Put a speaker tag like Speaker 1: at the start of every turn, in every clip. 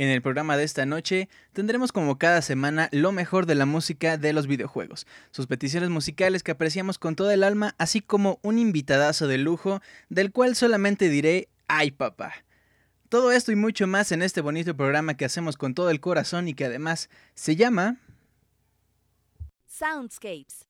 Speaker 1: En el programa de esta noche tendremos como cada semana lo mejor de la música de los videojuegos, sus peticiones musicales que apreciamos con todo el alma, así como un invitadazo de lujo del cual solamente diré ¡ay papá! Todo esto y mucho más en este bonito programa que hacemos con todo el corazón y que además se llama
Speaker 2: Soundscapes.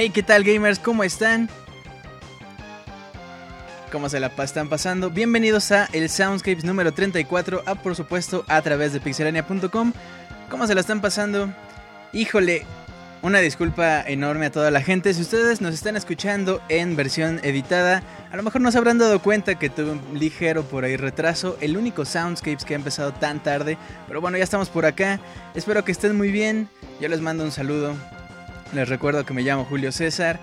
Speaker 1: Hey, ¿qué tal gamers? ¿Cómo están? ¿Cómo se la están pasando? Bienvenidos a el Soundscapes número 34, a por supuesto a través de pixelania.com. ¿Cómo se la están pasando? Híjole, una disculpa enorme a toda la gente. Si ustedes nos están escuchando en versión editada, a lo mejor no se habrán dado cuenta que tuve un ligero por ahí retraso. El único Soundscapes que ha empezado tan tarde. Pero bueno, ya estamos por acá. Espero que estén muy bien. Yo les mando un saludo. Les recuerdo que me llamo Julio César.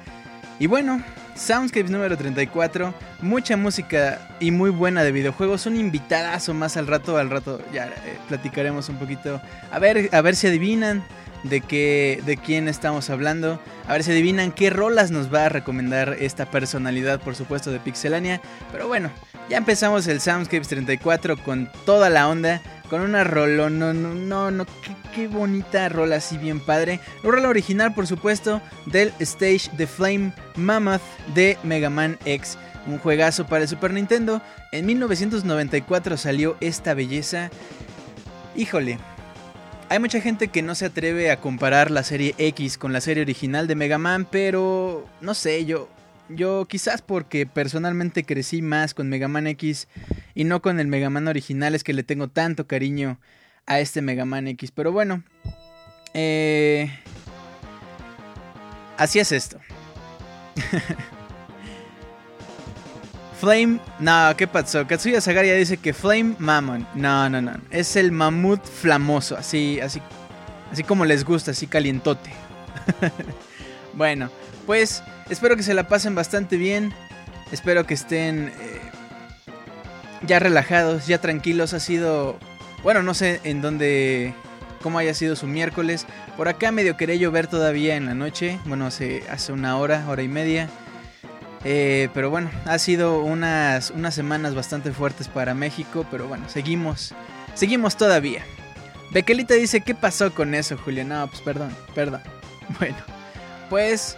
Speaker 1: Y bueno, Soundscapes número 34. Mucha música y muy buena de videojuegos. Un invitadazo más al rato. Al rato ya eh, platicaremos un poquito. A ver, a ver si adivinan de qué, de quién estamos hablando. A ver si adivinan qué rolas nos va a recomendar esta personalidad, por supuesto, de Pixelania. Pero bueno, ya empezamos el Soundscapes 34 con toda la onda. Con una rola, no, no, no, no, qué, bonita rola, así bien padre. La rola original, por supuesto, del Stage The Flame Mammoth de Mega Man X. Un juegazo para el Super Nintendo. En 1994 salió esta belleza. Híjole, hay mucha gente que no se atreve a comparar la serie X con la serie original de Mega Man, pero no sé, yo yo quizás porque personalmente crecí más con Mega Man X y no con el Mega Man original es que le tengo tanto cariño a este Mega Man X, pero bueno, eh, así es esto. Flame. No, ¿qué pasó? Katsuya Sagaria dice que Flame Mammon. No, no, no. Es el mamut flamoso. Así, así. Así como les gusta, así calientote. bueno, pues espero que se la pasen bastante bien. Espero que estén eh, ya relajados, ya tranquilos. Ha sido. Bueno, no sé en dónde. cómo haya sido su miércoles. Por acá medio quería llover todavía en la noche. Bueno, hace, hace una hora, hora y media. Eh, pero bueno, ha sido unas, unas semanas bastante fuertes para México, pero bueno, seguimos, seguimos todavía. Bequelita dice, ¿qué pasó con eso, Julián? No, pues perdón, perdón. Bueno, pues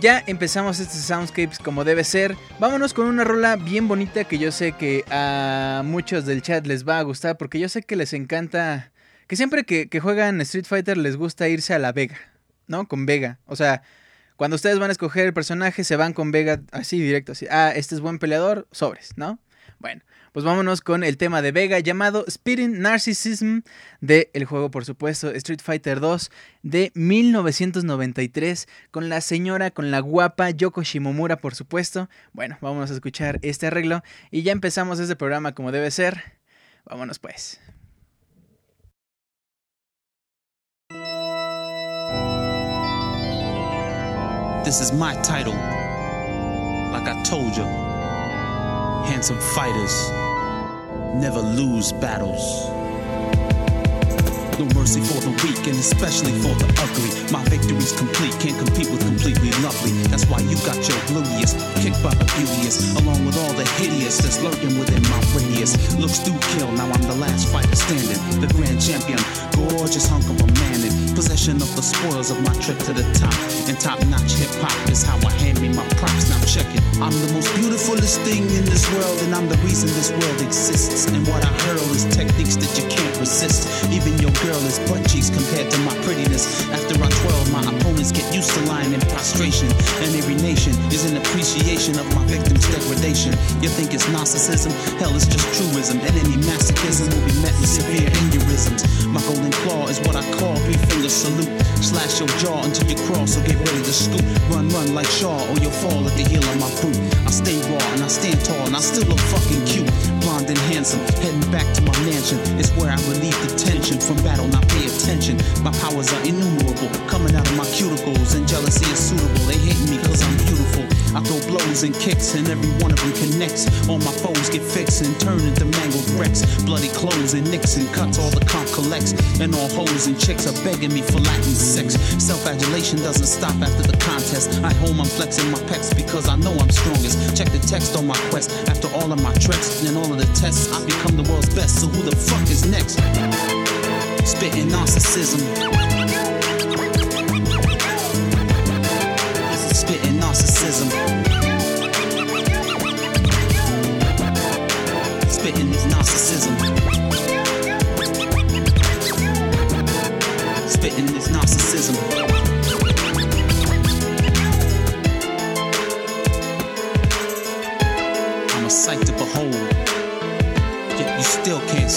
Speaker 1: ya empezamos este Soundscapes como debe ser. Vámonos con una rola bien bonita que yo sé que a muchos del chat les va a gustar, porque yo sé que les encanta, que siempre que, juegan Street Fighter les gusta irse a la Vega, ¿no? Con Vega, o sea... Cuando ustedes van a escoger el personaje, se van con Vega así directo, así. Ah, este es buen peleador, sobres, ¿no? Pues vámonos con el tema de Vega llamado Spitting Narcissism del el juego, por supuesto, Street Fighter 2 de 1993 con la señora, con la guapa Yoko Shimomura, por supuesto. Bueno, vamos a escuchar este arreglo y ya empezamos este programa como debe ser. Vámonos pues.
Speaker 3: This is my title. Like I told you, handsome fighters never lose battles. No mercy for the weak and especially for the ugly. My victory's complete, can't compete with completely lovely. That's why you got your blueiest, kicked by the beauteous, along with all the hideous that's lurking within my radius. Looks do kill, now I'm the last fighter standing. The grand champion, gorgeous hunk of a man in possession of the spoils of my trip to the top. And top notch hip hop is how I hand me my props. Now check it. I'm the most beautifulest thing in this world, and I'm the reason this world exists. And what I hurl is techniques that you can't resist. Even your girl is butt cheeks compared to my prettiness. After I twirl, my get used to lying in prostration. And every nation is an appreciation of my victim's degradation. You think it's narcissism? Hell, it's just truism. And any masochism will be met with severe aneurysms. My golden claw is what I call three finger salute. Slash your jaw until you crawl, so get ready to scoop. Run, run like Shaw, or you'll fall at the heel of my boot. I stay raw and I stand tall, and I still look fucking cute. Blonde and handsome, heading back to my mansion. It's where I relieve the tension from battle, not pay attention. My powers are innumerable, coming out of my cuticles, and jealousy is suitable. They hate me cause I'm beautiful. I throw blows and kicks, and every one of them connects. All my foes get fixed and turn into mangled wrecks. Bloody clothes and nicks and cuts, all the comp collects. And all hoes and chicks are begging me for Latin sex. Self adulation doesn't stop after the contest. I home, I'm flexing my pecs because I know I'm strongest. Check the text on my quest. After all of my treks and all of the tests, I become the world's best. So who the fuck is next? Spitting narcissism. Spitting narcissism.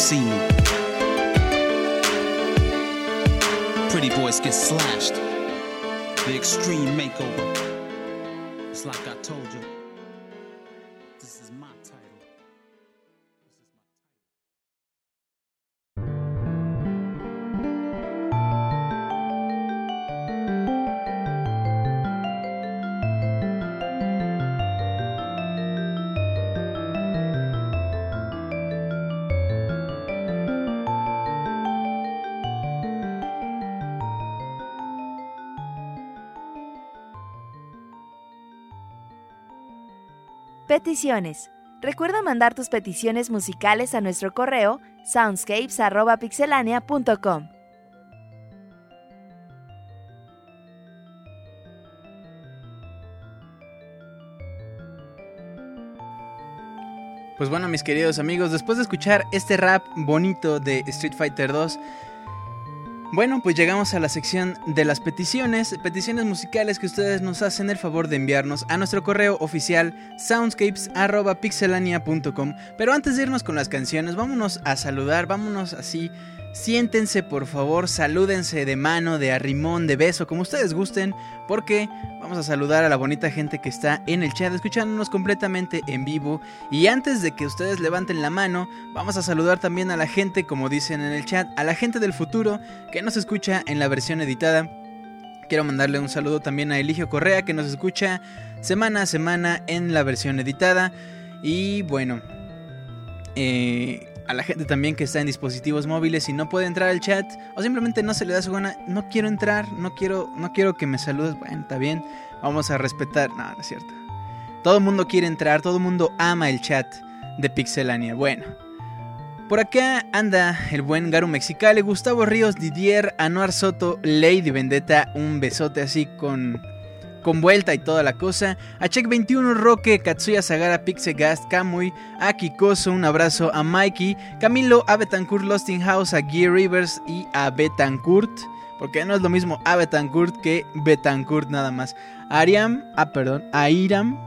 Speaker 3: See me. Pretty boys get slashed. The extreme makeover. It's like I told you.
Speaker 2: Peticiones. Recuerda mandar tus peticiones musicales a nuestro correo soundscapes.pixelania.com.
Speaker 1: Pues bueno, mis queridos amigos, después de escuchar este rap bonito de Street Fighter 2, bueno, pues llegamos a la sección de las peticiones, peticiones musicales que ustedes nos hacen el favor de enviarnos a nuestro correo oficial soundscapes.pixelania.com. Pero antes de irnos con las canciones, vámonos a saludar, vámonos así Siéntense por favor, salúdense de mano, de arrimón, de beso, como ustedes gusten, porque vamos a saludar a la bonita gente que está en el chat escuchándonos completamente en vivo. Y antes de que ustedes levanten la mano, vamos a saludar también a la gente, como dicen en el chat, a la gente del futuro que nos escucha en la versión editada. Quiero mandarle un saludo también a Eligio Correa que nos escucha semana a semana en la versión editada. Y bueno, eh, a la gente también que está en dispositivos móviles y no puede entrar al chat o simplemente no se le da su gana, no quiero entrar, no quiero, no quiero que me saludes, bueno, está bien, vamos a respetar, no, no es cierto. Todo el mundo quiere entrar, todo el mundo ama el chat de Pixelania. Bueno, por acá anda el buen Garu Mexicale, Gustavo Ríos, Didier, Anuar Soto, Lady Vendetta, un besote así con con vuelta y toda la cosa. A Check21, Roque, Katsuya Sagara, Pixegast, Kamui, a Kikoso, un abrazo a Mikey, Camilo, a Betancourt, Losting House, a Gear Rivers y a Betancourt. Porque no es lo mismo a Betancourt que Betancourt nada más. A Ariam, ah, perdón, a Iram,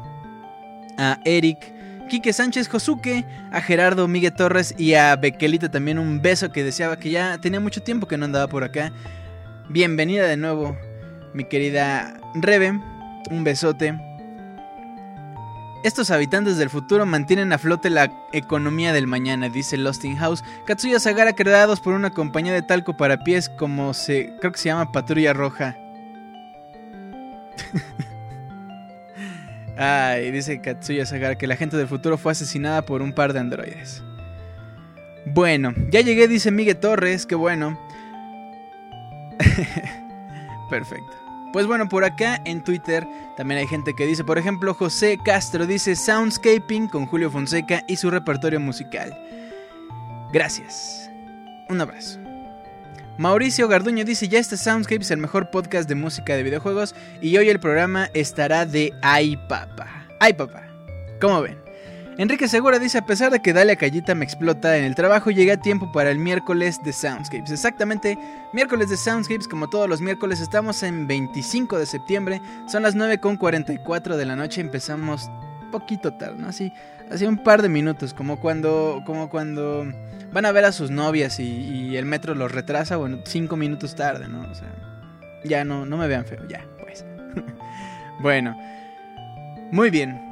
Speaker 1: a Eric, Quique Sánchez Josuke, a Gerardo Miguel Torres y a Bequelita también un beso que deseaba que ya tenía mucho tiempo que no andaba por acá. Bienvenida de nuevo, mi querida Rebe, un besote. Estos habitantes del futuro mantienen a flote la economía del mañana, dice Losting House. Katsuya Sagara creados por una compañía de talco para pies como se... creo que se llama Patrulla Roja. Ay, dice Katsuya Sagara que la gente del futuro fue asesinada por un par de androides. Bueno, ya llegué, dice Miguel Torres, que bueno. Perfecto. Pues bueno, por acá en Twitter también hay gente que dice, por ejemplo, José Castro dice Soundscaping con Julio Fonseca y su repertorio musical. Gracias. Un abrazo. Mauricio Garduño dice, ya está Soundscapes, el mejor podcast de música de videojuegos, y hoy el programa estará de Ay Papa. Ay Papa. ¿Cómo ven? Enrique Segura dice, a pesar de que Dalia Callita me explota en el trabajo, llegué a tiempo para el miércoles de Soundscapes. Exactamente, miércoles de Soundscapes, como todos los miércoles, estamos en 25 de septiembre, son las 9.44 de la noche, empezamos poquito tarde, ¿no? Así, así un par de minutos, como cuando, como cuando van a ver a sus novias y, y el metro los retrasa, bueno, 5 minutos tarde, ¿no? O sea, ya no, no me vean feo, ya, pues. bueno, muy bien.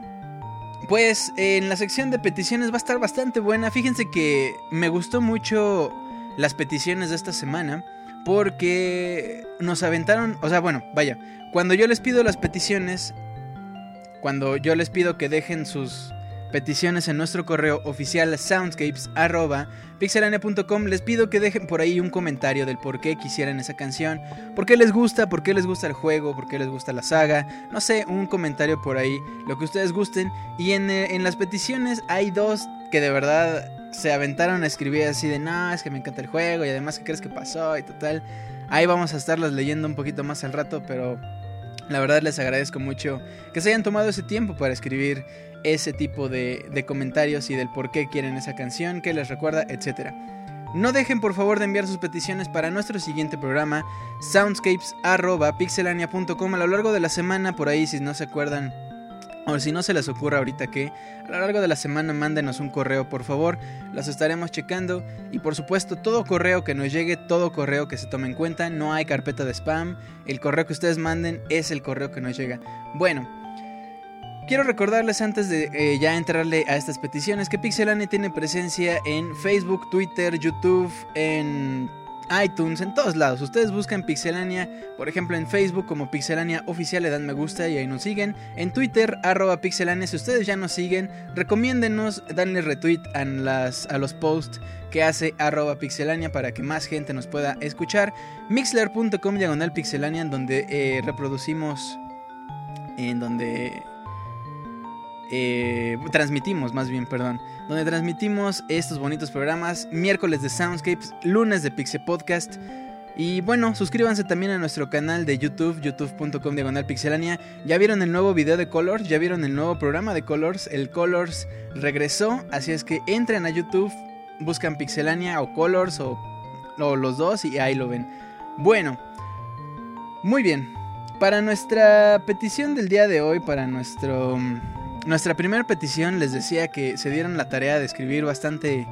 Speaker 1: Pues en la sección de peticiones va a estar bastante buena. Fíjense que me gustó mucho las peticiones de esta semana porque nos aventaron, o sea, bueno, vaya, cuando yo les pido las peticiones, cuando yo les pido que dejen sus peticiones en nuestro correo oficial soundscapes.pixelania.com. Les pido que dejen por ahí un comentario del por qué quisieran esa canción, por qué les gusta, por qué les gusta el juego, por qué les gusta la saga, no sé, un comentario por ahí, lo que ustedes gusten. Y en, eh, en las peticiones hay dos que de verdad se aventaron a escribir así de, no, es que me encanta el juego y además, ¿qué crees que pasó? Y total. Ahí vamos a estarlas leyendo un poquito más al rato, pero la verdad les agradezco mucho que se hayan tomado ese tiempo para escribir ese tipo de, de, comentarios y del por qué quieren esa canción, qué les recuerda, etc. No dejen por favor de enviar sus peticiones para nuestro siguiente programa, soundscapes.pixelania.com. A lo largo de la semana, por ahí, si no se acuerdan, o si no se les ocurre ahorita que a lo largo de la semana mándenos un correo por favor, los estaremos checando y por supuesto todo correo que nos llegue, todo correo que se tome en cuenta, no hay carpeta de spam, el correo que ustedes manden es el correo que nos llega. Bueno, quiero recordarles antes de eh, ya entrarle a estas peticiones que Pixelania tiene presencia en Facebook, Twitter, YouTube, en iTunes, en todos lados. Ustedes buscan Pixelania, por ejemplo en Facebook como Pixelania Oficial, le dan me gusta y ahí nos siguen. En Twitter, arroba Pixelania, si ustedes ya nos siguen, recomiéndenos, danle retweet a, las, a los posts que hace arroba pixelania para que más gente nos pueda escuchar. Mixler.com diagonal pixelania en donde eh, reproducimos, en donde eh, transmitimos más bien, perdón, donde transmitimos estos bonitos programas, miércoles de Soundscapes, lunes de Pixel Podcast. Y bueno, suscríbanse también a nuestro canal de YouTube, youtube.com diagonal pixelania. Ya vieron el nuevo video de Colors, ya vieron el nuevo programa de Colors, el Colors regresó, así es que entren a YouTube, buscan pixelania o Colors o, o los dos y ahí lo ven. Bueno, muy bien, para nuestra petición del día de hoy, para nuestro nuestra primera petición les decía que se dieron la tarea de escribir bastante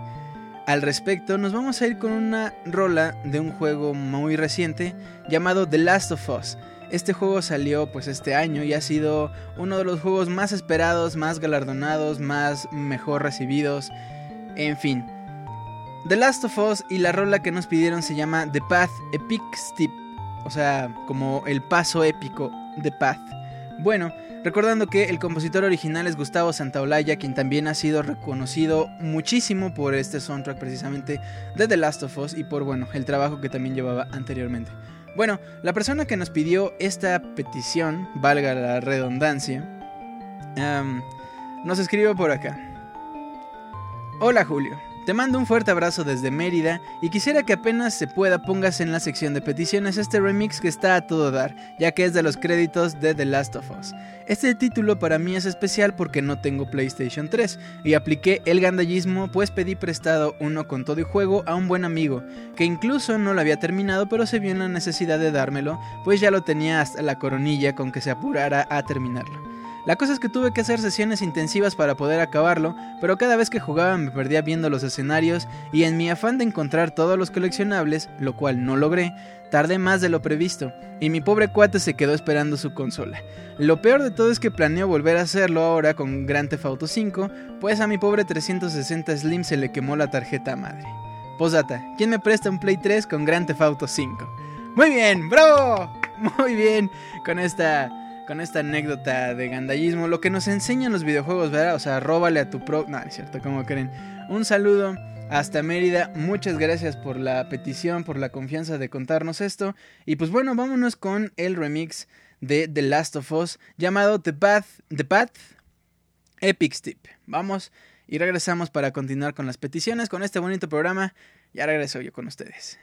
Speaker 1: al respecto. Nos vamos a ir con una rola de un juego muy reciente llamado The Last of Us. Este juego salió pues este año y ha sido uno de los juegos más esperados, más galardonados, más mejor recibidos, en fin. The Last of Us y la rola que nos pidieron se llama The Path Epic Step, o sea, como el paso épico The Path. Bueno, Recordando que el compositor original es Gustavo Santaolalla, quien también ha sido reconocido muchísimo por este soundtrack precisamente de The Last of Us y por bueno, el trabajo que también llevaba anteriormente. Bueno, la persona que nos pidió esta petición, valga la redundancia, nos escribió por acá. Hola Julio, te mando un fuerte abrazo desde Mérida y quisiera que apenas se pueda pongas en la sección de peticiones este remix que está a todo dar, ya que es de los créditos de The Last of Us. Este título para mí es especial porque no tengo PlayStation 3 y apliqué el gandallismo pues pedí prestado uno con todo y juego a un buen amigo, que incluso no lo había terminado pero se vio en la necesidad de dármelo, pues ya lo tenía hasta la coronilla con que se apurara a terminarlo. La cosa es que tuve que hacer sesiones intensivas para poder acabarlo, pero cada vez que jugaba me perdía viendo los escenarios y en mi afán de encontrar todos los coleccionables, lo cual no logré, tardé más de lo previsto y mi pobre cuate se quedó esperando su consola. Lo peor de todo es que planeo volver a hacerlo ahora con Grand Theft Auto 5, pues a mi pobre 360 Slim se le quemó la tarjeta madre. Posdata, ¿quién me presta un Play 3 con Grand Theft Auto 5? Muy bien, bravo, muy bien con esta con esta anécdota de gandallismo, lo que nos enseñan los videojuegos, ¿verdad? O sea, róbale a tu pro... No, es cierto, como creen. Un saludo hasta Mérida, muchas gracias por la petición, por la confianza de contarnos esto. Y pues bueno, vámonos con el remix de The Last of Us llamado The Path, The Path Epic Step. Vamos y regresamos para continuar con las peticiones, con este bonito programa. Ya regreso yo con ustedes.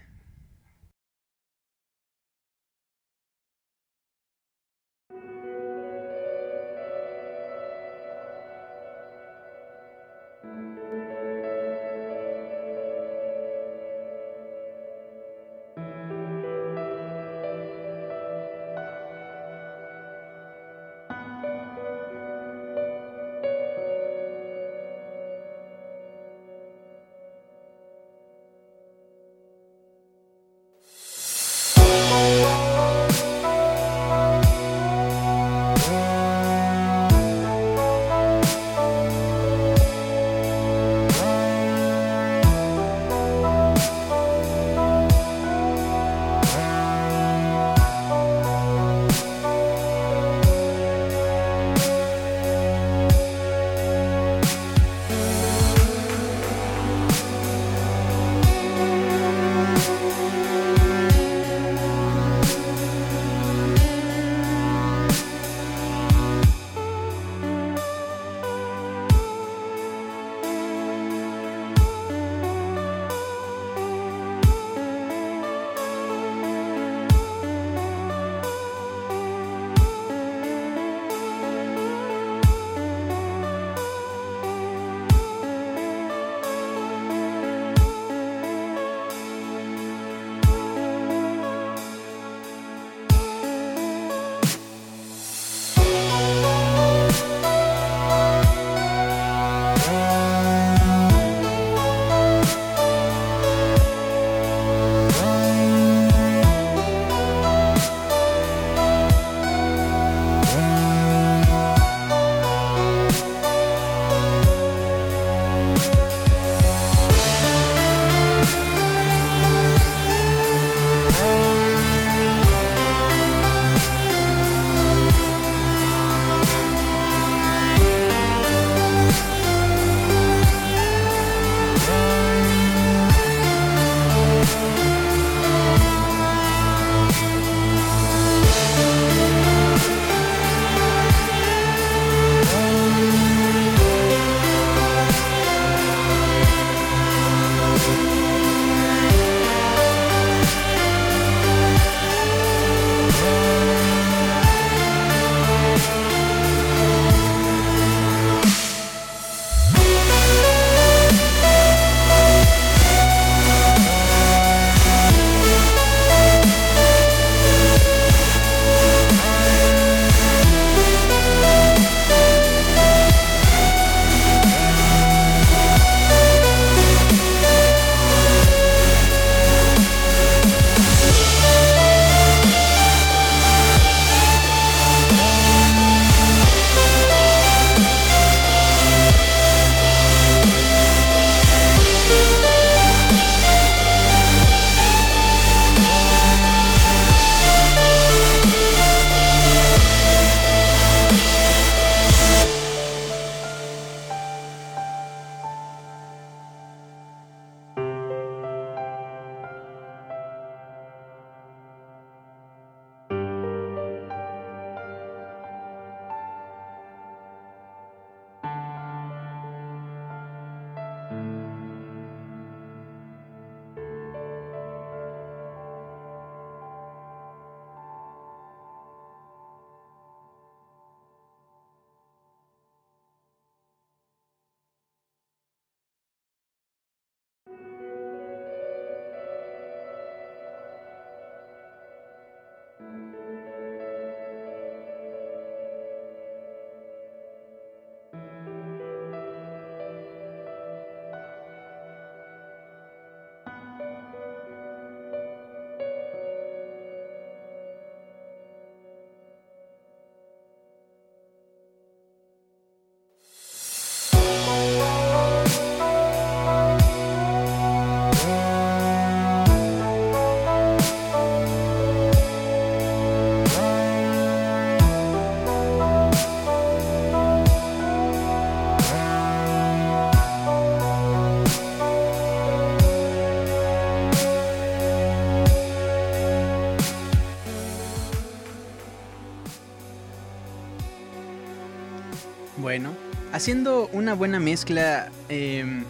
Speaker 1: Haciendo una buena mezcla em,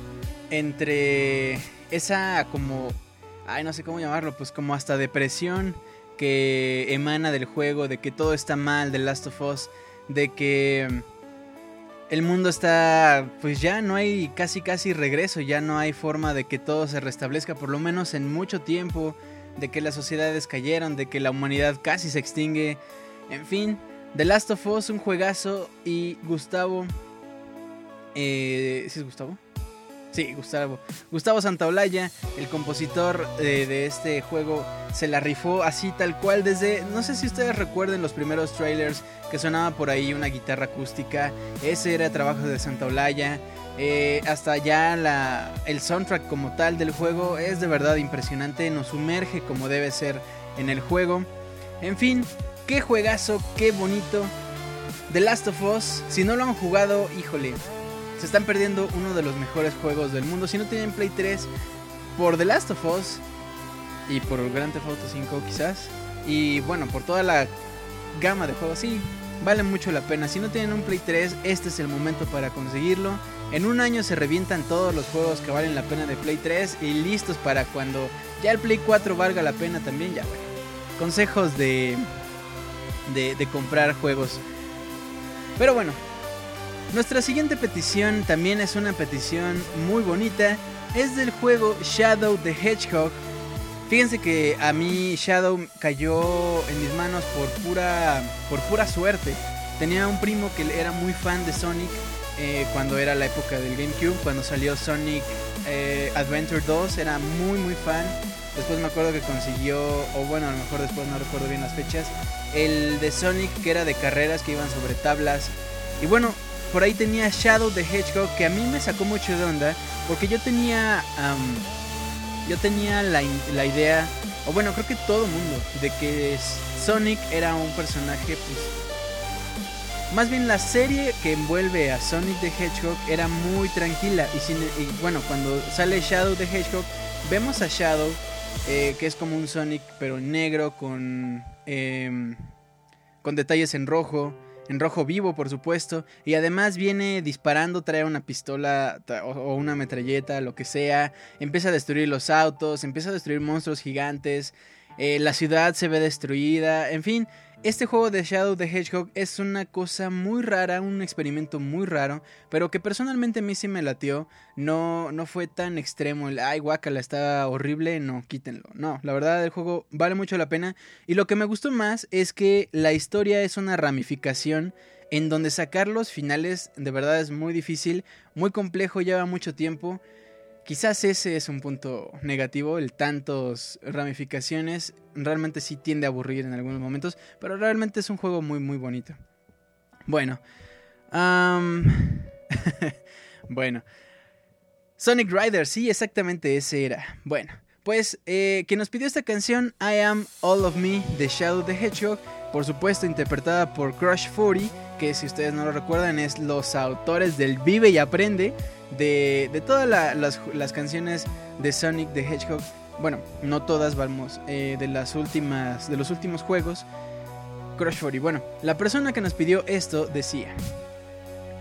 Speaker 1: entre esa como, ay, no sé cómo llamarlo, pues como hasta depresión que emana del juego, de que todo está mal, de Last of Us, de que em, el mundo está, pues ya no hay casi casi regreso, ya no hay forma de que todo se restablezca, por lo menos en mucho tiempo, de que las sociedades cayeron, de que la humanidad casi se extingue, en fin, The Last of Us, un juegazo. Y Gustavo. Eh, ¿Sí es Gustavo? Sí, Gustavo. Gustavo Santaolalla, el compositor eh, de este juego, se la rifó así tal cual desde... No sé si ustedes recuerden los primeros trailers que sonaba por ahí una guitarra acústica. Ese era trabajo de Santaolalla. Eh, hasta ya el soundtrack como tal del juego es de verdad impresionante. Nos sumerge como debe ser en el juego. En fin, Qué juegazo, qué bonito. The Last of Us, si no lo han jugado, híjole, se están perdiendo uno de los mejores juegos del mundo. Si no tienen Play 3, por The Last of Us y por Grand Theft Auto 5 quizás. Y bueno, por toda la gama de juegos, sí, vale mucho la pena. Si no tienen un Play 3, este es el momento para conseguirlo. En un año se revientan todos los juegos que valen la pena de Play 3 y listos para cuando ya el Play 4 valga la pena también, ya bueno. Consejos de de, comprar juegos. Pero bueno, nuestra siguiente petición también es una petición muy bonita. Es del juego Shadow the Hedgehog. Fíjense que a mí Shadow cayó en mis manos por pura, por pura suerte. Tenía un primo que era muy fan de Sonic eh, cuando era la época del GameCube, cuando salió Sonic eh, Adventure 2, era muy muy fan. Después me acuerdo que consiguió, o bueno, a lo mejor después no recuerdo bien las fechas, el de Sonic que era de carreras que iban sobre tablas. Y bueno, por ahí tenía Shadow the Hedgehog que a mí me sacó mucho de onda porque yo tenía yo tenía la, la, idea o bueno creo que todo mundo de que Sonic era un personaje pues más bien la serie que envuelve a Sonic the Hedgehog era muy tranquila y, y bueno cuando sale Shadow the Hedgehog vemos a Shadow eh, que es como un Sonic pero negro con, em, con detalles en rojo, en rojo vivo por supuesto, y además viene disparando, trae una pistola o una metralleta, lo que sea, empieza a destruir los autos, empieza a destruir monstruos gigantes, eh, la ciudad se ve destruida, en fin, este juego de Shadow the Hedgehog es una cosa muy rara, un experimento muy raro, pero que personalmente a mí sí me latió. No, no fue tan extremo el, ay, guacala, está horrible, no, quítenlo. No, la verdad el juego vale mucho la pena. Y lo que me gustó más es que la historia es una ramificación en donde sacar los finales de verdad es muy difícil, muy complejo, lleva mucho tiempo. Quizás ese es un punto negativo, el tantos ramificaciones. Realmente sí tiende a aburrir en algunos momentos, pero realmente es un juego muy muy bonito. Bueno. bueno. Sonic Rider, sí, exactamente ese era. Bueno, pues eh, quien nos pidió esta canción, I Am All of Me de Shadow the Hedgehog, por supuesto interpretada por Crush 40, que si ustedes no lo recuerdan es los autores del Vive y Aprende de, todas las, canciones de Sonic the Hedgehog, bueno, no todas, vamos, eh, de las últimas, de los últimos juegos, Crush 40. Bueno, la persona que nos pidió esto decía: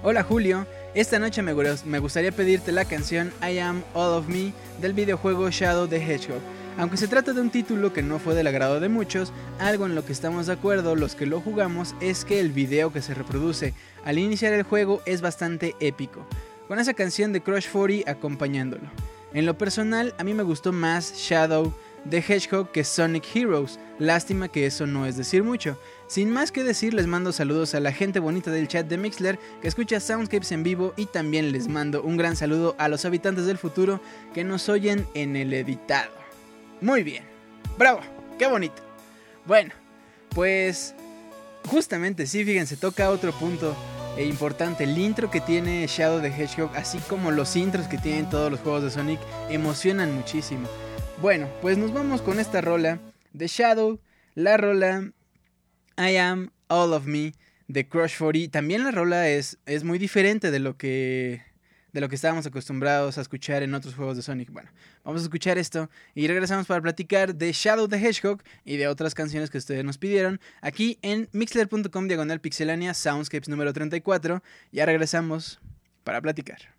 Speaker 1: Hola Julio, esta noche me, me gustaría pedirte la canción I Am All of Me del videojuego Shadow the Hedgehog. Aunque se trata de un título que no fue del agrado de muchos, algo en lo que estamos de acuerdo los que lo jugamos es que el video que se reproduce al iniciar el juego es bastante épico con esa canción de Crush 40 acompañándolo. En lo personal, a mí me gustó más Shadow de Hedgehog que Sonic Heroes. Lástima que eso no es decir mucho. Sin más que decir, les mando saludos a la gente bonita del chat de Mixler que escucha Soundscapes en vivo y también les mando un gran saludo a los habitantes del futuro que nos oyen en el editado. Muy bien. Bravo. Qué bonito. Bueno, pues justamente sí, fíjense, toca otro punto e importante. El intro que tiene Shadow the Hedgehog, así como los intros que tienen todos los juegos de Sonic, emocionan muchísimo. Bueno, pues nos vamos con esta rola de Shadow, la rola I Am All of Me de Crush 40. También la rola es, es muy diferente de lo que
Speaker 4: de lo que estábamos acostumbrados a escuchar en otros juegos de Sonic. Bueno, vamos a escuchar esto y regresamos para platicar de Shadow the Hedgehog y de otras canciones que ustedes nos pidieron aquí en mixler.com diagonal pixelania soundscapes número 34. Ya regresamos para platicar.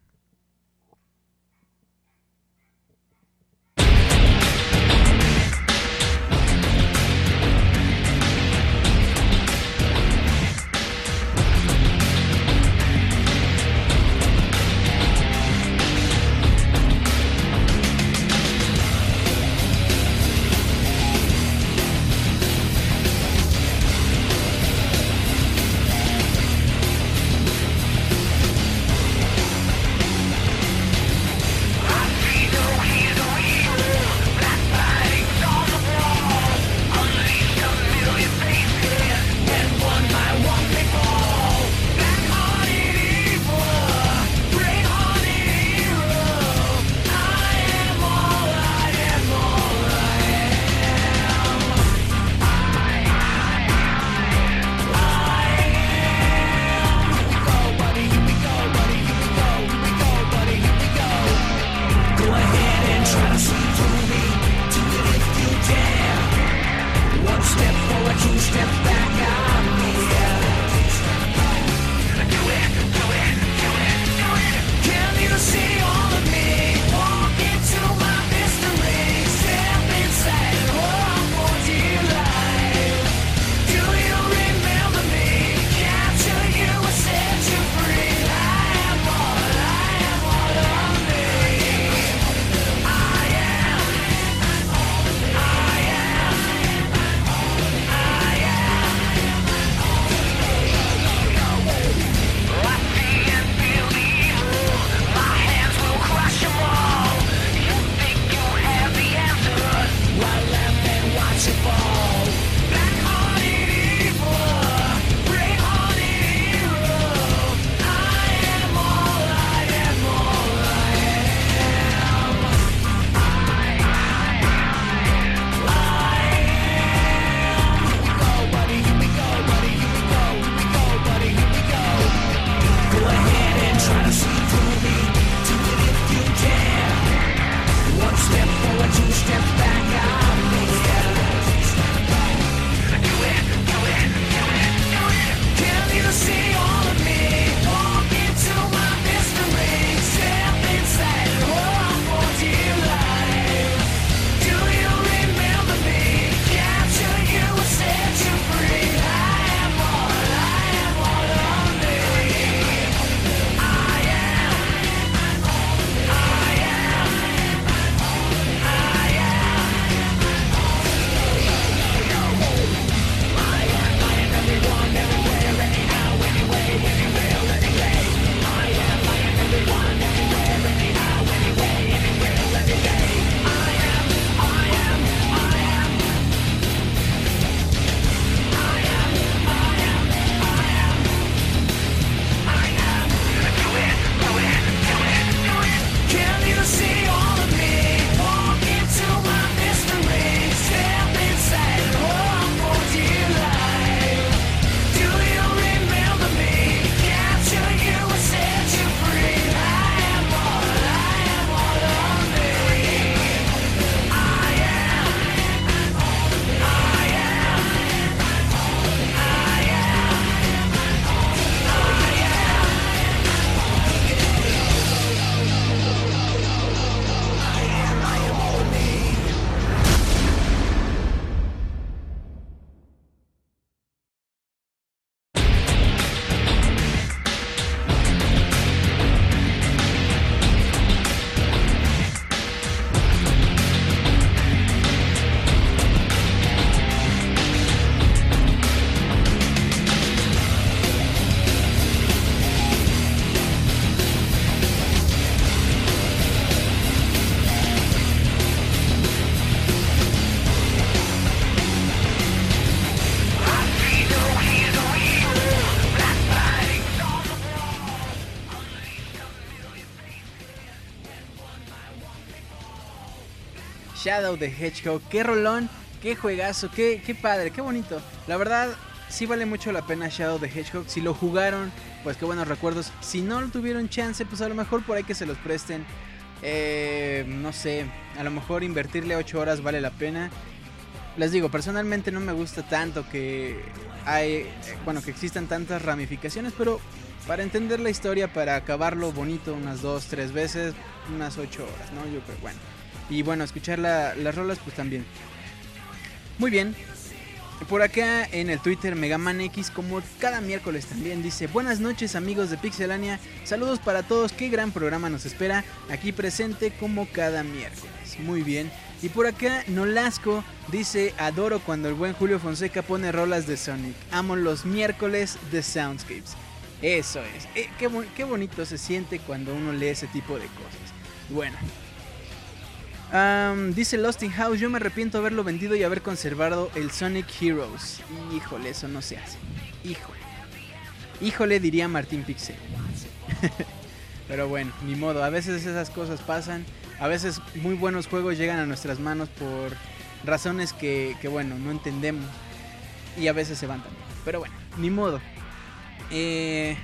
Speaker 4: Shadow the Hedgehog. Qué rolón, qué juegazo, qué, qué padre, qué bonito. La verdad,
Speaker 1: sí vale mucho la pena Shadow the Hedgehog. Si lo jugaron, pues qué buenos recuerdos. Si no lo tuvieron chance, pues a lo mejor por ahí que se los presten. Eh, no sé, a lo mejor invertirle 8 horas vale la pena. Les digo, personalmente no me gusta tanto que hay, bueno, que existan tantas ramificaciones, pero para entender la historia, para acabarlo bonito unas 2, 3 veces, unas 8 horas, ¿no? Yo creo, bueno. Y bueno, escuchar las rolas, pues también. Muy bien. Por acá en el Twitter Megaman X, como cada miércoles también, dice: Buenas noches, amigos de Pixelania. Saludos para todos. Qué gran programa nos espera. Aquí presente como cada miércoles. Muy bien. Y por acá Nolasco dice: Adoro cuando el buen Julio Fonseca pone rolas de Sonic. Amo los miércoles de Soundscapes. Eso es. Eh, qué, qué bonito se siente cuando uno lee ese tipo de cosas. Bueno, dice Lost in House, yo me arrepiento de haberlo vendido y haber conservado el Sonic Heroes. Híjole, eso no se hace. Híjole. Híjole, diría Martín Pixel. Pero bueno, ni modo, a veces esas cosas pasan. A veces muy buenos juegos llegan a nuestras manos por razones que, bueno, no entendemos. Y a veces se van también. Pero bueno, ni modo. Eh,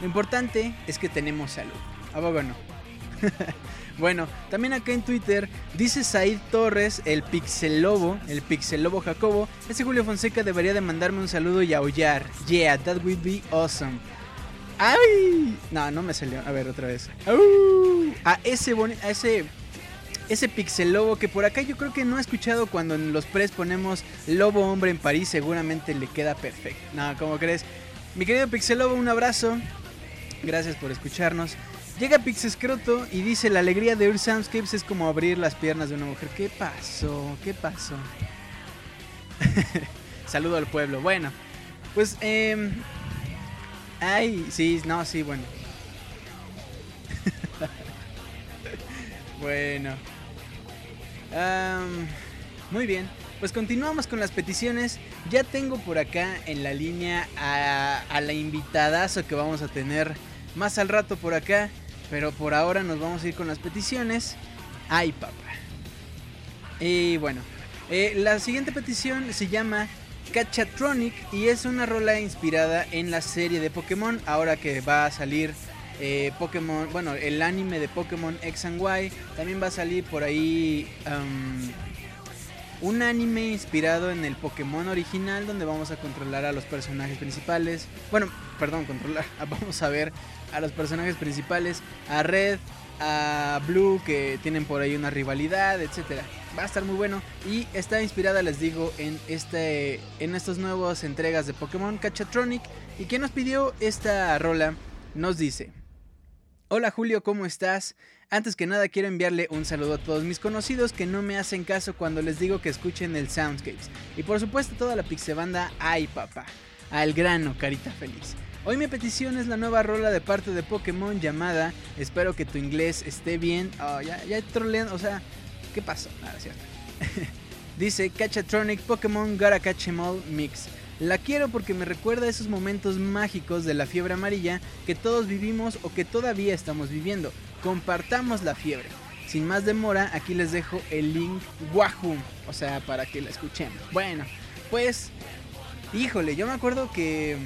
Speaker 1: lo importante es que tenemos salud. ¿A poco no? Bueno, también acá en Twitter dice Said Torres, el Pixel Lobo, el Pixel Lobo Jacobo, ese Julio Fonseca debería de mandarme un saludo y aullar. Yeah, that would be awesome. ¡Ay! No, no me salió. A ver, otra vez. A ese, a ese, ese Pixel Lobo que por acá yo creo que no he escuchado cuando en los press ponemos Lobo Hombre en París, seguramente le queda perfecto. No, ¿cómo crees? Mi querido Pixel Lobo, un abrazo. Gracias por escucharnos. Llega Pixescroto y dice: La alegría de oír Soundscapes es como abrir las piernas de una mujer. ¿Qué pasó? ¿Qué pasó? Saludo al pueblo. Bueno, pues, eh. Ay, sí, no, sí, bueno. bueno. muy bien. Pues continuamos con las peticiones. Ya tengo por acá en la línea a, a la invitadazo que vamos a tener más al rato por acá. Pero por ahora nos vamos a ir con las peticiones. Ay, papá. Y bueno, eh, la siguiente petición se llama Cachatronic y es una rola inspirada en la serie de Pokémon. Ahora que va a salir eh, Pokémon, bueno, el anime de Pokémon X and Y. También va a salir por ahí un anime inspirado en el Pokémon original donde vamos a controlar a los personajes principales. Bueno, perdón, controlar. Vamos a ver a los personajes principales, a Red, a Blue, que tienen por ahí una rivalidad, etcétera. Va a estar muy bueno y está inspirada, les digo, en este en estas nuevas entregas de Pokémon Cachatronic y quien nos pidió esta rola nos dice: Hola Julio, ¿cómo estás? Antes que nada quiero enviarle un saludo a todos mis conocidos que no me hacen caso cuando les digo que escuchen el Soundscapes. Y por supuesto toda la pixebanda, ay papá, al grano, carita feliz. Hoy mi petición es la nueva rola de parte de Pokémon llamada Espero que tu inglés esté bien. Oh, ya, ya trolean, o sea, ¿qué pasó? Nada, cierto. Dice Cachatronic Pokémon Gotta Catch em Mix. La quiero porque me recuerda esos momentos mágicos de la fiebre amarilla que todos vivimos o que todavía estamos viviendo. Compartamos la fiebre. Sin más demora, aquí les dejo el link Wahoo, o sea, para que la escuchemos. Bueno, pues, híjole, yo me acuerdo que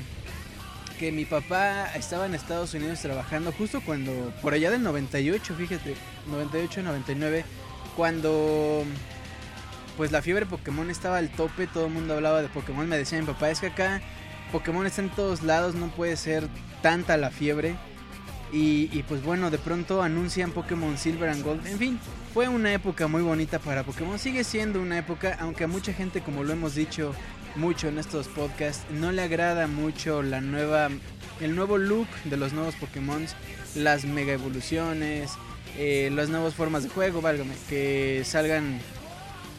Speaker 1: que mi papá estaba en Estados Unidos trabajando justo cuando, por allá del 98, fíjate, 98, 99, cuando pues la fiebre Pokémon estaba al tope, todo el mundo hablaba de Pokémon, me decía mi papá, es que acá Pokémon está en todos lados, no puede ser tanta la fiebre. Y, y, pues bueno, de pronto anuncian Pokémon Silver and Gold. En fin, fue una época muy bonita para Pokémon. Sigue siendo una época, aunque a mucha gente, como lo hemos dicho, mucho en estos podcasts. No le agrada mucho la nueva, el nuevo look de los nuevos Pokémon, las mega evoluciones, eh, las nuevas formas de juego, válgame, que salgan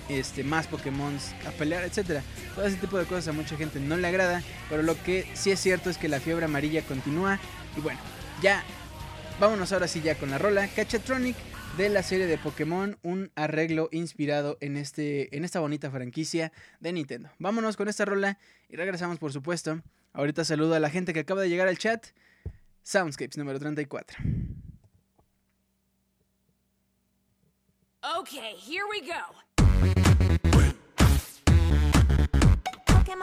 Speaker 1: este, más Pokémon a pelear, etcétera. Todo ese tipo de cosas a mucha gente no le agrada, pero lo que sí es cierto es que la fiebre amarilla continúa. Y bueno, ya vámonos ahora sí ya con la rola. Cachatronic de la serie de Pokémon, un arreglo inspirado en, este, en esta bonita franquicia de Nintendo. Vámonos con esta rola y regresamos por supuesto. Ahorita saludo a la gente que acaba de llegar al chat. Soundscapes número 34.
Speaker 5: Okay, here we go. Okay,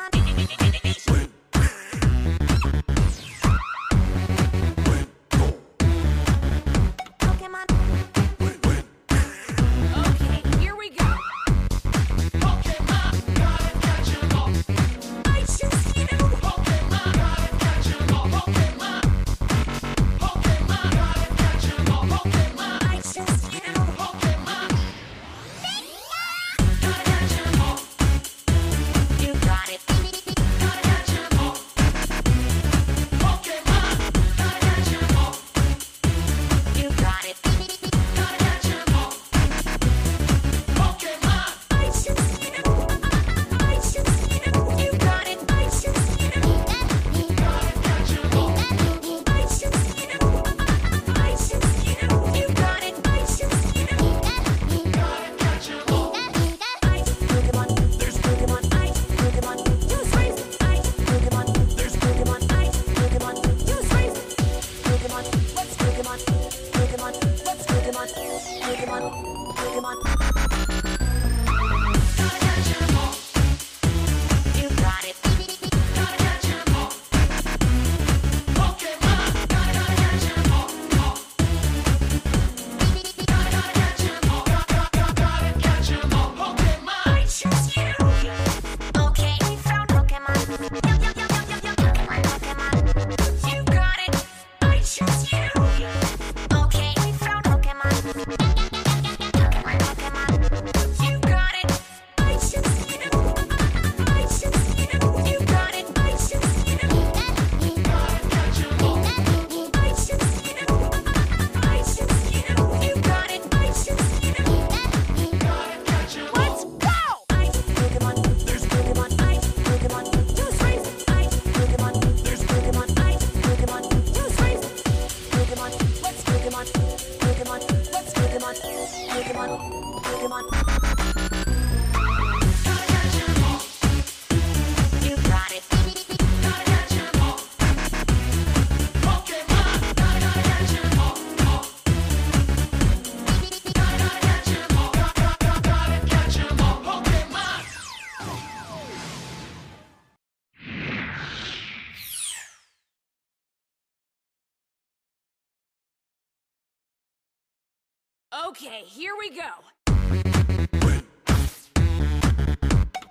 Speaker 5: Okay, here we go.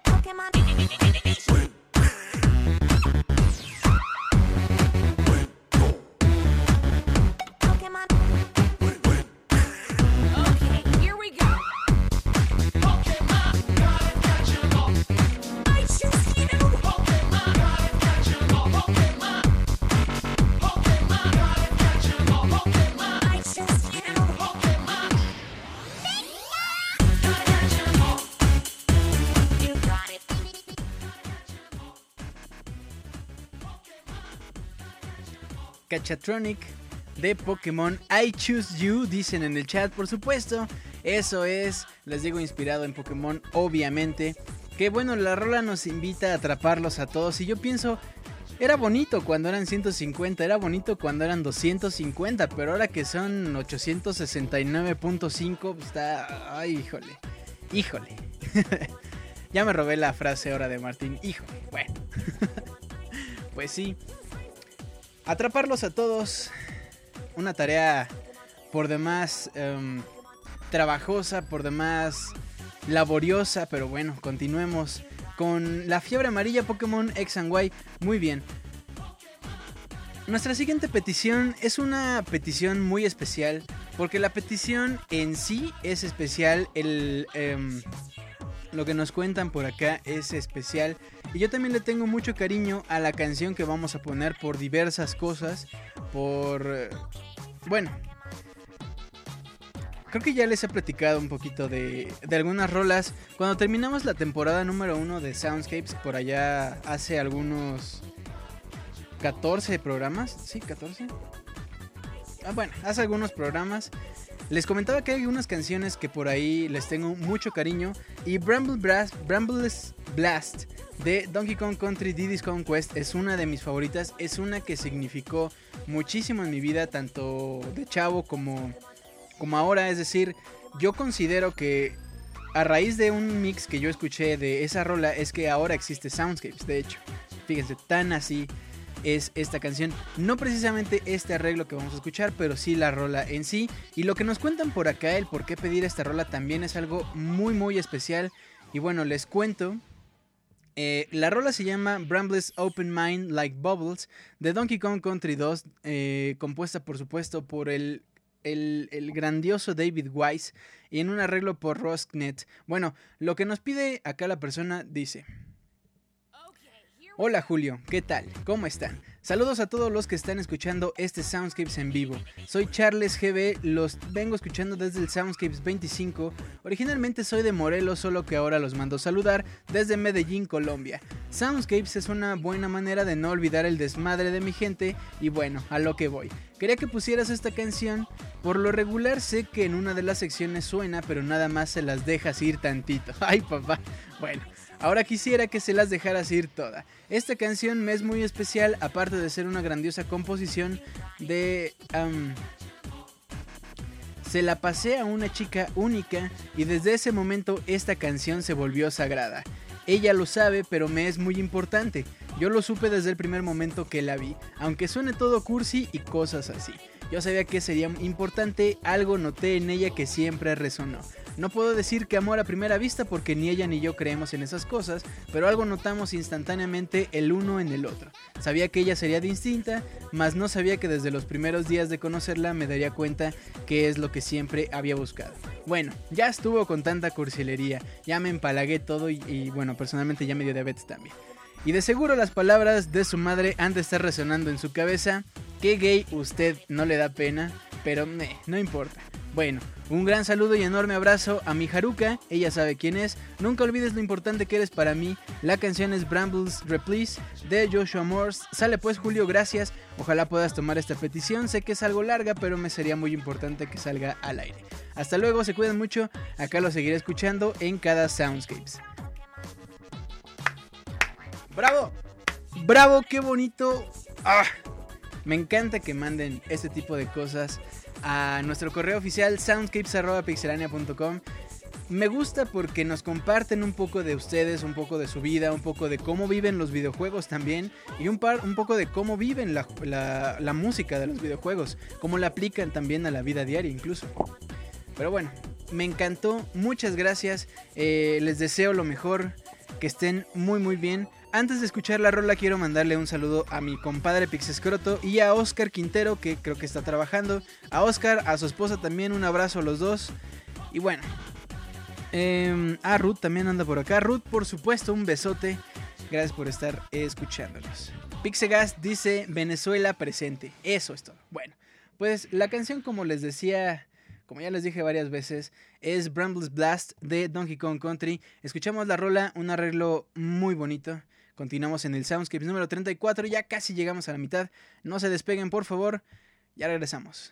Speaker 5: Pokemon.
Speaker 1: Cachatronic de Pokémon I Choose You, dicen en el chat, por supuesto. Eso es, les digo, inspirado en Pokémon, obviamente. Que bueno, la rola nos invita a atraparlos a todos. Y yo pienso, era bonito cuando eran 150, era bonito cuando eran 250, pero ahora que son 869.5, pues está... Ay, híjole, híjole. ya me robé la frase ahora de Martín, híjole, bueno. pues sí. Atraparlos a todos. Una tarea por demás em, trabajosa, por demás laboriosa, pero bueno, continuemos con la fiebre amarilla Pokémon X and Y. Muy bien. Nuestra siguiente petición es una petición muy especial, porque la petición en sí es especial, el, em, lo que nos cuentan por acá es especial. Y yo también le tengo mucho cariño a la canción que vamos a poner por diversas cosas, por... eh, Bueno, Creo que ya les he platicado un poquito de, de algunas rolas. Cuando terminamos la temporada número uno de Soundscapes, por allá hace algunos 14 programas. Sí, 14. Ah, bueno, hace algunos programas. Les comentaba que hay algunas canciones que por ahí les tengo mucho cariño. Y Bramble Blast, Brambles Blast de Donkey Kong Country Diddy's Conquest es una de mis favoritas. Es una que significó muchísimo en mi vida, tanto de chavo como como ahora. Es decir, yo considero que a raíz de un mix que yo escuché de esa rola es que ahora existe Soundscapes, de hecho. Fíjense, tan así es esta canción. No precisamente este arreglo que vamos a escuchar, pero sí la rola en sí. Y lo que nos cuentan por acá, el por qué pedir esta rola también es algo muy muy especial. Y bueno, les cuento. Eh, la rola se llama Brambles Open Mind Like Bubbles de Donkey Kong Country 2, eh, compuesta por supuesto por el, el, el grandioso David Wise y en un arreglo por Rosknet. Bueno, lo que nos pide acá la persona dice... Hola Julio, ¿qué tal? ¿Cómo están? Saludos a todos los que están escuchando este Soundscapes en vivo. Soy Charles GB, los vengo escuchando desde el Soundscapes 25. Originalmente soy de Morelos, solo que ahora los mando saludar desde Medellín, Colombia. Soundscapes es una buena manera de no olvidar el desmadre de mi gente y bueno, a lo que voy. Quería que pusieras esta canción. Por lo regular sé que en una de las secciones suena, pero nada más se las dejas ir tantito. Ay papá. Bueno. Ahora quisiera que se las dejaras ir toda. Esta canción me es muy especial, aparte de ser una grandiosa composición de... se la pasé a una chica única y desde ese momento esta canción se volvió sagrada. Ella lo sabe, pero me es muy importante. Yo lo supe desde el primer momento que la vi, aunque suene todo cursi y cosas así. Yo sabía que sería importante, algo noté en ella que siempre resonó. No puedo decir que amor a primera vista porque ni ella ni yo creemos en esas cosas, pero algo notamos instantáneamente el uno en el otro. Sabía que ella sería distinta, mas no sabía que desde los primeros días de conocerla me daría cuenta que es lo que siempre había buscado. Bueno, ya estuvo con tanta cursilería, ya me empalagué todo y, y bueno, personalmente ya me dio diabetes también. Y de seguro las palabras de su madre han de estar resonando en su cabeza. Qué gay usted no le da pena, pero meh, no importa. Bueno, un gran saludo y enorme abrazo a mi Haruka, ella sabe quién es. Nunca olvides lo importante que eres para mí. La canción es Brambles Replease de Joshua Morse. Sale pues Julio, gracias. Ojalá puedas tomar esta petición. Sé que es algo larga, pero me sería muy importante que salga al aire. Hasta luego, se cuidan mucho. Acá lo seguiré escuchando en cada Soundscapes. ¡Bravo! ¡Bravo! ¡Qué bonito! ¡Ah! Me encanta que manden este tipo de cosas a nuestro correo oficial soundscapes.pixelania.com. Me gusta porque nos comparten un poco de ustedes, un poco de su vida, un poco de cómo viven los videojuegos también y un, par, un poco de cómo viven la, música de los videojuegos, cómo la aplican también a la vida diaria incluso. Pero bueno, me encantó, muchas gracias, eh, les deseo lo mejor, que estén muy muy bien. Antes de escuchar la rola quiero mandarle un saludo a mi compadre Pixescroto y a Oscar Quintero que creo que está trabajando. A Oscar, a su esposa también, un abrazo a los dos. Y bueno, em, a Ruth también anda por acá. Ruth, por supuesto, un besote. Gracias por estar escuchándonos. Pixegas dice Venezuela presente. Eso es todo. Bueno, pues la canción como les decía como ya les dije varias veces, es Brambles Blast de Donkey Kong Country. Escuchamos la rola, un arreglo muy bonito. Continuamos en el Soundscapes número 34, ya casi llegamos a la mitad. No se despeguen, por favor. Ya regresamos.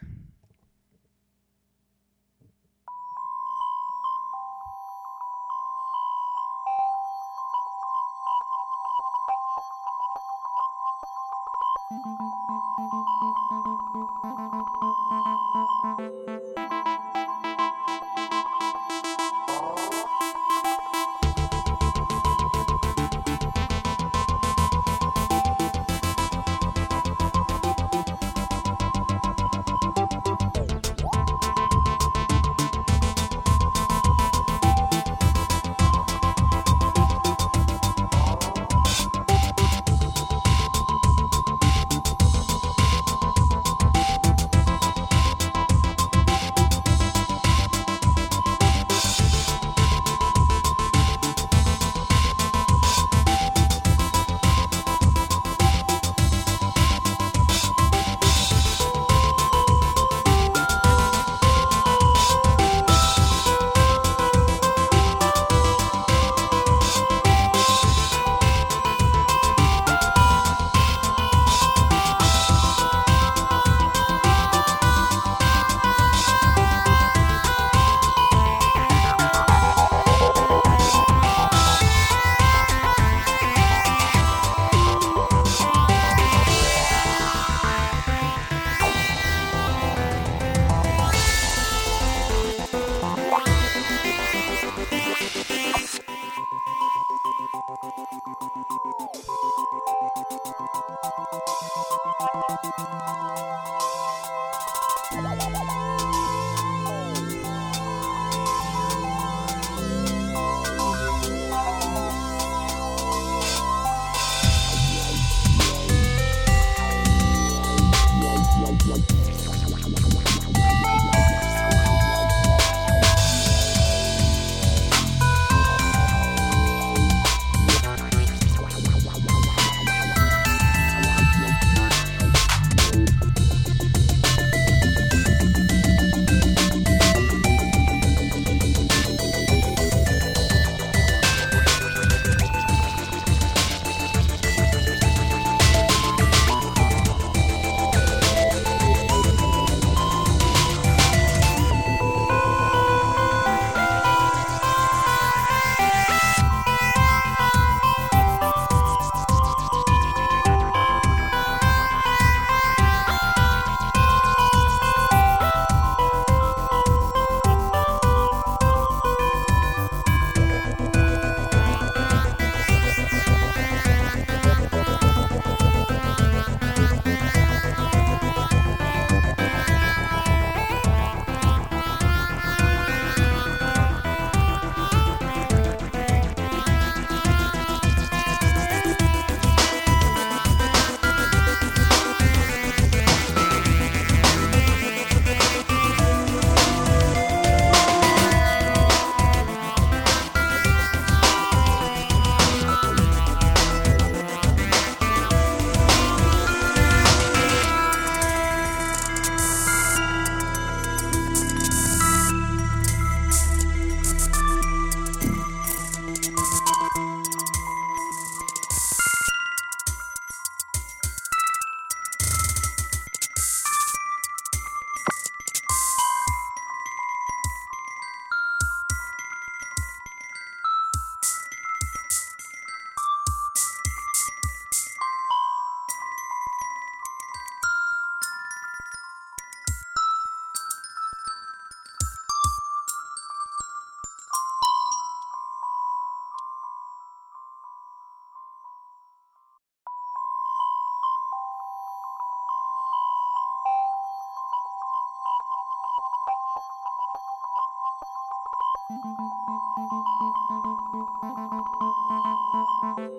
Speaker 1: Thank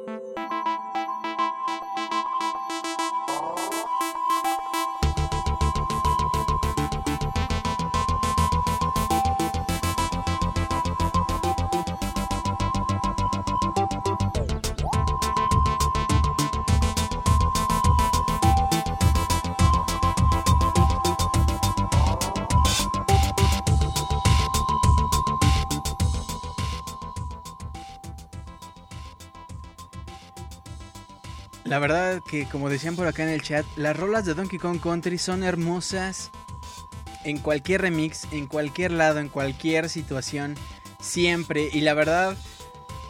Speaker 1: you. La verdad que como decían por acá en el chat, las rolas de Donkey Kong Country son hermosas en cualquier remix, en cualquier lado, en cualquier situación, siempre. Y la verdad,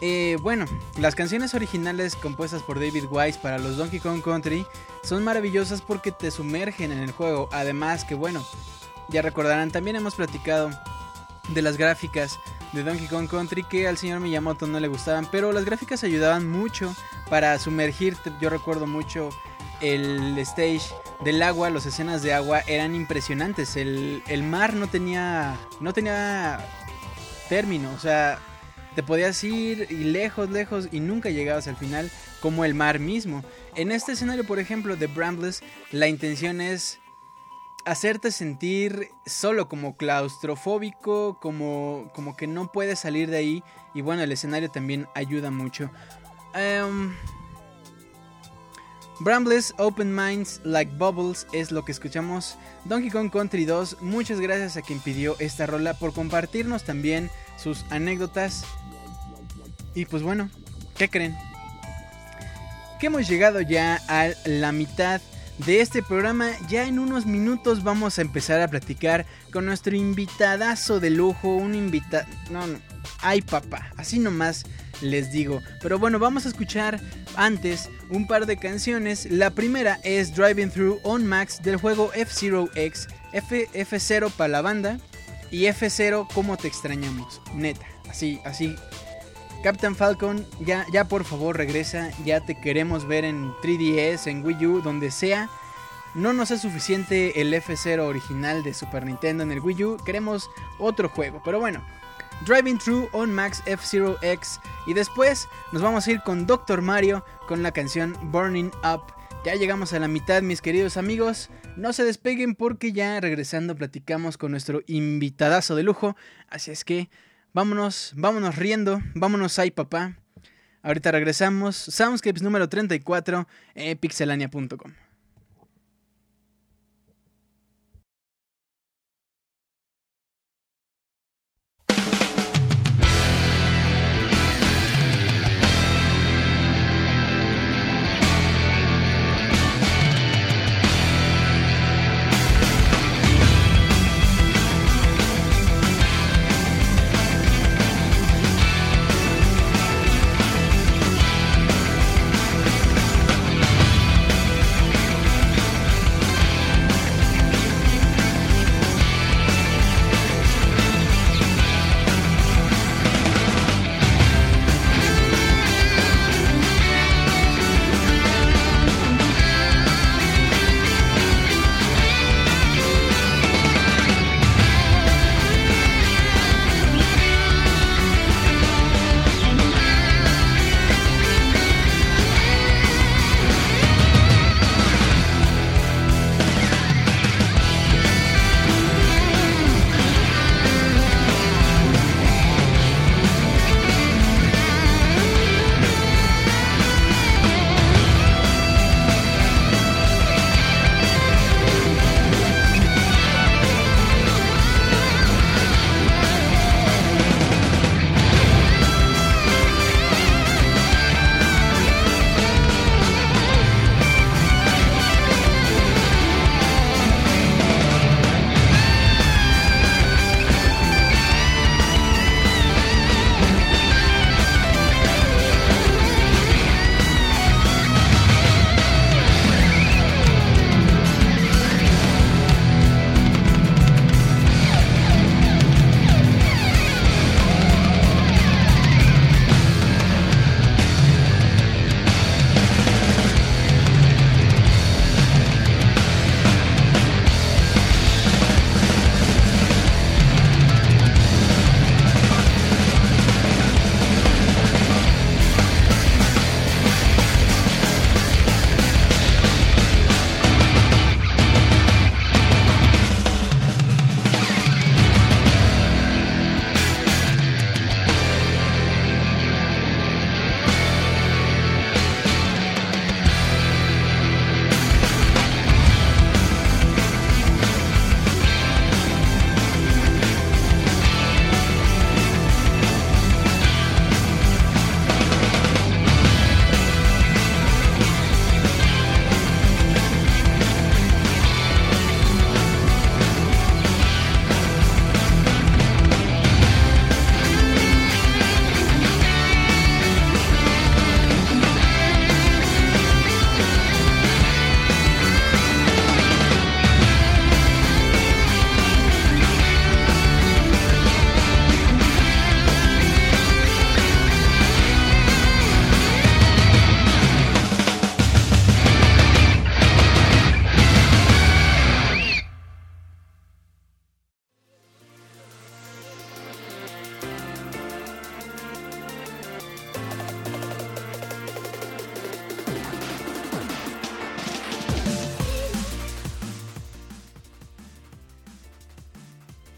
Speaker 1: eh, bueno, las canciones originales compuestas por David Wise para los Donkey Kong Country son maravillosas porque te sumergen en el juego. Además que bueno, ya recordarán, también hemos platicado de las gráficas de Donkey Kong Country que al señor Miyamoto no le gustaban, pero las gráficas ayudaban mucho para sumergirte. Yo recuerdo mucho el stage del agua, las escenas de agua eran impresionantes. El, mar no tenía, no tenía término, o sea, te podías ir y lejos, lejos y nunca llegabas al final como el mar mismo. En este escenario, por ejemplo, de Brambles, la intención es hacerte sentir solo como claustrofóbico, como, como que no puedes salir de ahí. Y bueno, el escenario también ayuda mucho. Em, Brambles Open Minds Like Bubbles es lo que escuchamos. Donkey Kong Country 2, muchas gracias a quien pidió esta rola por compartirnos también sus anécdotas. Y pues bueno, ¿qué creen? Que hemos llegado ya a la mitad de este programa. Ya en unos minutos vamos a empezar a platicar con nuestro invitadazo de lujo. Un invitado... No, no. Ay papá, así nomás les digo. Pero bueno, vamos a escuchar antes un par de canciones. La primera es Driving Through on Max del juego F-Zero X. F F0 para la banda y F0 como te extrañamos. Neta, así, así. Captain Falcon, ya, ya por favor regresa. Ya te queremos ver en 3DS, en Wii U, donde sea. no nos es suficiente el F0 original de Super Nintendo en el Wii U, queremos otro juego. Pero bueno, Driving Through on Max F-Zero X y después nos vamos a ir con Dr. Mario con la canción Burning Up. Ya llegamos a la mitad, mis queridos amigos. No se despeguen porque ya regresando platicamos con nuestro invitadazo de lujo. Así es que vámonos, vámonos riendo, vámonos ahí, papá. Ahorita regresamos. Soundscapes número 34, eh, pixelania.com.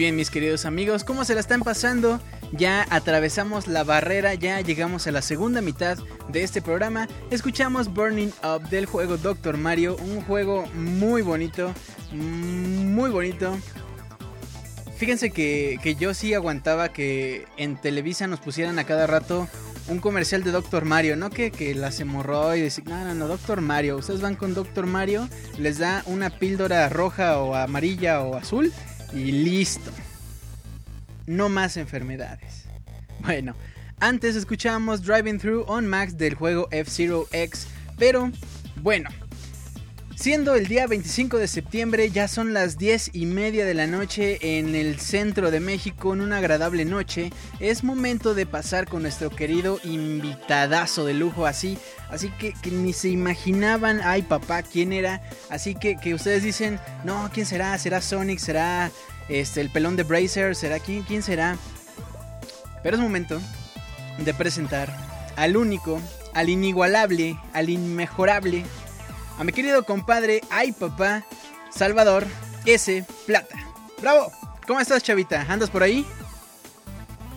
Speaker 1: Bien, mis queridos amigos, ¿cómo se la están pasando? Ya atravesamos la barrera, ya llegamos a la segunda mitad de este programa. Escuchamos Burning Up del juego Doctor Mario, un juego muy bonito, muy bonito. Fíjense que, que yo sí aguantaba que en Televisa nos pusieran a cada rato un comercial de Doctor Mario, no que, que las hemorroides, no, no, no, Doctor Mario. Ustedes van con Doctor Mario, les da una píldora roja o amarilla o azul y listo. No más enfermedades. Bueno, antes escuchábamos Driving Through on Max del juego F-Zero X, pero bueno. Siendo el día 25 de septiembre, ya son las 10 y media de la noche en el centro de México, en una agradable noche. Es momento de pasar con nuestro querido invitadazo de lujo, así, así que, que ni se imaginaban, ay papá, quién era. Así que, que ustedes dicen, no, ¿quién será? ¿Será Sonic? ¿Será este, el pelón de Bracer? ¿Será quién? ¿Quién será? Pero es momento de presentar al único, al inigualable, al inmejorable a mi querido compadre, ay papá, Salvador S. Plata. ¡Bravo! ¿Cómo estás, chavita? ¿Andas por ahí?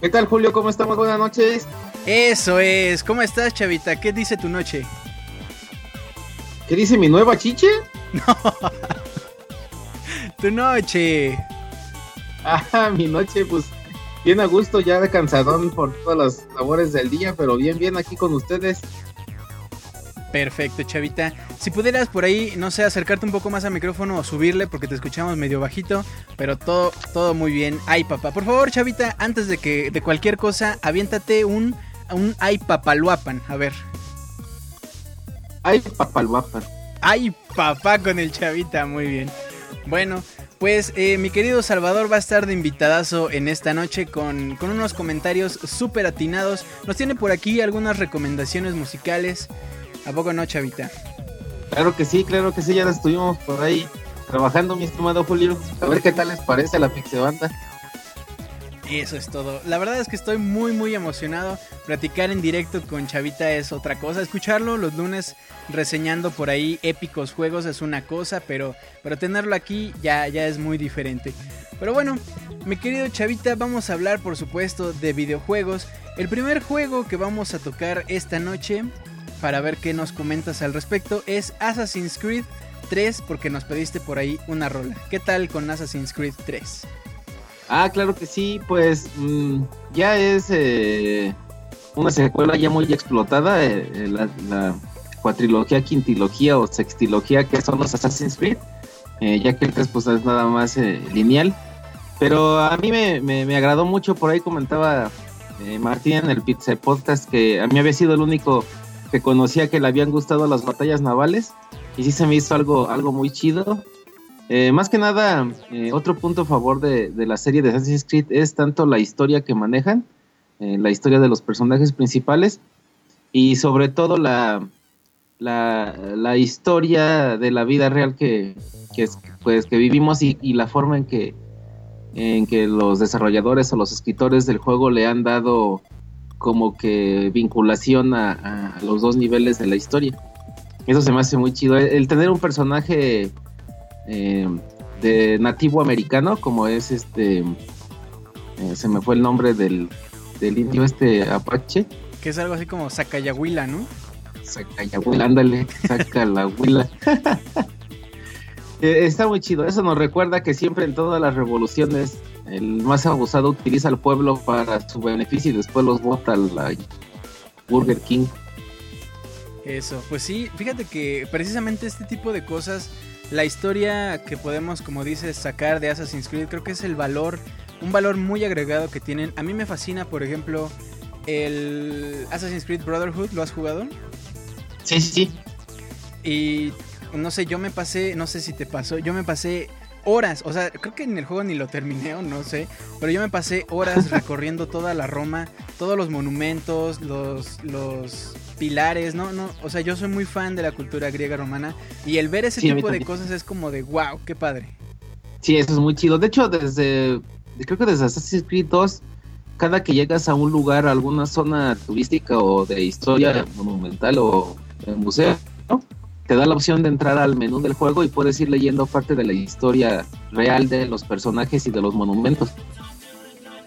Speaker 6: ¿Qué tal, Julio? ¿Cómo estamos? Buenas noches.
Speaker 1: Eso es. ¿Cómo estás, chavita? ¿Qué dice tu noche?
Speaker 6: ¿Qué dice mi nueva chiche?
Speaker 1: Tu noche.
Speaker 6: Ah, mi noche, pues bien a gusto, ya de cansadón por todas las labores del día, pero bien, bien aquí con ustedes.
Speaker 1: Perfecto, chavita. Si pudieras por ahí, no sé, acercarte un poco más al micrófono o subirle porque te escuchamos medio bajito, pero todo, todo muy bien. Ay, papá. Por favor, chavita, antes de que de cualquier cosa, aviéntate un, un ay papaluapan. A ver.
Speaker 6: Ay, papalguapa.
Speaker 1: Ay, papá con el chavita, muy bien. Bueno, pues eh, mi querido Salvador va a estar de invitadazo en esta noche con, con unos comentarios súper atinados. Nos tiene por aquí algunas recomendaciones musicales. ¿A poco no, chavita?
Speaker 6: Claro que sí, claro que sí, ya estuvimos por ahí trabajando, mi estimado Julio. A ver qué tal les parece la Pixebanda.
Speaker 1: Eso es todo. La verdad es que estoy muy muy emocionado. Platicar en directo con Chavita es otra cosa. Escucharlo los lunes reseñando por ahí épicos juegos es una cosa, pero, pero tenerlo aquí ya, ya es muy diferente. Pero bueno, mi querido Chavita, vamos a hablar por supuesto de videojuegos. El primer juego que vamos a tocar esta noche, para ver qué nos comentas al respecto, es Assassin's Creed 3, porque nos pediste por ahí una rola. ¿Qué tal con Assassin's Creed 3?
Speaker 6: Ah, claro que sí, pues mm, ya es eh, una secuela ya muy explotada, eh, eh, la, cuatrilogía, quintilogía o sextilogía que son los Assassin's Creed, eh, ya que el 3 pues es nada más eh, lineal. Pero a mí me, me- me agradó mucho, por ahí comentaba Martín en el Pizza Podcast que a mí había sido el único que conocía que le habían gustado las batallas navales y sí se me hizo algo, algo muy chido. Eh, más que nada, eh, otro punto a favor de, de la serie de Assassin's Creed es tanto la historia que manejan, eh, la historia de los personajes principales y sobre todo la, la, la historia de la vida real que, que, es- pues, que vivimos y, y la forma en que, en que los desarrolladores o los escritores del juego le han dado como que vinculación a, a los dos niveles de la historia. Eso se me hace muy chido. El, el tener un personaje eh, de nativo americano, como es este, eh, se me fue el nombre del, del indio este apache,
Speaker 1: Que es algo así como Sakayahuila, ¿no?
Speaker 6: Sacayahuila, ándale, saca la huila. Eh, Está muy chido, eso nos recuerda que siempre en todas las revoluciones el más abusado utiliza al pueblo para su beneficio y después los vota a la Burger King.
Speaker 1: Eso, pues sí, fíjate que precisamente este tipo de cosas la historia que podemos, como dices, sacar de Assassin's Creed, creo que es el valor, un valor muy agregado que tienen. A mí me fascina, por ejemplo, el Assassin's Creed Brotherhood, ¿lo has jugado?
Speaker 6: Sí, sí, sí.
Speaker 1: Y no sé, yo me pasé, no sé si te pasó, yo me pasé horas, o sea, creo que en el juego ni lo terminé o no sé, pero yo me pasé horas recorriendo toda la Roma, todos los monumentos, los, los pilares, ¿no? no O sea, yo soy muy fan de la cultura griega romana y el ver ese
Speaker 6: Sí,
Speaker 1: tipo de cosas es como de wow, qué padre.
Speaker 6: Sí, eso es muy chido. De hecho, desde, creo que desde Assassin's Creed 2, cada que llegas a un lugar, a alguna zona turística o de historia monumental o de museo, ¿no? Te da la opción de entrar al menú del juego y puedes ir leyendo parte de la historia real de los personajes y de los monumentos.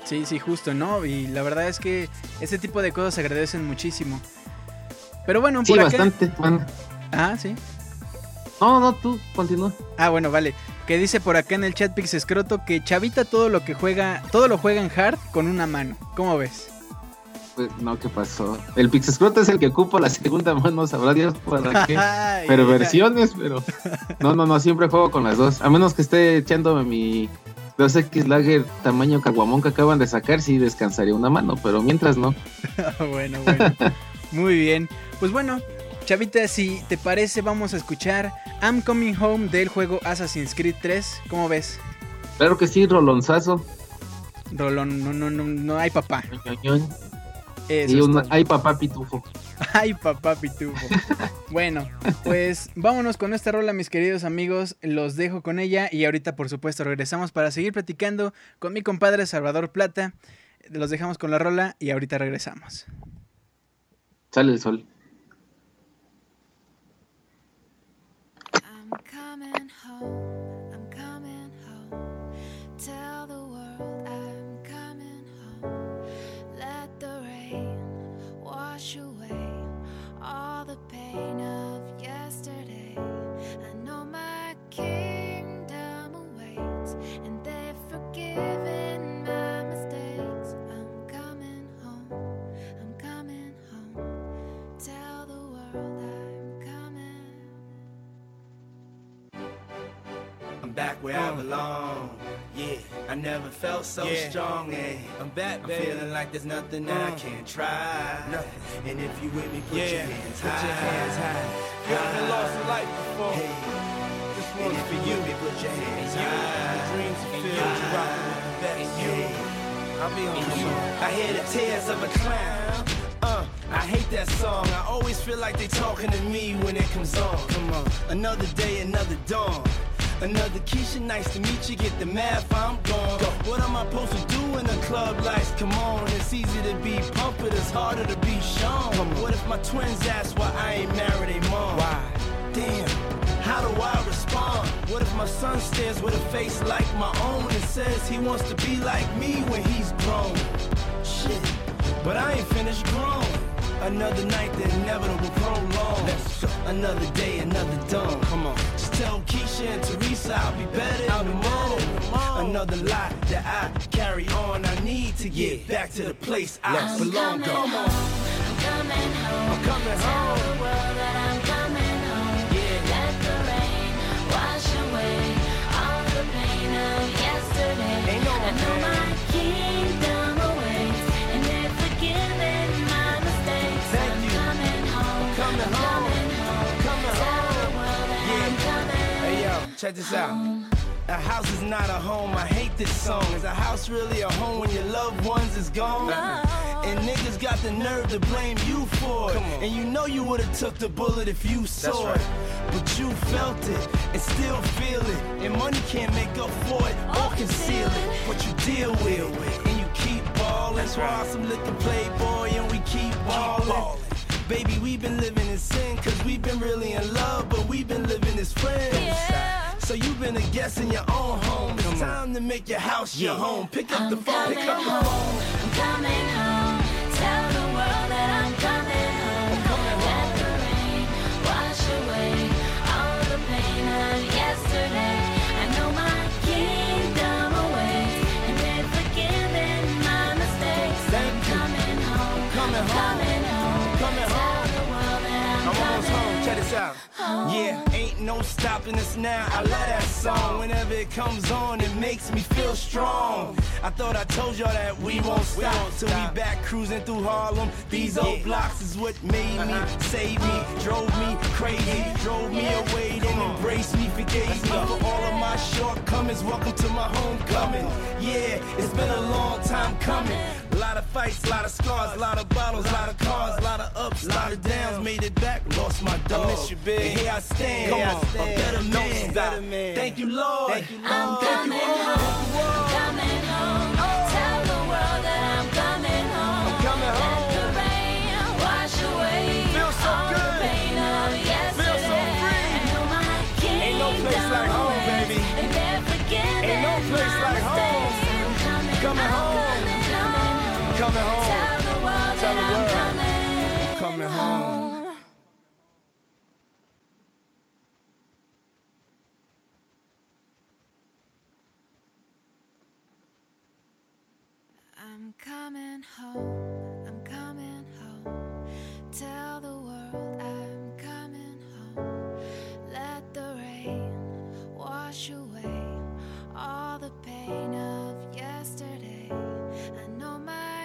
Speaker 1: Sí, sí, justo, ¿no? Y la verdad es que ese tipo de cosas se agradecen muchísimo. Pero bueno,
Speaker 6: Sí,
Speaker 1: por
Speaker 6: bastante. Bueno,
Speaker 1: Ah, sí.
Speaker 6: no, no, tú continúa.
Speaker 1: Ah, bueno, vale. Que dice por acá en el chat Pix Escroto que Chavita todo lo que juega, todo lo juega en hard con una mano. ¿Cómo ves?
Speaker 6: Pues, no, ¿qué pasó? El Pixescroto es el que ocupa la segunda mano, sabrá Dios para qué. Perversiones, pero. No, no, no, siempre juego con las dos. A menos que esté echándome mi 2X Lager tamaño caguamón que acaban de sacar, sí descansaría una mano, pero mientras no.
Speaker 1: bueno, bueno. Muy bien. Pues bueno, Chavita, si te parece, vamos a escuchar I'm Coming Home del juego Assassin's Creed 3. ¿Cómo ves?
Speaker 6: Claro que sí, Rolonzazo.
Speaker 1: Rolón, no, no, no, no hay papá. Eso
Speaker 6: Y
Speaker 1: todo.
Speaker 6: ay, papá pitufo.
Speaker 1: Ay, papá pitufo. bueno, pues vámonos con esta rola, mis queridos amigos. Los dejo con ella y ahorita, por supuesto, regresamos para seguir platicando con mi compadre Salvador Plata. Los dejamos con la rola y ahorita regresamos.
Speaker 6: Sale el sol.
Speaker 5: Of yesterday. I know my kingdom awaits, and they've forgiven
Speaker 7: back where I belong. Yeah, I never felt so
Speaker 8: Yeah.
Speaker 7: strong. And
Speaker 8: I'm back,
Speaker 7: I'm
Speaker 8: baby.
Speaker 7: feeling like there's nothing that I
Speaker 8: Uh.
Speaker 7: can't try.
Speaker 8: Nothing.
Speaker 7: And if you with me, put
Speaker 8: Yeah,
Speaker 7: your hands
Speaker 8: put
Speaker 7: high.
Speaker 8: your hands high. You ever lost a life before?
Speaker 7: Hey,
Speaker 8: This
Speaker 7: and
Speaker 8: one's
Speaker 7: if
Speaker 8: for
Speaker 7: you
Speaker 8: you.
Speaker 7: me, put your
Speaker 8: And
Speaker 7: hands
Speaker 8: you,
Speaker 7: high.
Speaker 8: the dreams
Speaker 7: And
Speaker 8: fulfilled, you
Speaker 7: you.
Speaker 8: rockin' with the best.
Speaker 7: And
Speaker 8: You,
Speaker 7: you.
Speaker 8: I'll be on the show.
Speaker 7: I hear the tears of a clown. Uh, I hate that song. I always feel like they talking to me when it comes on. Come on, another day, another dawn. Another Keisha, nice to meet you. Get the math, I'm gone. What am I supposed to do when the club lights come on? It's easy to be pumped, but it's harder to be shown. What if my twins ask why I ain't married a mom?
Speaker 8: Why?
Speaker 7: Damn, how do I respond? What if my son stares with a face like my own and says he wants to be like me when he's grown? Shit, but I ain't finished growing. Another night, the inevitable prolong. Another day, another dawn.
Speaker 8: Come on.
Speaker 7: Just tell Keisha and I'll be better the morning. Another lie that I carry on. I need to get back to the place I belong. Come on,
Speaker 5: I'm coming home.
Speaker 7: I'm coming home.
Speaker 5: the world that I'm coming home.
Speaker 7: Check this out. A house is not a home. I hate this song. Is a house really a home when your loved ones is gone? Uh-huh. And niggas got the nerve to blame you for it. And you know you would've took the bullet if you saw it. But you felt it and still feel it. And money can't make up for it or conceal it. What you deal with and you keep ballin'. That's why some liquor playboy and we keep ballin'. Baby, we've been living in sin cause we've been really in love, but we've been living as friends. So you've been a guest in your own home. It's time to make your house your home. Pick up the
Speaker 5: I'm
Speaker 7: phone,
Speaker 5: coming
Speaker 7: pick up the
Speaker 5: home.
Speaker 7: phone.
Speaker 5: I'm coming home. Tell the world that I'm coming home. Let the rain wash away all the pain of yesterday. I know my kingdom awaits, and they've forgiven my mistakes. I'm coming home. I'm
Speaker 7: home.
Speaker 5: coming home.
Speaker 7: Coming
Speaker 5: Tell
Speaker 7: home.
Speaker 5: the world that I'm,
Speaker 7: I'm almost
Speaker 5: coming
Speaker 7: home. Check this out.
Speaker 5: home.
Speaker 7: Yeah, ain't no stopping us now. I love that song. Whenever it comes on, it makes me feel strong. I thought I told y'all that we won't stop till we back cruising through Harlem. These old blocks is what made me, saved me, drove me crazy, drove me away, then embraced me, forgave me for all of my shortcomings. Welcome to my homecoming. Yeah, it's been a long time coming. A lot of fights, a lot of scars, a lot of bottles, a lot of cars, a lot of ups, a lot of downs. Made it back, lost my dog.
Speaker 8: miss you, big.
Speaker 7: And here I stand,
Speaker 8: I
Speaker 7: Come on,
Speaker 8: stand.
Speaker 7: a better
Speaker 8: Don't
Speaker 7: man.
Speaker 8: stop. man.
Speaker 7: Thank you, Lord.
Speaker 8: Thank you,
Speaker 5: I'm
Speaker 8: Lord.
Speaker 5: coming home, coming home. Tell the world that I'm coming home.
Speaker 8: I'm coming
Speaker 5: Let
Speaker 8: home.
Speaker 5: the rain wash away
Speaker 8: Feel so
Speaker 5: all
Speaker 8: good.
Speaker 5: the pain of
Speaker 8: Feel so
Speaker 5: yesterday.
Speaker 8: free.
Speaker 5: I know my
Speaker 8: Ain't no place like home, baby.
Speaker 5: and they're
Speaker 8: Ain't no place like home.
Speaker 5: I'm coming,
Speaker 8: Coming home.
Speaker 5: Coming home. Tell the world
Speaker 8: Tell the world.
Speaker 5: I'm coming,
Speaker 8: Coming home.
Speaker 5: I'm coming home, I'm coming home. Tell the world I'm coming home. Let the rain wash away all the pain of yesterday. I know my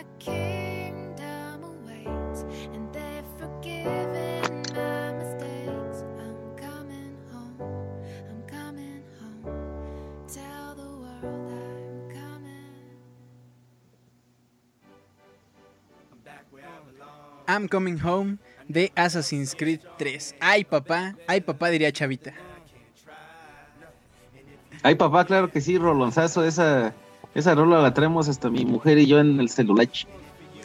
Speaker 5: I'm Coming Home
Speaker 1: de Assassin's Creed 3. Ay, papá, ay, papá, diría Chavita.
Speaker 6: Ay, papá, claro que sí, Rolonzazo, esa, esa rola la traemos hasta mi mujer y yo en el celular.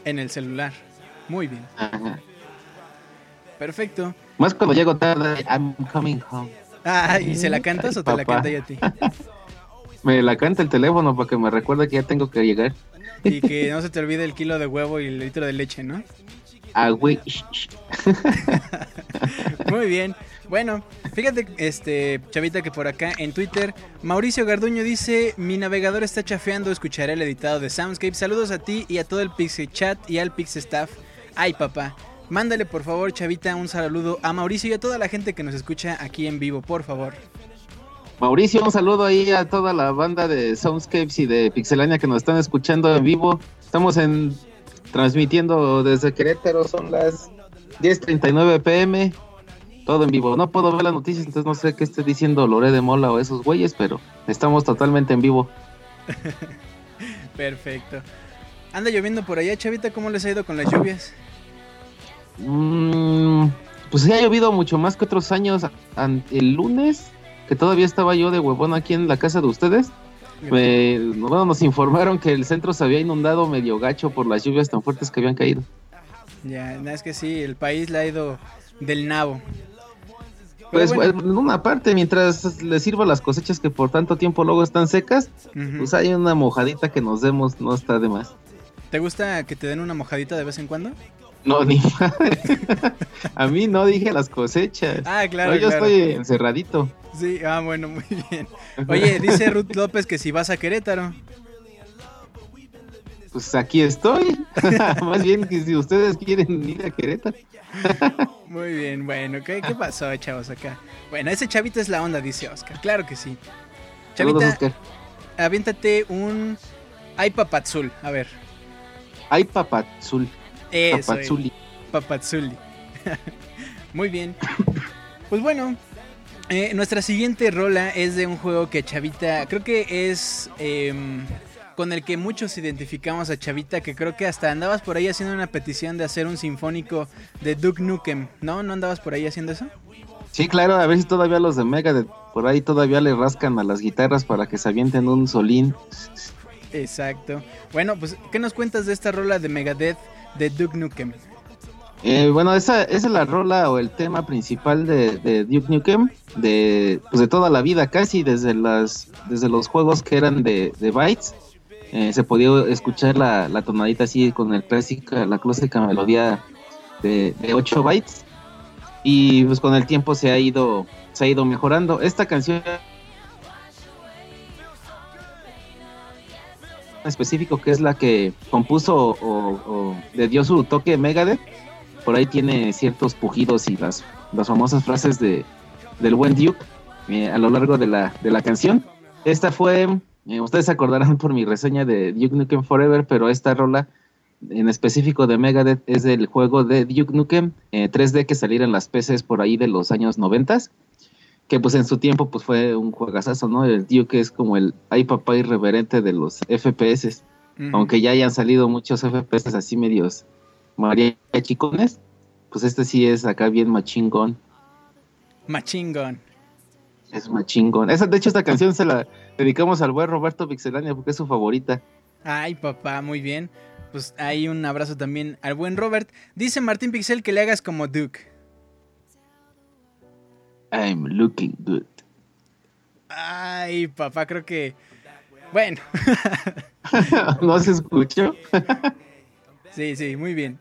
Speaker 1: En el celular. Muy bien.
Speaker 6: Ajá.
Speaker 1: Perfecto.
Speaker 6: Más cuando llego tarde, I'm coming home.
Speaker 1: Ah, ¿y se la cantas o te la canta yo a ti?
Speaker 6: Me la canta el teléfono para que me recuerde que ya tengo que llegar.
Speaker 1: Y que no se te olvide el kilo de huevo y el litro de leche, ¿no?
Speaker 6: Güey.
Speaker 1: Muy bien. Bueno, fíjate, este, Chavita, que por acá en Twitter, Mauricio Garduño dice, mi navegador está chafeando, escucharé el editado de Soundscape. Saludos a ti y a todo el Pixie Chat y al Pixie Staff. Ay, papá. Mándale, por favor, Chavita, un saludo a Mauricio y a toda la gente que nos escucha aquí en vivo, por favor.
Speaker 6: Mauricio, un saludo ahí a toda la banda de Soundscapes y de Pixelania que nos están escuchando en vivo. Estamos en transmitiendo desde Querétaro, son las 10:39 pm. Todo en vivo. No puedo ver las noticias, entonces no sé qué esté diciendo Lore de Mola o esos güeyes, pero estamos totalmente en vivo.
Speaker 1: Perfecto. Anda lloviendo por allá, Chavita, ¿cómo les ha ido con las lluvias?
Speaker 6: Mm, pues sí ha llovido mucho más que otros años. El lunes, que todavía estaba yo de huevón aquí en la casa de ustedes, me- bueno, nos informaron que el centro se había inundado medio gacho por las lluvias tan fuertes que habían caído.
Speaker 1: Ya, es que sí, el país le ha ido del nabo. Pero
Speaker 6: Pues
Speaker 1: bueno,
Speaker 6: en una parte, mientras les sirva las cosechas que por tanto tiempo luego están secas, pues hay una mojadita que nos demos, no está de más.
Speaker 1: ¿te gusta que te den una mojadita de vez en cuando?
Speaker 6: No, ni madre. A mí no dije las cosechas.
Speaker 1: Ah, claro,
Speaker 6: No, yo
Speaker 1: claro.
Speaker 6: estoy encerradito.
Speaker 1: Sí, ah, bueno, muy bien. Oye, dice Ruth López que si vas a Querétaro.
Speaker 6: Pues aquí estoy. Más bien que si ustedes quieren ir a Querétaro.
Speaker 1: Muy bien, bueno, ¿qué, qué pasó, chavos, acá? Bueno, ese chavito es la onda, dice Oscar. Claro que sí.
Speaker 6: Saludos,
Speaker 1: Chavita,
Speaker 6: Oscar.
Speaker 1: aviéntate un... Ay, papazul, a ver.
Speaker 6: Ay, papazul.
Speaker 1: Eso,
Speaker 6: Papazuli.
Speaker 1: Papazuli. Muy bien. Pues bueno, eh, nuestra siguiente rola es de un juego que Chavita, creo que es em, con el que muchos identificamos a Chavita, que creo que hasta andabas por ahí haciendo una petición de hacer un sinfónico de Duke Nukem, ¿no? ¿No andabas por ahí haciendo eso?
Speaker 6: Sí, claro, a ver si todavía los de Megadeth por ahí todavía le rascan a las guitarras para que se avienten un solín.
Speaker 1: Exacto. Bueno, pues, ¿qué nos cuentas de esta rola de Megadeth de Duke Nukem?
Speaker 6: Eh, bueno, esa, es la rola o el tema principal de, Duke Nukem, de, pues de toda la vida casi, desde, las, desde los juegos que eran de, de bytes. Eh, se podía escuchar la, la tonadita así con el clásica, la clásica melodía de, de 8 bytes. Y pues con el tiempo se ha ido, se ha ido mejorando. Esta canción específico que es la que compuso o, o le dio su toque Megadeth por ahí tiene ciertos pujidos y las, las famosas frases de, del buen Duke eh, a lo largo de la, de la canción. Esta fue, eh, ustedes se acordarán por mi reseña de Duke Nukem Forever, pero esta rola en específico de Megadeth es del juego de Duke Nukem eh, 3D que salieron las PCs por ahí de los años 90 que pues en su tiempo pues fue un juegazazo, ¿no? El Duke es como el ay papá irreverente de los FPS, aunque ya hayan salido muchos FPS así medios mariachicones, pues este sí es acá bien machingón,
Speaker 1: Machine Gun.
Speaker 6: es machingón. Esa, de hecho esta canción se la dedicamos al buen Roberto Pixelania porque es su favorita.
Speaker 1: Ay, papá, muy bien. Pues hay un abrazo también al buen Robert. Dice Martín Pixel que le hagas como Duke.
Speaker 6: I'm looking good.
Speaker 1: Ay, papá, creo que... Bueno,
Speaker 6: ¿No se escuchó?
Speaker 1: sí, sí, muy bien.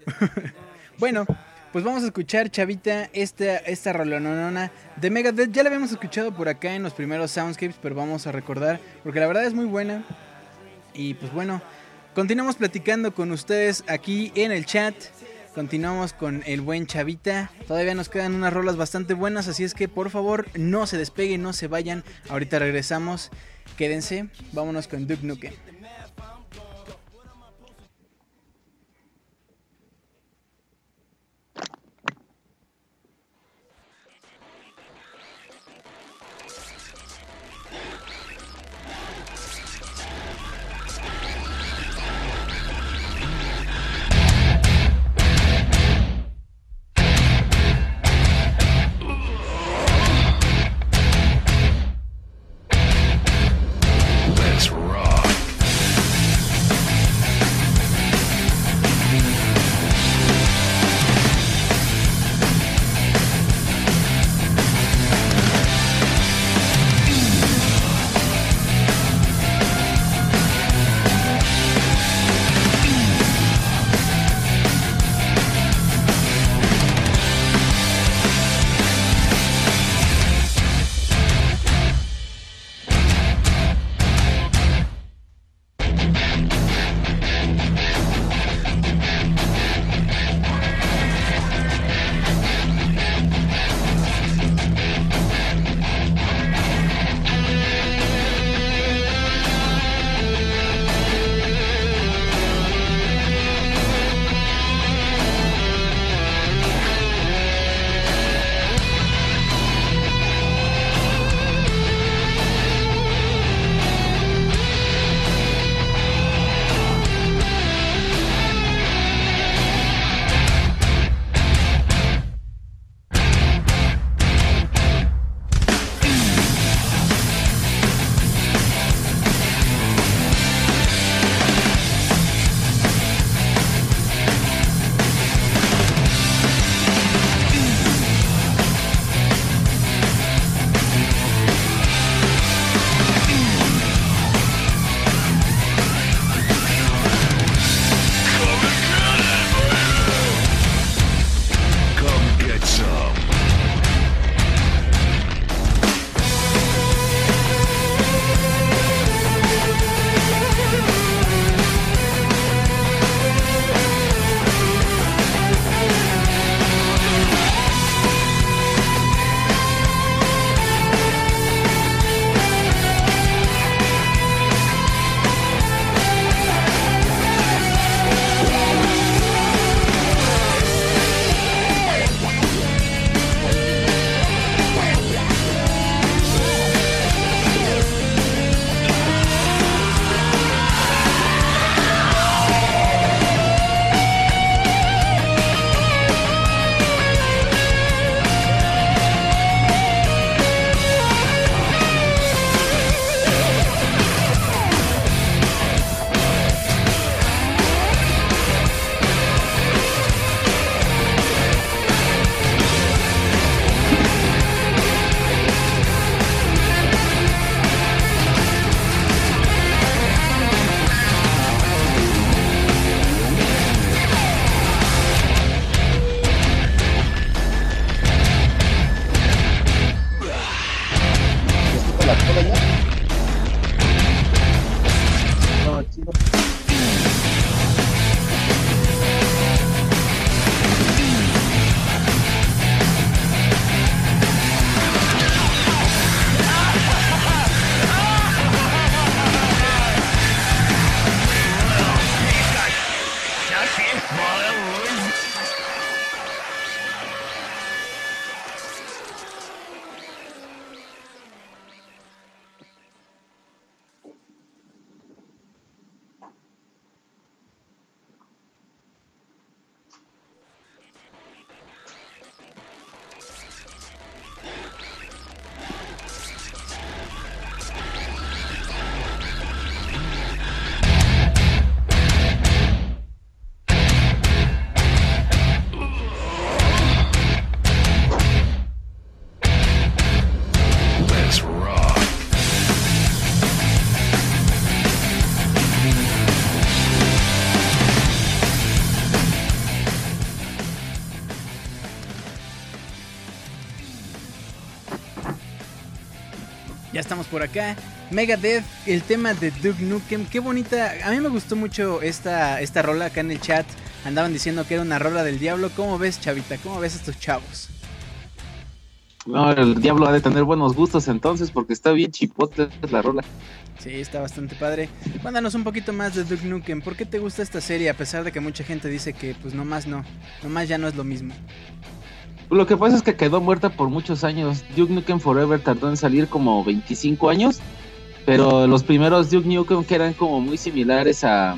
Speaker 1: bueno, pues vamos a escuchar, chavita, esta, esta rolononona de Megadeth. Ya la habíamos escuchado por acá en los primeros Soundscapes, pero vamos a recordar, porque la verdad es muy buena. Y pues bueno, continuamos platicando con ustedes aquí en el chat. Continuamos con el buen Chavita. Todavía nos quedan unas rolas bastante buenas, así es que por favor no se despeguen, no se vayan. Ahorita regresamos. Quédense. Vámonos con Duke Nukem. Por acá. Megadeth, el tema de Duke Nukem, qué bonita. A mí me gustó mucho esta, esta rola acá en el chat. Andaban diciendo que era una rola del diablo. ¿Cómo ves, chavita? ¿Cómo ves a estos chavos?
Speaker 6: No, el diablo ha de tener buenos gustos entonces, porque está bien chipote la rola.
Speaker 1: Sí, está bastante padre. Cuéntanos un poquito más de Duke Nukem. ¿Por qué te gusta esta serie? A pesar de que mucha gente dice que, pues, nomás no. Nomás ya no es lo mismo.
Speaker 6: Lo que pasa es que quedó muerta por muchos años. Duke Nukem Forever tardó en salir como 25 años, pero los primeros Duke Nukem que eran como muy similares a,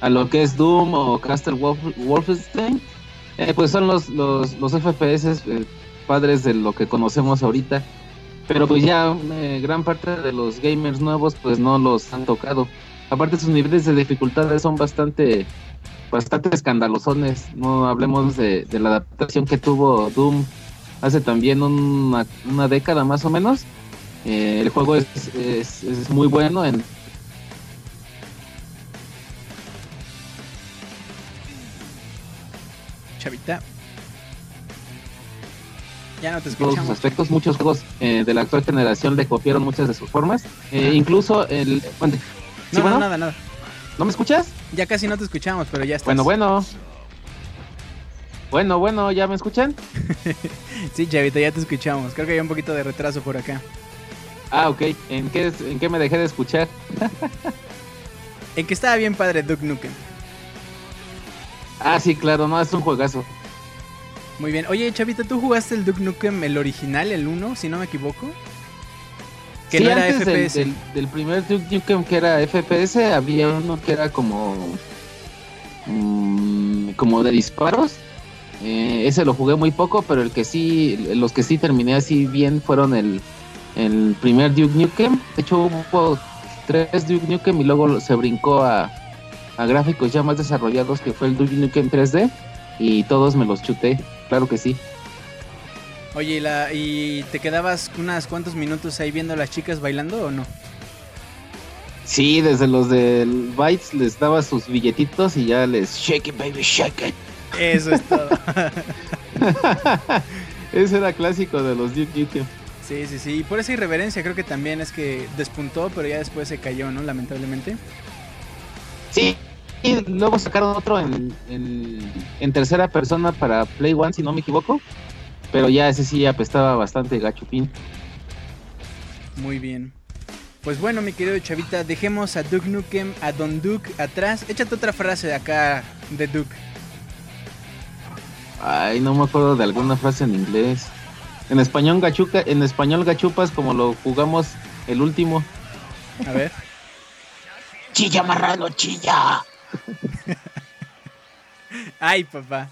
Speaker 6: a lo que es Doom o Castle Wolf- Wolfenstein, eh, pues son los, los, los FPS eh, padres de lo que conocemos ahorita. Pero pues ya eh, gran parte de los gamers nuevos pues no los han tocado. Aparte sus niveles de dificultades son bastante bastante escandalosones. No hablemos de, de la adaptación que tuvo Doom hace también una, una década más o menos. Eh, el juego es, es, es muy bueno en
Speaker 1: Chavita. Ya no te
Speaker 6: todos sus
Speaker 1: escuchamos.
Speaker 6: aspectos. Muchos juegos eh, de la actual generación le copiaron muchas de sus formas. Eh, incluso el... ¿Sí,
Speaker 1: No,
Speaker 6: bueno?
Speaker 1: no, nada, nada.
Speaker 6: ¿No me escuchas?
Speaker 1: Ya casi no te escuchamos, pero ya estás.
Speaker 6: Bueno, bueno. Bueno, bueno, ¿ya me escuchan?
Speaker 1: Sí, Chavita, ya te escuchamos. Creo que hay un poquito de retraso por acá.
Speaker 6: Ah, ok. ¿En qué, ¿En qué me dejé de escuchar?
Speaker 1: En que estaba bien padre Duke Nukem.
Speaker 6: Ah, sí, claro, no, es un juegazo.
Speaker 1: Muy bien. Oye, Chavita, ¿tú jugaste el Duke Nukem, el original, el 1, si no me equivoco? Que
Speaker 6: Sí,
Speaker 1: no era
Speaker 6: antes del-
Speaker 1: FPS.
Speaker 6: Del, del primer Duke Nukem que era FPS, había uno que era como. mm, como de disparos. Eh, ese lo jugué muy poco, pero el que sí, los que sí terminé así bien fueron el, el primer Duke Nukem. De hecho, hubo tres Duke Nukem y luego se brincó a, a gráficos ya más desarrollados que fue el Duke Nukem 3D. Y todos me los chuté, claro que sí.
Speaker 1: Oye, ¿y, la, ¿y te quedabas unas cuantos minutos ahí viendo a las chicas bailando o no?
Speaker 6: Sí, desde los del Bytes les daba sus billetitos y ya les shake it, baby, shake it.
Speaker 1: Eso es todo.
Speaker 6: Ese era clásico de los Duke Nukem.
Speaker 1: sí, sí, sí. Y por esa irreverencia creo que también es que despuntó, pero ya después se cayó, ¿no? Lamentablemente.
Speaker 6: Sí, y luego sacaron otro en, en, en tercera persona para Play One, si no me equivoco. Pero ya ese sí apestaba bastante gachupín.
Speaker 1: Muy bien. Pues bueno, mi querido Chavita, dejemos a Duke Nukem, a Don Duke atrás. Échate otra frase de acá de Duke.
Speaker 6: Ay, no me acuerdo de alguna frase en inglés. En español gachuca, en español gachupas como lo jugamos el último.
Speaker 1: A ver.
Speaker 6: Chilla marrano, chilla.
Speaker 1: Ay, papá.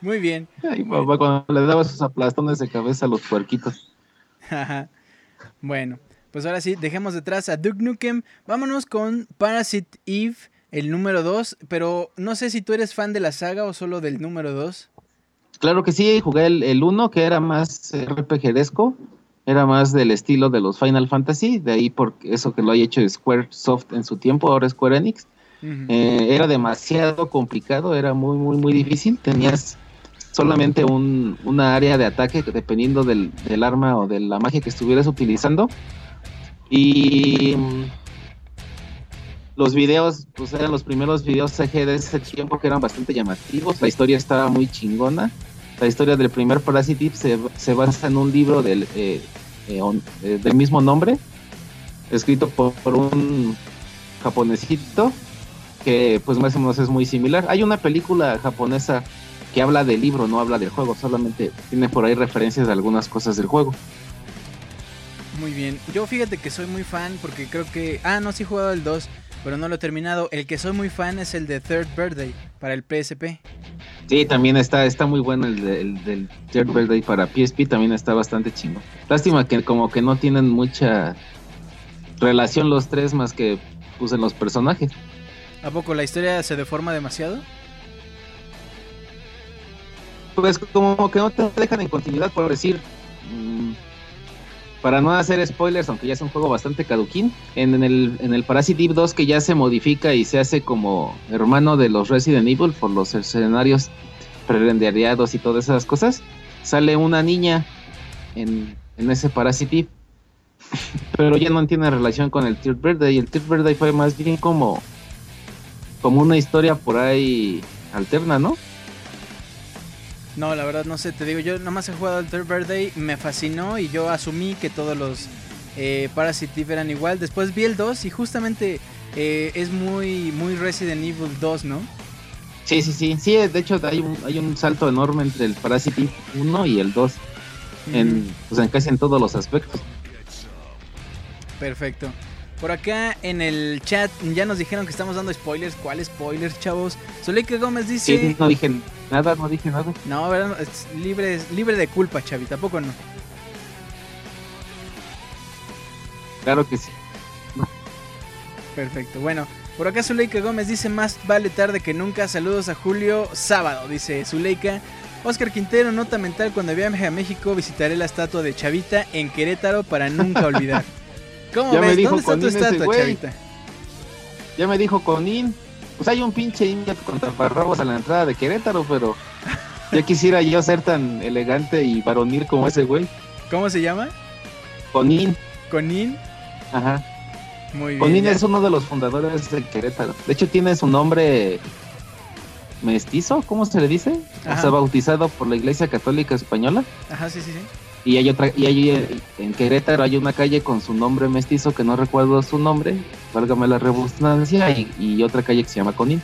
Speaker 1: Muy bien.
Speaker 6: Ay, papá, cuando le daba sus aplastones de cabeza a los puerquitos.
Speaker 1: Bueno, pues ahora sí, dejemos detrás a Duke Nukem. Vámonos con Parasite Eve, el número 2. Pero no sé si tú eres fan de la saga o solo del número 2.
Speaker 6: Claro que sí, jugué el, el 1 que era más RPGesco, era más del estilo de los Final Fantasy, de ahí por eso que lo haya hecho Square Soft en su tiempo, ahora Square Enix. Eh, era demasiado complicado, era muy, muy, muy difícil. Tenías solamente un, una área de ataque que dependiendo del, del arma o de la magia que estuvieras utilizando. Y mm, los videos, pues eran los primeros videos CG de ese tiempo que eran bastante llamativos. La historia estaba muy chingona. La historia del primer Parasite se, se basa en un libro del, eh, eh, eh, del mismo nombre, escrito por, por un japonesito que pues más o menos es muy similar. Hay una película japonesa que habla del libro, no habla del juego, solamente tiene por ahí referencias de algunas cosas del juego.
Speaker 1: Muy bien. Yo fíjate que soy muy fan porque creo que... Ah, no, sí he jugado el 2, pero no lo he terminado. El que soy muy fan es el de Third Birthday para el PSP.
Speaker 6: Sí, también está, está muy bueno el, de- el del Third Birthday para PSP, también está bastante chingo. Lástima que como que no tienen mucha relación los tres más que pues en los personajes.
Speaker 1: ¿A poco la historia se deforma demasiado?
Speaker 6: Pues como que no te dejan en continuidad por decir, mm, para no hacer spoilers, aunque ya es un juego bastante caduquín, en, el, en el Parasite Eve 2 que ya se modifica y se hace como hermano de los Resident Evil por los escenarios prerendereados y todas esas cosas, sale una niña en, en ese Parasite pero ya no tiene relación con el Third Birthday. El Third Birthday fue más bien como, como una historia por ahí alterna, ¿no?
Speaker 1: No, la verdad no sé, te digo, yo nomás he jugado al Third Birthday, me fascinó y yo asumí que todos los eh, Parasite Eve eran igual. Después vi el 2 y justamente eh, es muy, muy Resident Evil 2, ¿no?
Speaker 6: Sí, sí, sí. Sí, de hecho hay un, hay un salto enorme entre el Parasite Eve 1 y el 2. En, pues en casi en todos los aspectos.
Speaker 1: Perfecto. Por acá en el chat ya nos dijeron que estamos dando spoilers. ¿Cuáles spoilers, chavos? Zuleika Gómez dice...
Speaker 6: Sí, no dije nada, no dije nada.
Speaker 1: No, ¿verdad? Es libre, libre de culpa, Chavi, tampoco no.
Speaker 6: Claro que sí.
Speaker 1: Perfecto. Bueno, por acá Zuleika Gómez dice más vale tarde que nunca. Saludos a Julio Sábado, dice Zuleika. Oscar Quintero, nota mental, cuando viaje a México visitaré la estatua de Chavita en Querétaro para nunca olvidar. ¿Cómo
Speaker 6: Ya me dijo
Speaker 1: ¿Dónde está tu estatua. Chavita?
Speaker 6: Ya me dijo Conin. Pues hay un pinche indio con taparrabos a la entrada de Querétaro, pero ya quisiera yo ser tan elegante y varonil como ese güey.
Speaker 1: ¿Cómo se llama?
Speaker 6: Conin.
Speaker 1: Conin.
Speaker 6: Ajá.
Speaker 1: Muy bien.
Speaker 6: Conin
Speaker 1: ya.
Speaker 6: es uno de los fundadores de Querétaro. De hecho, tiene su nombre mestizo, ¿cómo se le dice?
Speaker 1: Ajá.
Speaker 6: O sea, bautizado por la Iglesia Católica Española.
Speaker 1: Ajá, sí, sí, sí.
Speaker 6: Y hay otra, y hay eh, en Querétaro hay una calle con su nombre mestizo que no recuerdo su nombre, válgame la redundancia, y, y otra calle que se llama Conin.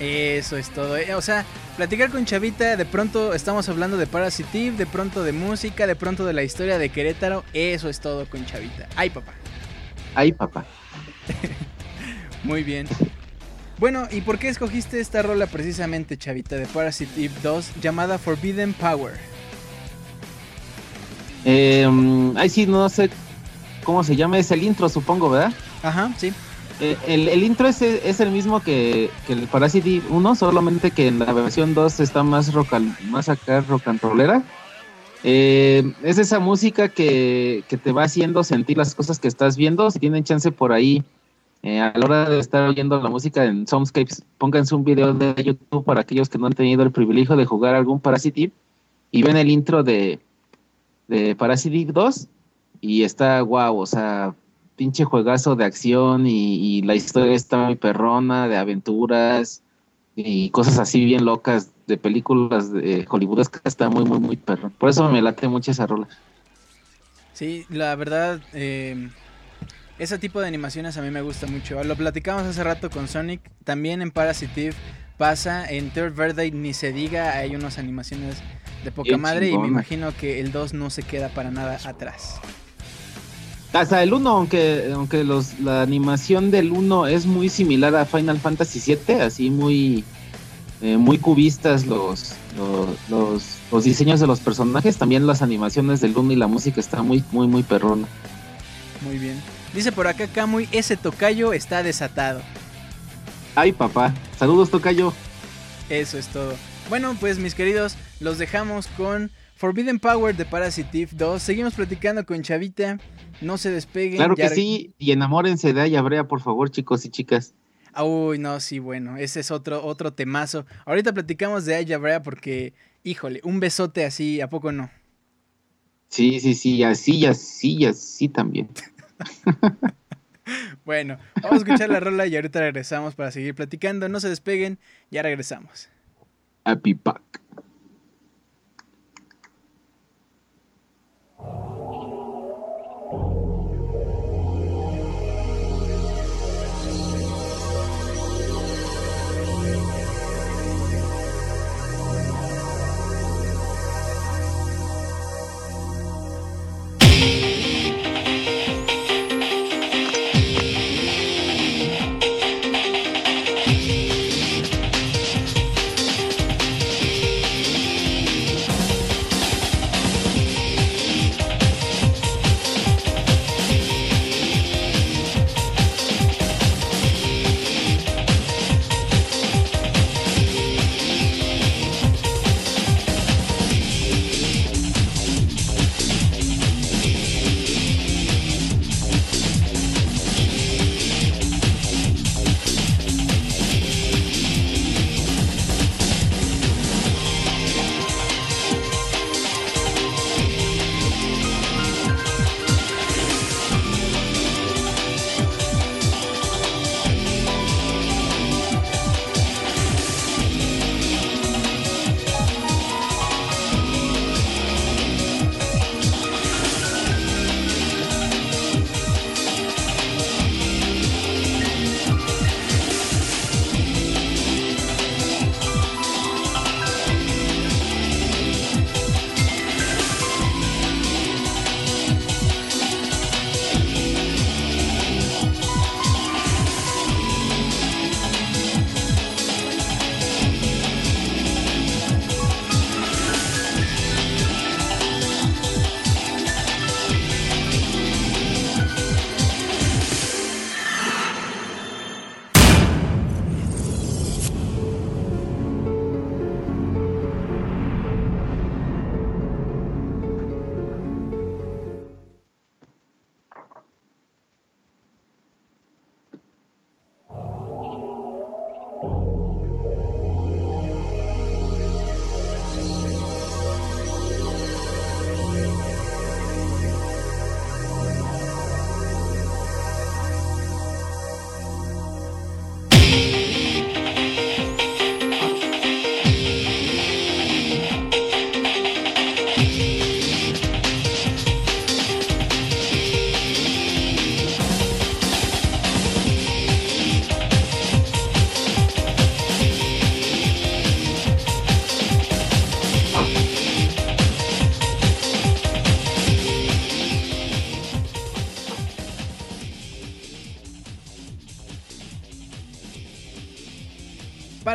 Speaker 1: Eso es todo. eh. O sea, platicar con Chavita, de pronto estamos hablando de Parasitive, de pronto de música, de pronto de la historia de Querétaro. Eso es todo con Chavita. Ay, papá.
Speaker 6: Ay, papá.
Speaker 1: Muy bien. Bueno, ¿y por qué escogiste esta rola precisamente, Chavita, de Parasitive 2, llamada Forbidden Power?
Speaker 6: Eh, mm, ay, sí, no sé cómo se llama, es el intro, supongo, ¿verdad?
Speaker 1: Ajá, sí.
Speaker 6: Eh, el, el intro es, es el mismo que, que el Parasite 1, solamente que en la versión 2 está más rock, más acá rock and rollera. Eh, es esa música que, que te va haciendo sentir las cosas que estás viendo. Si tienen chance por ahí, eh, a la hora de estar oyendo la música en Soundscapes, pónganse un video de YouTube para aquellos que no han tenido el privilegio de jugar algún Parasite y ven el intro de, de Parasite 2 y está guau, o sea, pinche juegazo de acción y, la historia está muy perrona, de aventuras y cosas así bien locas de películas de hollywoodescas, está muy, muy, muy perrón. Por eso me late mucho esa rola.
Speaker 1: Sí, la verdad, eh, ese tipo de animaciones a mí me gusta mucho. Lo platicamos hace rato con Sonic. También en Parasitive pasa, en Third Birthday ni se diga, hay unas animaciones de poca
Speaker 6: Bien
Speaker 1: madre y me imagino que el 2 no se queda para nada atrás.
Speaker 6: Hasta el 1, aunque, aunque los, la animación del 1 es muy similar a Final Fantasy VII, así muy, eh, muy cubistas los, los, los, los diseños de los personajes, también las animaciones del 1 y la música está muy, muy, muy perrona.
Speaker 1: Muy bien. Dice por acá Kamui, ese tocayo está desatado.
Speaker 6: Ay, papá. Saludos, Tocayo.
Speaker 1: Eso es todo. Bueno, pues mis queridos, los dejamos con Forbidden Power de Parasitive 2. Seguimos platicando con Chavita. No se despeguen.
Speaker 6: Claro que sí, y enamórense de Ayabrea, por favor, chicos y chicas.
Speaker 1: Ah, Uy, no, sí, bueno, ese es otro, otro temazo. Ahorita platicamos de Aya Brea porque, híjole, un besote así, ¿a poco no?
Speaker 6: Sí, sí, sí, así, así, así también.
Speaker 1: Bueno, vamos a escuchar la rola y ahorita regresamos para seguir platicando. No se despeguen, ya regresamos.
Speaker 6: I'll be
Speaker 5: back.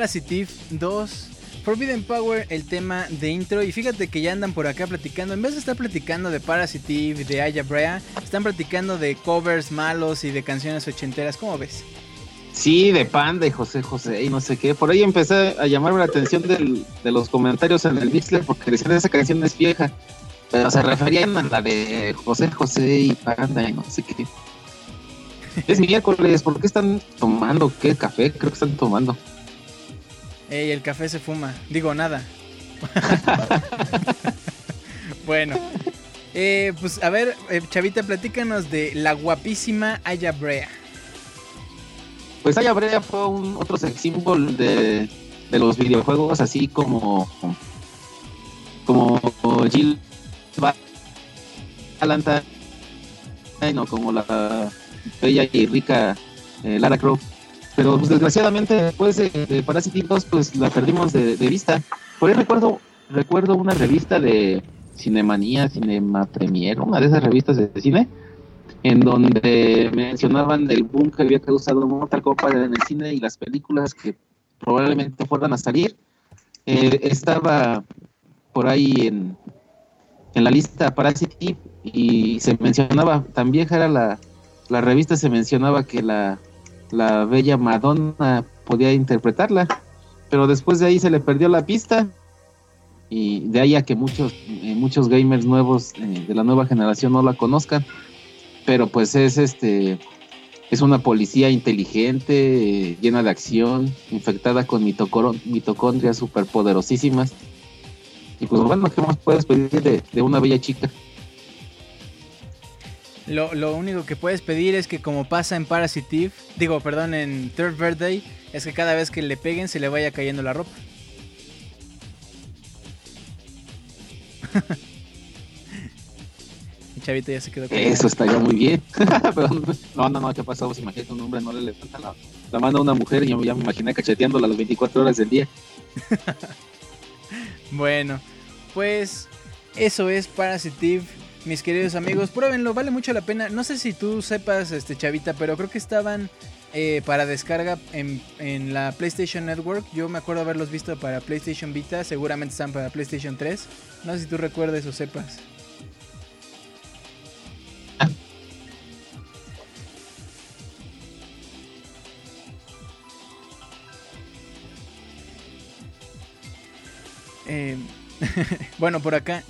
Speaker 1: Parasitive 2. Forbidden Power, el tema de intro. Y fíjate que ya andan por acá platicando. En vez de estar platicando de Parasitive, de Aya Brea, están platicando de covers malos y de canciones ochenteras. ¿Cómo ves?
Speaker 6: Sí, de Panda y José José y no sé qué. Por ahí empecé a llamarme la atención de los comentarios en el Mixler porque decían esa canción es vieja. Pero se referían a la de José José y Panda y no sé qué. Es miércoles, ¿por qué están tomando? ¿Qué café? Creo que están tomando.
Speaker 1: Ey, el café se fuma. Digo, nada. bueno. Eh, pues a ver, eh, Chavita, platícanos de la guapísima Aya Brea.
Speaker 6: Pues Aya Brea fue un otro sex symbol de, de los videojuegos, así como como Jill Valentine o como la bella y rica eh, Lara Croft. Pero pues, desgraciadamente después de, de Parasite 2 pues la perdimos de, de vista. Por ahí recuerdo recuerdo una revista de Cinemanía, Cinema Premier, una de esas revistas de cine en donde mencionaban el boom que había causado Mortal Kombat en el cine y las películas que probablemente fueran a salir. Eh, estaba por ahí en, en la lista Parasite y se mencionaba, tan vieja era la, la revista, se mencionaba que la, la bella Madonna podía interpretarla, pero después de ahí se le perdió la pista y de ahí a que muchos, eh, muchos gamers nuevos eh, de la nueva generación no la conozcan pero pues es este es una policía inteligente, llena de acción, infectada con mitocondrias superpoderosísimas. Y pues bueno, ¿qué más puedes pedir de una bella chica?
Speaker 1: Lo, lo único que puedes pedir es que como pasa en Parasitive, digo, perdón, en Third Birthday, es que cada vez que le peguen se le vaya cayendo la ropa. Y Chavita ya se quedó callado.
Speaker 6: Eso estaría muy bien. pero no, no, no, ¿qué pasó? Pues imagínate un hombre no le levanta la, la mano a una mujer y yo ya me imaginé cacheteándola las 24 horas del día.
Speaker 1: Bueno, pues eso es Parasitive, mis queridos amigos. Pruébenlo, vale mucho la pena. No sé si tú sepas, este Chavita, pero creo que estaban eh, para descarga en, en la PlayStation Network. Yo me acuerdo haberlos visto para PlayStation Vita, seguramente están para PlayStation 3. No sé si tú recuerdes o sepas. Eh, bueno, por acá.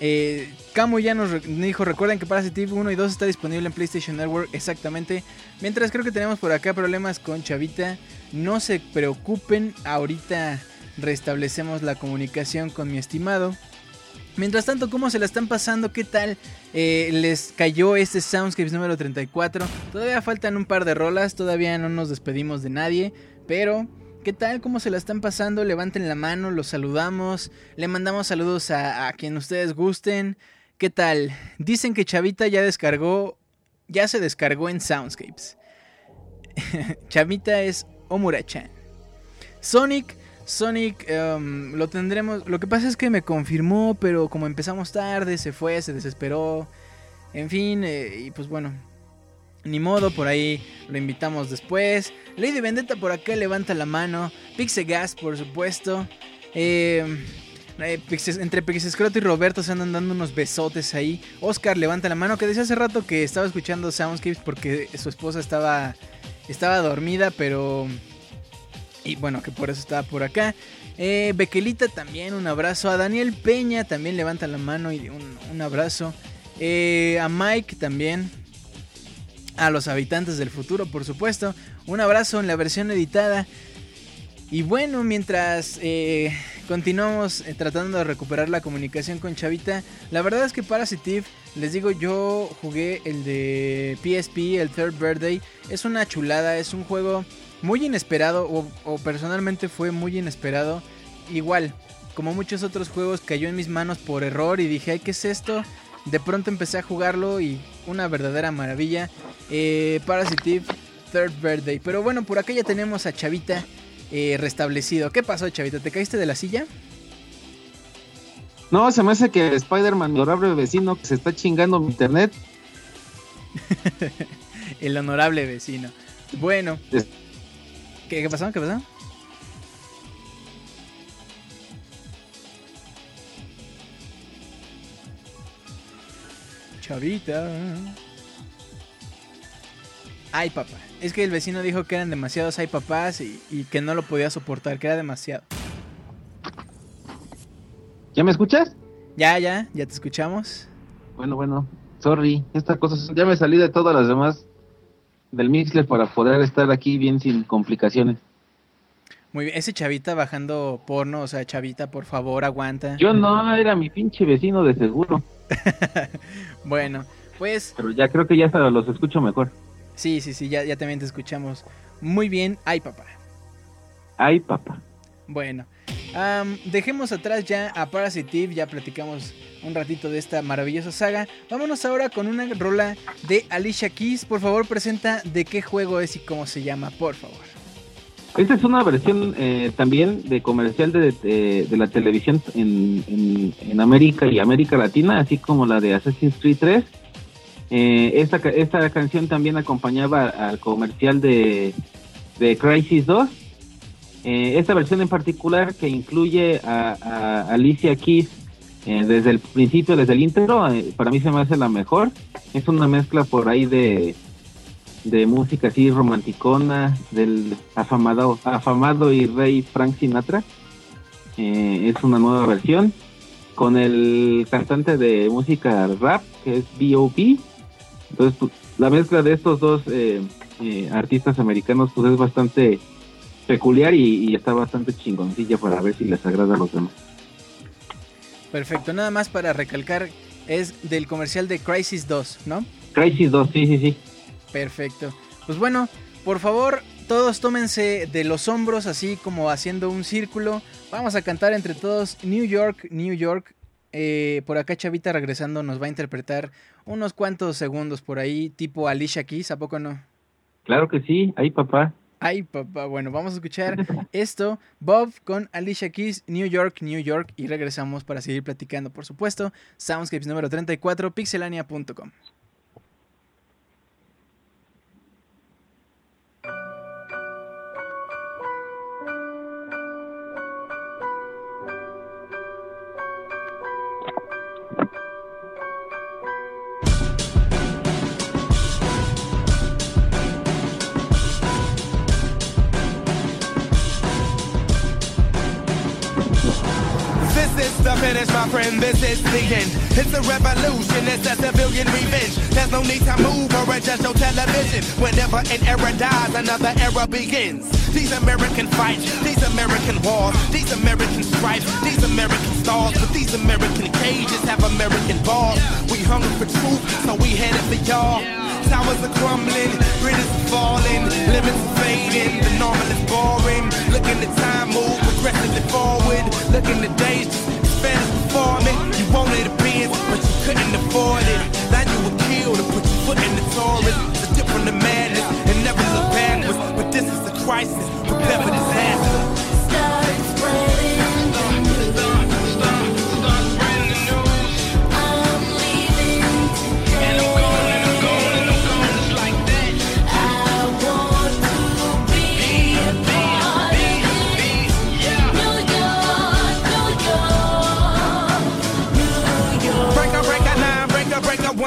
Speaker 1: Eh, Camu ya nos dijo, recuerden que Parasitive 1 y 2 está disponible en PlayStation Network, exactamente. Mientras creo que tenemos por acá problemas con Chavita. No se preocupen, ahorita restablecemos la comunicación con mi estimado. Mientras tanto, ¿cómo se la están pasando? ¿Qué tal? Eh, les cayó este Soundscapes número 34. Todavía faltan un par de rolas, todavía no nos despedimos de nadie, pero ¿Qué tal? ¿Cómo se la están pasando? Levanten la mano, los saludamos, le mandamos saludos a, quien ustedes gusten. ¿Qué tal? Dicen que Chavita ya descargó, ya se descargó en Soundscapes. Chavita es Omura-chan. Sonic, Sonic em, lo tendremos. Lo que pasa es que me confirmó, pero como empezamos tarde, se fue, se desesperó. En fin, eh, y pues bueno, ni modo, por ahí lo invitamos después. Lady Vendetta por acá levanta la mano. Pixegas, por supuesto. Eh, eh, Pixes- entre y Roberto se andan dando unos besotes ahí. Oscar levanta la mano, que decía hace rato que estaba escuchando Soundscapes porque su esposa estaba, estaba dormida, pero... Y bueno, que por eso estaba por acá. Eh, Bequelita también, un abrazo. A Daniel Peña también levanta la mano y un, un abrazo. Eh, a Mike también. A los habitantes del futuro, por supuesto. Un abrazo en la versión editada. Y bueno, mientras eh, continuamos eh, tratando de recuperar la comunicación con Chavita, la verdad es que Parasitive, les digo, yo jugué el de PSP, el Third Birthday, es una chulada, es un juego muy inesperado, o, personalmente fue muy inesperado. Igual, como muchos otros juegos, cayó en mis manos por error y dije, ¿qué es esto? De pronto empecé a jugarlo y una verdadera maravilla. Eh, Parasitive Third Birthday. Pero bueno, por acá ya tenemos a Chavita eh, restablecido. ¿Qué pasó, Chavita? ¿Te caíste de la silla?
Speaker 6: No, se me hace que Spider-Man, honorable vecino, que se está chingando mi internet.
Speaker 1: El honorable vecino. Bueno.
Speaker 6: Es-
Speaker 1: ¿Qué, qué pasó? ¿Qué pasó? Chavita. Ay, papá. Es que el vecino dijo que eran demasiados ay papás y, y que no lo podía soportar, que era demasiado.
Speaker 6: ¿Ya me escuchas?
Speaker 1: Ya, ya, ya te escuchamos.
Speaker 6: Bueno, bueno, sorry, estas cosas, ya me salí de todas las demás del Mixler para poder estar aquí bien sin complicaciones.
Speaker 1: Muy bien, ese chavita bajando porno, o sea, chavita, por favor, aguanta.
Speaker 6: Yo no, era mi pinche vecino de seguro,
Speaker 1: Bueno, pues
Speaker 6: pero ya creo que ya los escucho mejor.
Speaker 1: sí, sí, sí, ya, ya también te escuchamos. Muy bien, ay papá.
Speaker 6: Ay, papá.
Speaker 1: Bueno, dejemos atrás ya a Parasitive, ya platicamos un ratito de esta maravillosa saga. Vámonos ahora con una rola de Alicia Keys. Por favor, presenta de qué juego es y cómo se llama, por favor.
Speaker 6: Esta es una versión eh, también de comercial de, de- la televisión en, en- América y América Latina, así como la de Assassin's Creed 3. Eh, esta, esta canción también acompañaba al comercial de, de Crisis 2. Eh, esta versión en particular que incluye a, a Alicia Keys eh, desde el principio, desde el intro, para mí se me hace la mejor. Es una mezcla por ahí de, de música así romanticona del afamado, afamado y rey Frank Sinatra. Eh, es una nueva versión con el cantante de música rap que es B.O.B. Entonces pues, la mezcla de estos dos eh, eh, artistas americanos pues es bastante peculiar y, y está bastante chingoncilla para ver si les agrada a los demás.
Speaker 1: Perfecto, nada más para recalcar, es del comercial de Crisis 2, ¿no?
Speaker 6: Crisis 2, sí, sí, sí.
Speaker 1: Perfecto. Pues bueno, por favor, todos tómense de los hombros así como haciendo un círculo. Vamos a cantar entre todos New York, New York. Eh, por acá Chavita regresando nos va a interpretar unos cuantos segundos por ahí, tipo Alicia Keys, ¿a poco no?
Speaker 6: Claro que sí, ahí papá.
Speaker 1: Ay, papá, bueno, vamos a escuchar esto, Bob con Alicia Keys, New York, New York, y regresamos para seguir platicando, por supuesto, Soundscapes número 34, pixelania.com.
Speaker 7: This is the finish, my friend. This is the end. It's a revolution. It's a civilian revenge. There's no need to move or adjust your television. Whenever an era dies, another era begins. These American fights, these American wars, these American stripes, these American stars, but these American cages have American bars. We hungry for truth, so we headed for y'all. Towers are crumbling, bridges are falling, limits are fading, the normal is boring. Looking the time move progressively forward. looking the days, just before me. You wanted a Benz, but you couldn't afford it. Now you were killed to put your foot in the Taurus. It's a different to madness and never look backwards. But this is a crisis, prepare for disaster.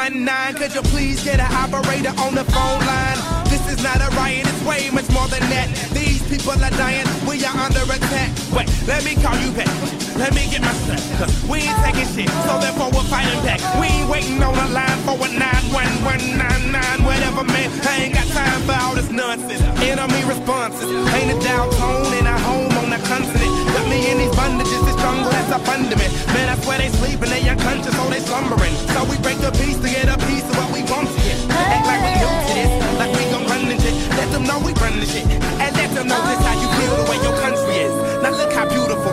Speaker 7: 919. Could you please get an operator on the phone line? This is not a riot, it's way much more than that. These people are dying, we are under attack. Wait, let me call you back. Let me get my stuff. Cause we ain't taking shit, so therefore we're fighting back. We ain't waiting on the line for a 91199, whatever, man. I ain't got time for all this nonsense. Enemy responses, ain't a dial tone in our home on the continent struggle that's up under me. Man, I swear they sleeping, they unconscious, so they slumbering. So we break the peace to get a piece of what we want to get. Act like we new to this, like we gon' run this shit. Let them know we run this shit. And let them know just how you feel the way your country is. Now look how beautiful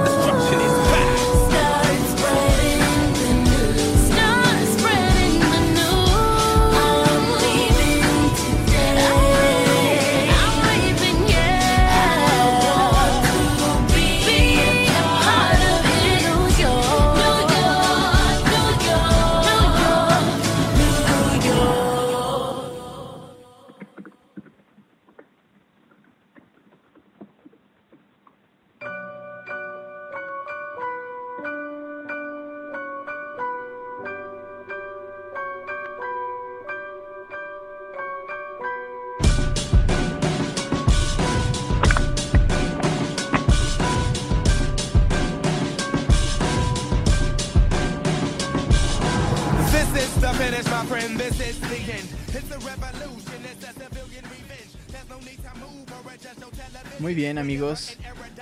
Speaker 1: bien, amigos.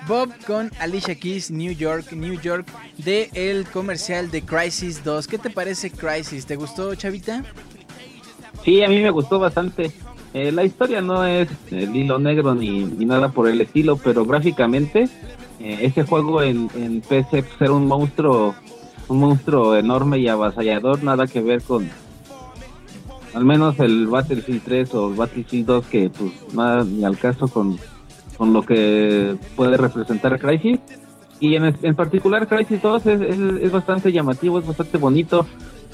Speaker 1: Bob con Alicia Keys, New York, New York, de el comercial de Crisis 2. ¿Qué te parece Crisis? ¿Te gustó, Chavita?
Speaker 6: Sí, a mí me gustó bastante. Eh, la historia no es el hilo negro ni, nada por el estilo, pero gráficamente eh, ese juego en, en PC pues, era un monstruo, un monstruo enorme y avasallador, nada que ver con al menos el Battlefield 3 o Battlefield 2 que pues nada ni al caso con, con lo que puede representar Crisis. Y en, en particular Crisis 2 es, es, es bastante llamativo, es bastante bonito.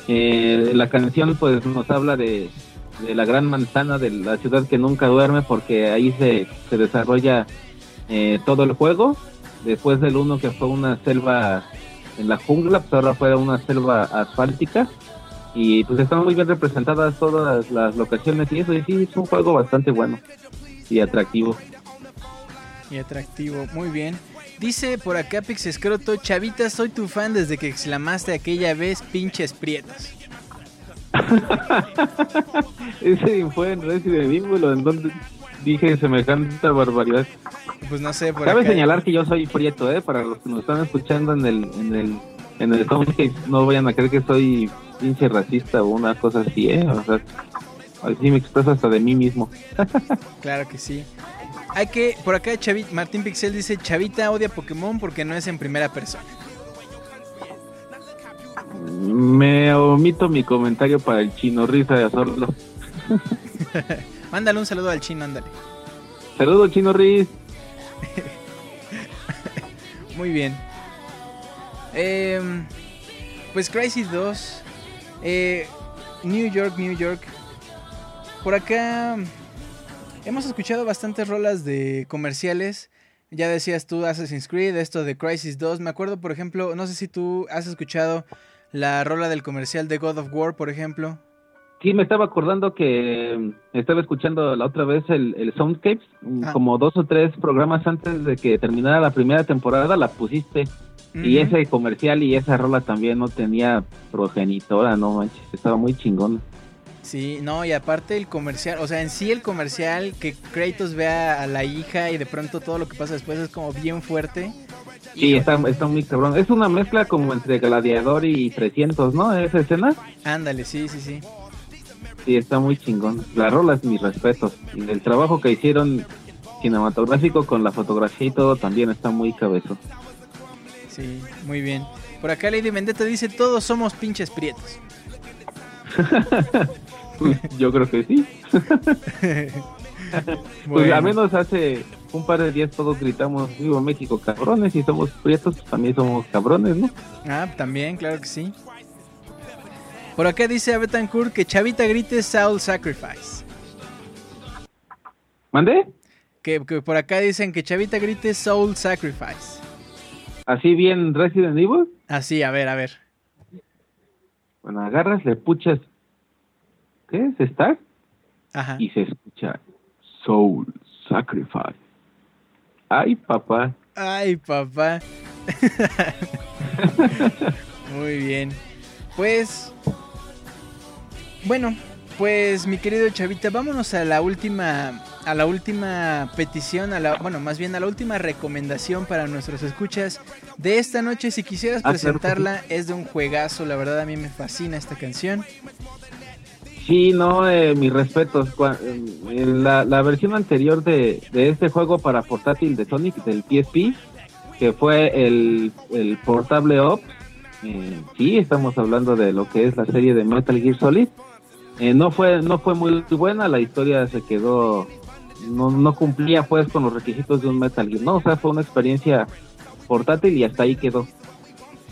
Speaker 6: Eh, la canción pues nos habla de, de la gran manzana de la ciudad que nunca duerme porque ahí se, se desarrolla eh, todo el juego. Después del uno que fue una selva en la jungla, pues ahora fue una selva asfáltica. Y pues están muy bien representadas todas las locaciones y eso, y sí, es un juego bastante bueno y atractivo.
Speaker 1: Y atractivo, muy bien. Dice por acá Pix Escroto, Chavita, soy tu fan desde que exclamaste aquella vez pinches prietos.
Speaker 6: Ese fue en Resident Evil, en donde dije semejante barbaridad.
Speaker 1: Pues no sé, por
Speaker 6: Cabe
Speaker 1: acá.
Speaker 6: señalar que yo soy prieto, ¿eh? Para los que nos están escuchando en el, en el, en el Soundcase, no vayan a creer que soy pinche racista o una cosa así, ¿eh? O sea, así me expreso hasta de mí mismo.
Speaker 1: Claro que sí. Hay que, por acá Chavi- Martín Pixel dice, Chavita odia Pokémon porque no es en primera persona.
Speaker 6: Me omito mi comentario para el chino risa de Azorlo.
Speaker 1: Mándale un saludo al chino, ándale.
Speaker 6: Saludos, chino Riz.
Speaker 1: Muy bien. Em, pues Crisis 2. eh, New York, New York. Por acá hemos escuchado bastantes rolas de comerciales. Ya decías tú Assassin's Creed, esto de Crisis 2. Me acuerdo, por ejemplo, no sé si tú has escuchado la rola del comercial de God of War, por ejemplo.
Speaker 6: Sí, me estaba acordando que mm, estaba escuchando la otra vez el, el Soundscapes, mm,
Speaker 1: Ah.
Speaker 6: como dos o tres programas antes de que terminara la primera temporada, la pusiste. Y ese comercial y esa rola también no tenía progenitora, no manches, estaba muy chingón.
Speaker 1: Sí, no, y aparte el comercial, o sea, en sí el comercial, que Kratos vea a la hija y de pronto todo lo que pasa después es como bien fuerte.
Speaker 6: Sí, está, está muy cabrón. Es una mezcla como entre Gladiador y 300, ¿no? Esa escena.
Speaker 1: Ándale, sí, sí, sí.
Speaker 6: Sí, está muy chingón. La rola es mis respetos. Y el trabajo que hicieron cinematográfico con la fotografía y todo también está muy cabezo.
Speaker 1: Sí, muy bien. Por acá Lady Vendetta dice, todos somos pinches prietos.
Speaker 6: Pues, yo creo que sí. Pues
Speaker 1: Bueno.
Speaker 6: al menos hace un par de días todos gritamos, vivo México, cabrones, y somos prietos, pues también somos cabrones, ¿no?
Speaker 1: Ah, también, claro que sí. Por acá dice a Betancourt que Chavita grite Soul Sacrifice.
Speaker 6: ¿Mandé?
Speaker 1: Que, que por acá dicen que Chavita grite Soul Sacrifice.
Speaker 6: Así bien Resident Evil.
Speaker 1: Así, a ver, a ver.
Speaker 6: Bueno, agarras, le puchas. ¿Qué es? ¿Star?
Speaker 1: Ajá.
Speaker 6: Y se escucha Soul Sacrifice. Ay, papá.
Speaker 1: Ay, papá. Muy bien. Pues. Bueno, pues mi querido Chavita, vámonos a la última a la última petición, a la, bueno, más bien a la última recomendación para nuestros escuchas de esta noche. Si quisieras
Speaker 6: Ah,
Speaker 1: presentarla, es de un juegazo, la verdad a mí me fascina esta canción.
Speaker 6: Sí, no, eh, mis respetos. Cua- eh, La, la versión anterior de, de este juego para portátil de Sonic, del PSP, que fue el, el Portable Ops, eh, sí, estamos hablando de lo que es la serie de Metal Gear Solid. Eh, no fue no fue muy buena, la historia se quedó, no, no cumplía pues con los requisitos de un Metal Gear, no, o sea, fue una experiencia portátil y hasta ahí quedó.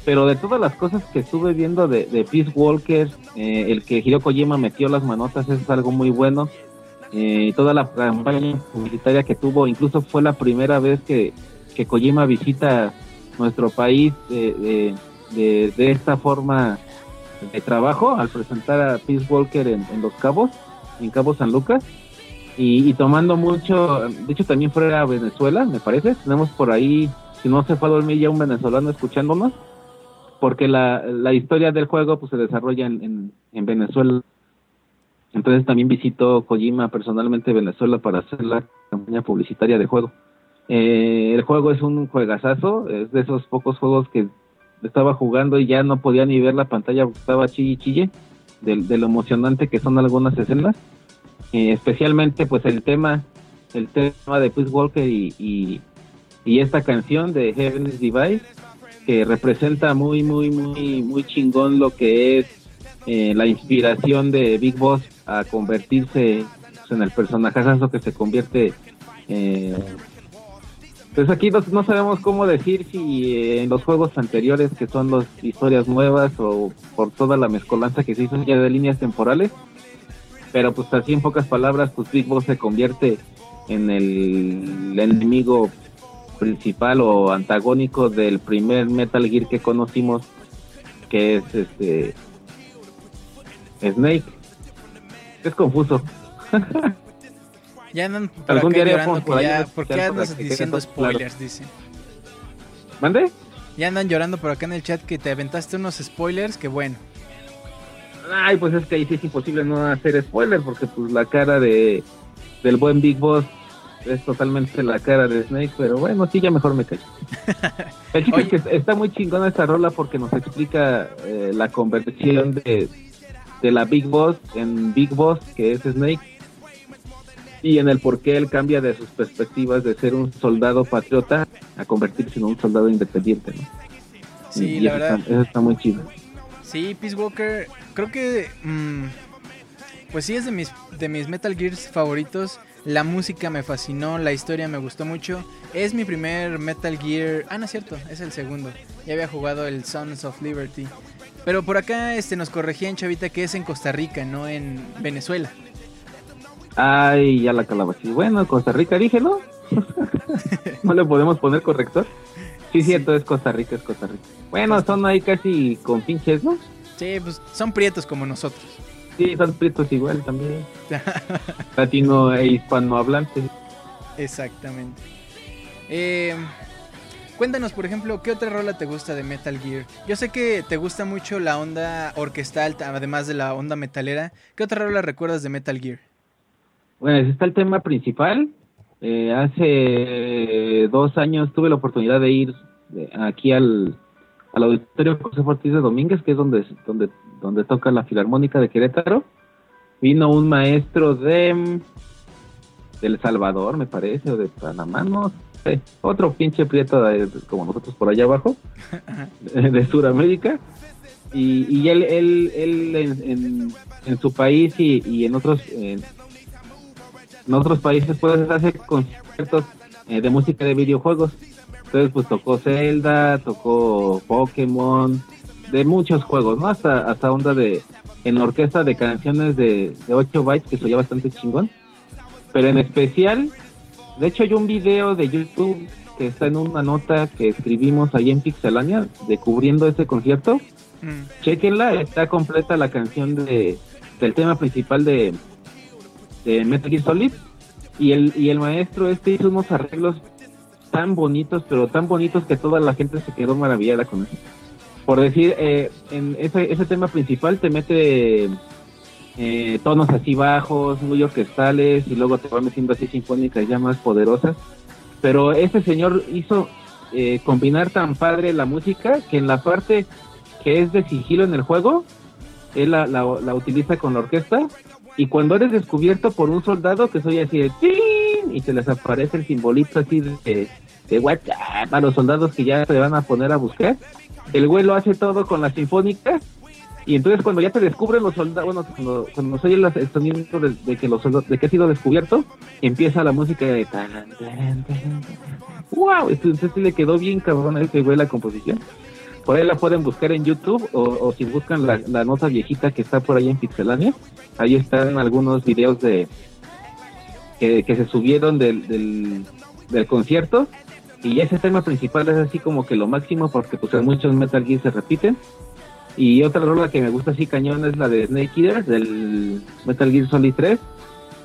Speaker 6: Pero de todas las cosas que estuve viendo de, Peace Walker, eh, el que Hiro Kojima metió las manotas eso es algo muy bueno. Eh, toda la campaña publicitaria que tuvo, incluso fue la primera vez que, que Kojima visita nuestro país de, de, de- esta forma de trabajo al presentar a Peace Walker en, Los Cabos, en Cabo San Lucas. Y, tomando mucho, de hecho también fue a Venezuela, me parece. Tenemos por ahí, si no se fue a dormir ya un venezolano escuchándonos porque la, la historia del juego pues se desarrolla en, en, en Venezuela. Entonces también visitó Kojima personalmente Venezuela para hacer la campaña publicitaria del juego. Eh, el juego es un juegazazo, es de esos pocos juegos que estaba jugando y ya no podía ni ver la pantalla estaba chille chille de, de lo emocionante que son algunas escenas. Eh, especialmente pues el tema, el tema de Peace Walker y, y, y esta canción de Heaven's Device que representa muy, muy, muy, muy chingón lo que es eh, la inspiración de Big Boss a convertirse pues, en el personajazo que se convierte. Eh, pues aquí no, no sabemos cómo decir si eh, en los juegos anteriores, que son las historias nuevas o por toda la mezcolanza que se hizo ya de líneas temporales, pero pues así en pocas palabras, pues Big Boss se convierte en el enemigo principal o antagónico del primer Metal Gear que conocimos, que es este Snake. Es confuso.
Speaker 1: Ya andan por
Speaker 6: Algún
Speaker 1: acá llorando
Speaker 6: por
Speaker 1: ya, ¿por qué andas diciendo
Speaker 6: claro.
Speaker 1: spoilers? Dicen.
Speaker 6: ¿Mande?
Speaker 1: Ya andan llorando por acá en el chat que te aventaste unos spoilers, que bueno.
Speaker 6: Ay, pues es que ahí sí es imposible no hacer spoiler porque pues la cara de del buen Big Boss es totalmente la cara de Snake, pero bueno, sí, ya mejor me callo. El es que está muy chingona esta rola porque nos explica eh, la conversión de, de la Big Boss en Big Boss, que es Snake, y en el por qué él cambia de sus perspectivas de ser un soldado patriota a convertirse en un soldado independiente, ¿no?
Speaker 1: Sí,
Speaker 6: Y
Speaker 1: la
Speaker 6: eso
Speaker 1: verdad.
Speaker 6: Está, eso está muy chido.
Speaker 1: Sí, Peace Walker, creo que mm, pues sí es de mis de mis Metal Gears favoritos. La música me fascinó, la historia me gustó mucho. Es mi primer Metal Gear. Ah, no es cierto, es el segundo. Ya había jugado el Sons of Liberty. Pero por acá este nos corregían Chavita que es en Costa Rica, no en Venezuela.
Speaker 6: Ay, ya la calabacita. Bueno, Costa Rica dije, ¿no? ¿No le podemos poner corrector? Sí, cierto, es Costa Rica, es Costa Rica. Bueno, son ahí casi con pinches, ¿no?
Speaker 1: Sí, pues son prietos como nosotros.
Speaker 6: Sí, son prietos igual también. Latino e hispanohablante.
Speaker 1: Exactamente. Eh, cuéntanos, por ejemplo, ¿qué otra rola te gusta de Metal Gear? Yo sé que te gusta mucho la onda orquestal, además de la onda metalera. ¿Qué otra rola recuerdas de Metal Gear?
Speaker 6: Bueno, ese está el tema principal. Eh, hace dos años tuve la oportunidad de ir eh, aquí al, al auditorio José Ortiz de Domínguez, que es donde, donde, donde toca la Filarmónica de Querétaro. Vino un maestro de, de El Salvador, me parece, o de Panamá, no sé. Otro pinche prieto de- como nosotros por allá abajo, de, de Sudamérica. Y, y él, él, él en, en, en su país y, y en otros en, en otros países pues hace conciertos eh, de música de videojuegos. Entonces pues tocó Zelda, tocó Pokémon, de muchos juegos, ¿no? Hasta, hasta onda de, en orquesta de canciones de, de 8 bytes que oía bastante chingón. Pero en especial, de hecho hay un video de YouTube que está en una nota que escribimos ahí en Pixelania de cubriendo ese concierto.
Speaker 1: Mm,
Speaker 6: Chequenla, está completa la canción de, del tema principal de, de Metal Gear Solid. Y el, y el maestro este hizo unos arreglos tan bonitos, pero tan bonitos que toda la gente se quedó maravillada con eso. Por decir, eh, en ese, ese tema principal te mete eh, tonos así bajos, muy orquestales, y luego te va metiendo así sinfónicas ya más poderosas. Pero este señor hizo eh, combinar tan padre la música que en la parte que es de sigilo en el juego, él la, la, la utiliza con la orquesta. Y cuando eres descubierto por un soldado que soy así de ¡tin! y se les aparece el simbolito así de, de WhatsApp a los soldados que ya se van a poner a buscar, el güey lo hace todo con la sinfónica. Y entonces cuando ya te descubren los soldados, bueno, cuando, cuando se oye las- el sonido de, que los soldados, de que ha sido descubierto, empieza la música de tan, wow, entonces le quedó bien cabrón a ese güey la composición. Por ahí la pueden buscar en YouTube o, si buscan la, la nota viejita que está por ahí en Pixelania, ahí están algunos videos de que, que se subieron del, del, del concierto y ese tema principal es así como que lo máximo porque pues en muchos Metal Gear se repiten. Y otra rola que me gusta así cañón es la de Snake Eater del Metal Gear Solid 3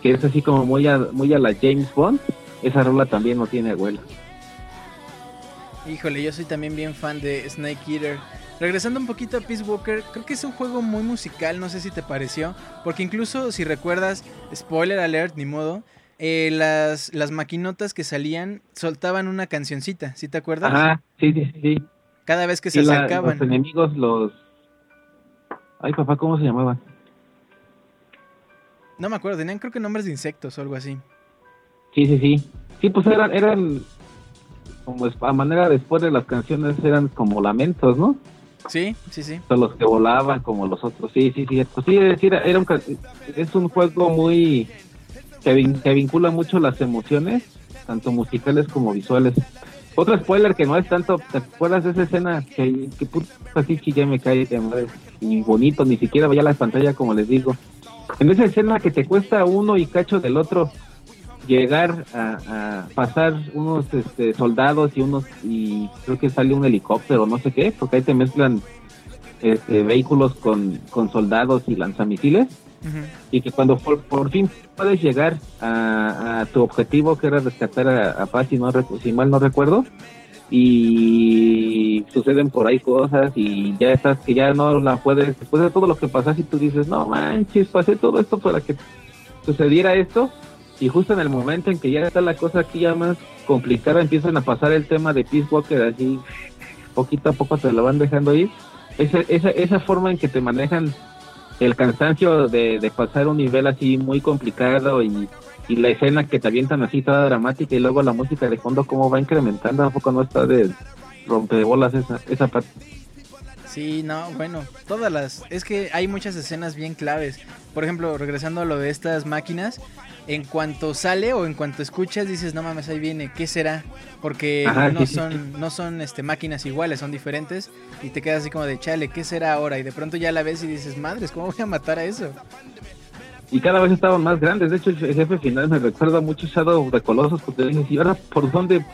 Speaker 6: que es así como muy a, muy a la James Bond. Esa rola también no tiene abuela.
Speaker 1: Híjole, yo soy también bien fan de Snake Eater. Regresando un poquito a Peace Walker, creo que es un juego muy musical, no sé si te pareció, porque incluso si recuerdas, spoiler alert, ni modo, eh, las, las maquinotas que salían soltaban una cancioncita, ¿sí te acuerdas?
Speaker 6: ajá sí sí sí.
Speaker 1: Cada vez que se
Speaker 6: la-
Speaker 1: acercaban.
Speaker 6: los enemigos los ay papá cómo se llamaban
Speaker 1: No me acuerdo, tenían creo que nombres de insectos o algo así.
Speaker 6: Sí, sí, sí. Sí, pues eran, eran como a manera después de las canciones eran como lamentos, ¿no?
Speaker 1: Sí, sí, sí.
Speaker 6: Son los que volaban como los otros. Sí, sí, sí. Pues sí, es decir, era un, es un juego muy que, vin- que vincula mucho las emociones, tanto musicales como visuales. Otro spoiler que no es tanto, ¿te acuerdas de esa escena que, que puta así que ya me cae de madre? Y bonito, ni siquiera veía la pantalla como les digo. En esa escena que te cuesta uno y cacho del otro llegar a, a pasar unos este, soldados y unos y creo que sale un helicóptero no sé qué porque ahí te mezclan este, vehículos con, con soldados y lanzamisiles y que cuando por, por fin puedes llegar a, a tu objetivo que era rescatar a, a Paz si, no, si mal no recuerdo y suceden por ahí cosas y ya estás que ya no la puedes después de todo lo que pasaste y tú dices no manches pasé todo esto para que sucediera esto y justo en el momento en que ya está la cosa aquí ya más complicada empiezan a pasar el tema de Peace Walker así poquito a poco te lo van dejando ir esa, esa, esa forma en que te manejan el cansancio de, de pasar un nivel así muy complicado y, y la escena que te avientan así toda dramática y luego la música de fondo cómo va incrementando, ¿a poco no está de rompebolas esa, esa parte?
Speaker 1: Sí, no, bueno, todas las... Es que hay muchas escenas bien claves. Por ejemplo, regresando a lo de estas máquinas, en cuanto sale o en cuanto escuchas dices, no mames, ahí viene, ¿qué será? Porque
Speaker 6: Ajá,
Speaker 1: no
Speaker 6: sí, sí,
Speaker 1: son, no son este, máquinas iguales, son diferentes y te quedas así como de, chale, ¿qué será ahora? Y de pronto ya la ves y dices, madres, ¿cómo voy a matar a eso?
Speaker 6: Y cada vez estaban más grandes, de hecho el jefe final me recuerda mucho a Shadow the Colossus porque dices, ¿y ahora por dónde?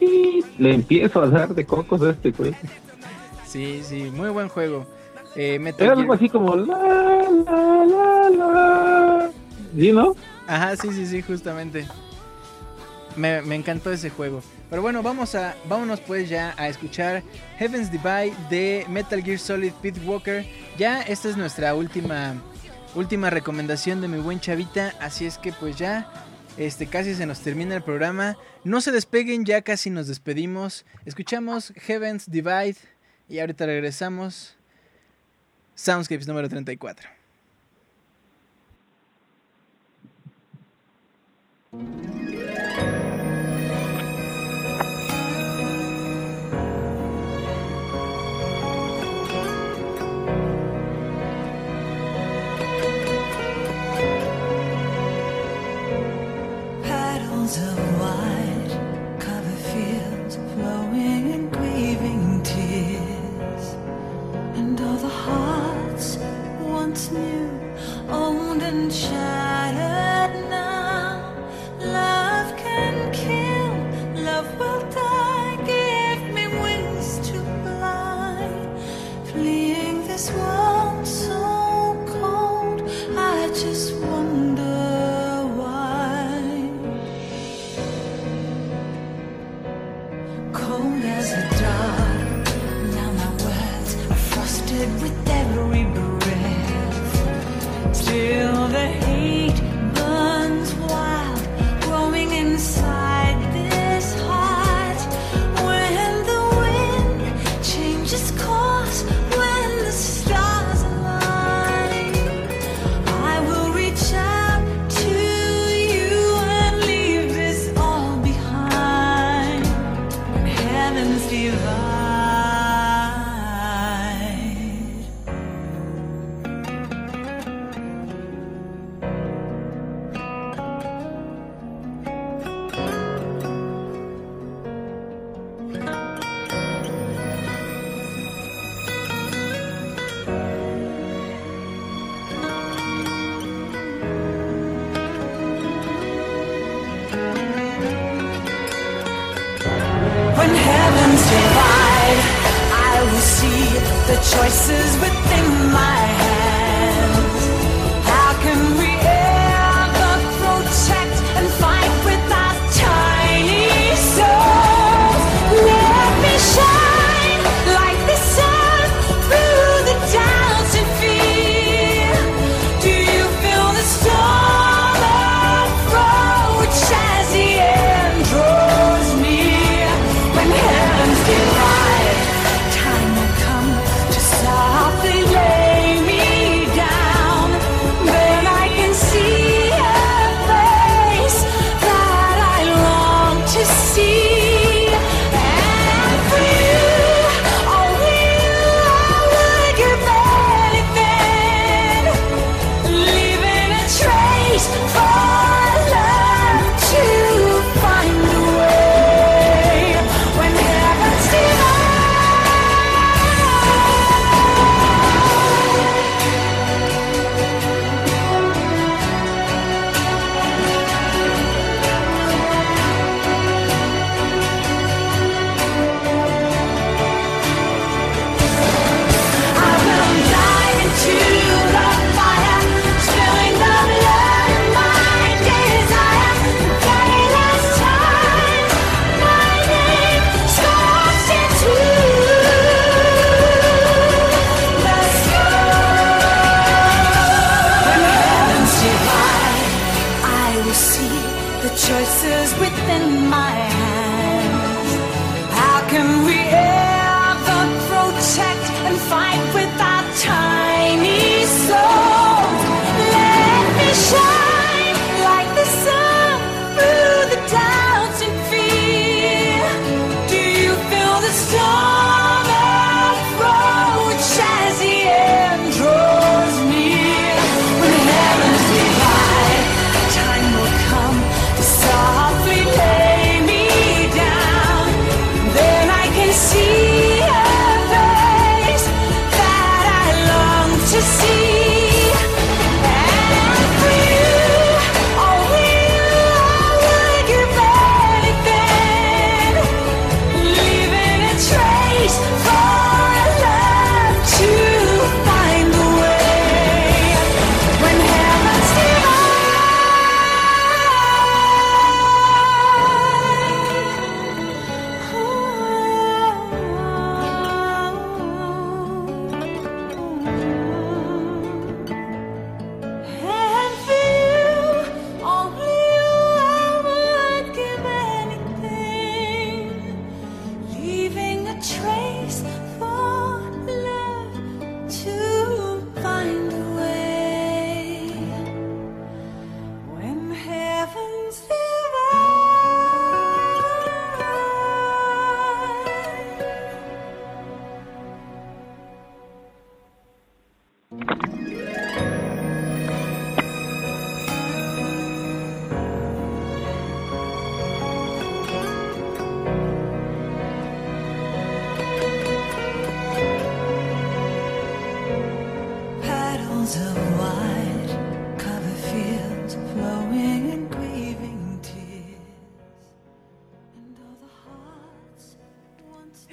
Speaker 6: Sí, le empiezo a dar de cocos a este güey.
Speaker 1: Sí, sí, muy buen juego. Eh, Metal
Speaker 6: Era
Speaker 1: Gear-
Speaker 6: algo así como la la la la. ¿Sí, no?
Speaker 1: Ajá, sí, sí, sí, justamente. Me, me encantó ese juego. Pero bueno, vamos a, vámonos pues ya a escuchar Heaven's Divide de Metal Gear Solid Pete Walker. Ya esta es nuestra última, última recomendación de mi buen chavita. Así es que pues ya, este casi se nos termina el programa. No se despeguen, ya casi nos despedimos. Escuchamos Heaven's Divide y ahorita regresamos. Soundscapes número 34.
Speaker 4: Paddles of the hearts once new, owned and shattered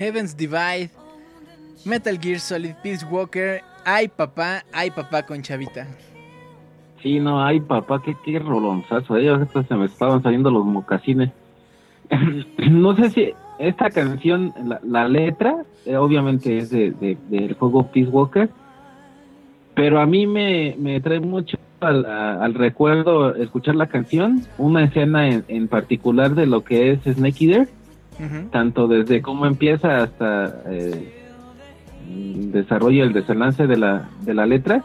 Speaker 4: Heaven's Divide,
Speaker 1: Metal Gear Solid, Peace Walker, Ay Papá, Ay Papá con Chavita.
Speaker 6: Sí, no, ay papá, qué, qué rolonzazo. Ellos se me estaban saliendo los mocasines. no sé si esta canción, la, la letra, eh, obviamente es de, de, del juego Peace Walker, pero a mí me, me trae mucho al, al, recuerdo escuchar la canción, una escena en, en particular de lo que es Snake Eater tanto desde cómo empieza hasta eh, el desarrollo, el desenlace de la, de la letra.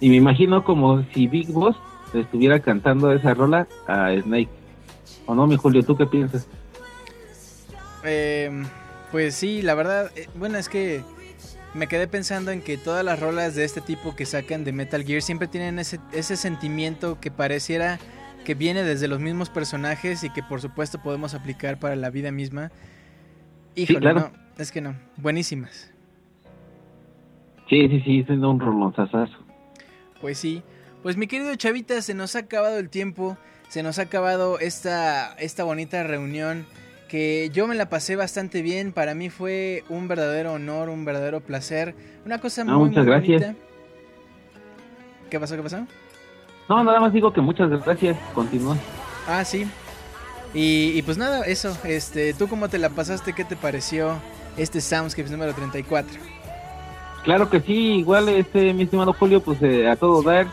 Speaker 6: Y me imagino como si Big Boss estuviera cantando esa rola a Snake. ¿O no, mi Julio? ¿Tú qué piensas?
Speaker 1: Eh, pues sí, la verdad, eh, bueno, es que me quedé pensando en que todas las rolas de este tipo que sacan de Metal Gear siempre tienen ese, ese sentimiento que pareciera que viene desde los mismos personajes y que por supuesto podemos aplicar para la vida misma. Híjole,
Speaker 6: claro.
Speaker 1: no, es que no, buenísimas.
Speaker 6: Sí, sí, sí, siendo un rolonzazazo.
Speaker 1: Pues sí. Pues mi querido Chavita, se nos ha acabado el tiempo, se nos ha acabado esta, esta bonita reunión que yo me la pasé bastante bien, para mí fue un verdadero honor, un verdadero placer, una cosa
Speaker 6: Ah,
Speaker 1: muy,
Speaker 6: muchas
Speaker 1: muy
Speaker 6: gracias.
Speaker 1: bonita. ¿Qué pasó? ¿Qué pasó?
Speaker 6: No, nada más digo que muchas gracias. Continúa.
Speaker 1: Ah, sí. Y, y pues nada, eso, este, ¿tú cómo te la pasaste? ¿Qué te pareció este Soundscapes número 34?
Speaker 6: Claro que sí, igual este mi estimado Julio, pues eh, a todo dar,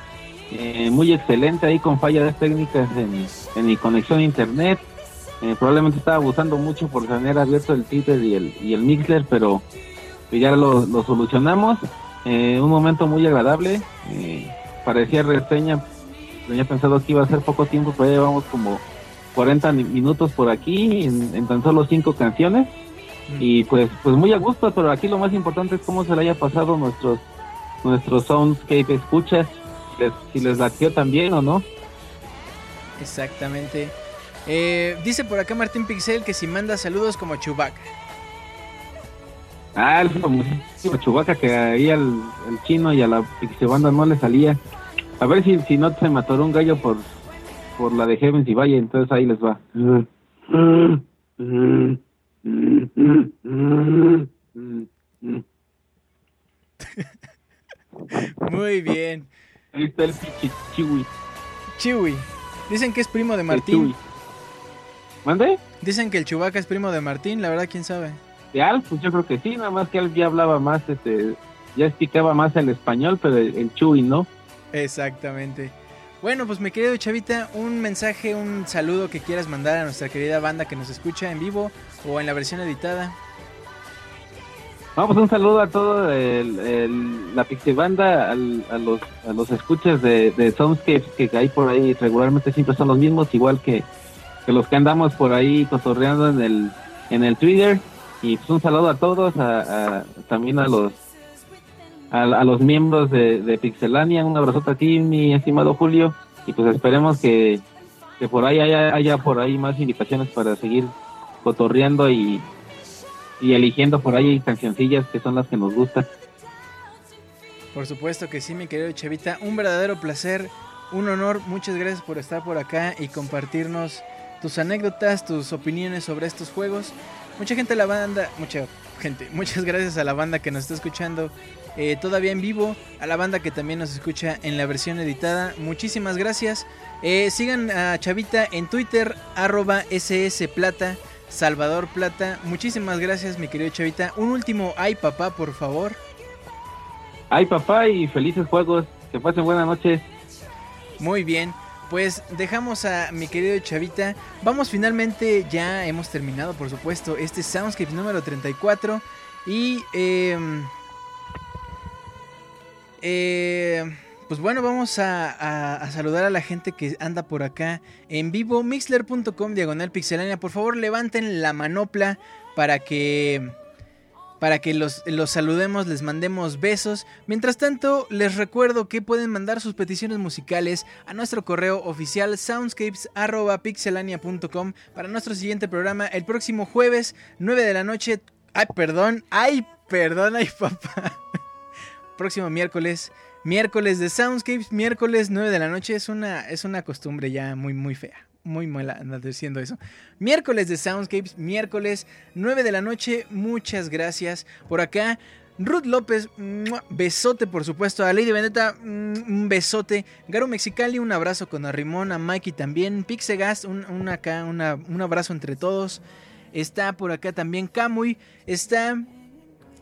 Speaker 6: eh, muy excelente ahí con fallas técnicas en, en mi conexión a internet. Eh, probablemente estaba abusando mucho por tener abierto el Twitter y el, y el Mixler, pero pues ya lo, lo solucionamos. Eh, un momento muy agradable. eh, parecía reseña, tenía pensado que iba a ser poco tiempo, pero ya llevamos como 40 mi- minutos por aquí en, en tan solo cinco canciones. Y pues pues muy a gusto pero aquí lo más importante es cómo se le haya pasado nuestros nuestros soundscape. Escuchas si les, si les latió también o no.
Speaker 1: Exactamente. Eh, dice por acá Martín Pixel que si manda saludos como Chewbacca.
Speaker 6: ah el famosísimo Chubaca que ahí al, al chino y a la banda no le salía a ver si, si no se mató un gallo por por la de Heavens y Valle entonces ahí les va
Speaker 1: Muy bien.
Speaker 6: ahí está el pinche chiwi
Speaker 1: Chewie. Dicen que es primo de Martín.
Speaker 6: chiwi. ¿mande?
Speaker 1: Dicen que el Chewbacca es primo de Martín, la verdad, quién sabe.
Speaker 6: De Alf, pues yo creo que sí, nada más que Alf ya hablaba más, este, ya explicaba más el español, pero el, el Chuy, ¿no?
Speaker 1: Exactamente. Bueno, pues mi querido Chavita, un mensaje, un saludo que quieras mandar a nuestra querida banda que nos escucha en vivo o en la versión editada.
Speaker 6: Vamos, un saludo a el- la Pixibanda, al, a los a los escuchas de, de Soundscapes que hay por ahí regularmente siempre son los mismos, igual que, que los que andamos por ahí cotorreando en el en el Twitter. Y pues un saludo a todos, a- también a los a, a los miembros de, de Pixelania, un abrazote a ti, mi estimado Julio, y pues esperemos que, que por ahí haya, haya por ahí más invitaciones para seguir cotorreando y, y eligiendo por ahí cancioncillas que son las que nos gustan.
Speaker 1: Por supuesto que sí, mi querido Chavita, un verdadero placer, un honor. Muchas gracias por estar por acá y compartirnos tus anécdotas, tus opiniones sobre estos juegos. Mucha gente la banda, mucha gente, muchas gracias a la banda que nos está escuchando eh, todavía en vivo, a la banda que también nos escucha en la versión editada. Muchísimas gracias. Eh, sigan a Chavita en Twitter, arroba ssplata, Salvador Plata. Muchísimas gracias, mi querido Chavita. Un último ay papá, por favor.
Speaker 6: Ay papá y felices juegos, que pasen buenas noches.
Speaker 1: Muy bien, pues dejamos a mi querido Chavita. Vamos finalmente, ya hemos terminado por supuesto este Soundscape número 34. Y eh, eh, pues bueno, vamos a, saludar a la gente que anda por acá en vivo. Mixler.com diagonal pixelania. Por favor, levanten la manopla para que para que los, los saludemos, les mandemos besos. Mientras tanto, les recuerdo que pueden mandar sus peticiones musicales a nuestro correo oficial soundscapes.pixelania.com para nuestro siguiente programa el próximo jueves, 9 de la noche. Ay, perdón, ay, perdón, ay, papá. próximo miércoles, miércoles de Soundscapes, miércoles 9 de la noche. Es una, es una costumbre ya muy, muy fea. Muy mala diciendo eso. Miércoles de Soundscapes, miércoles 9 de la noche. Muchas gracias por acá. Ruth López, besote por supuesto. A Lady Vendetta, un besote. Garo Mexicali, un abrazo con Arrimón. A Mikey también. Pixegast, un, un acá, una- un abrazo entre todos. Está por acá también Kamui. Está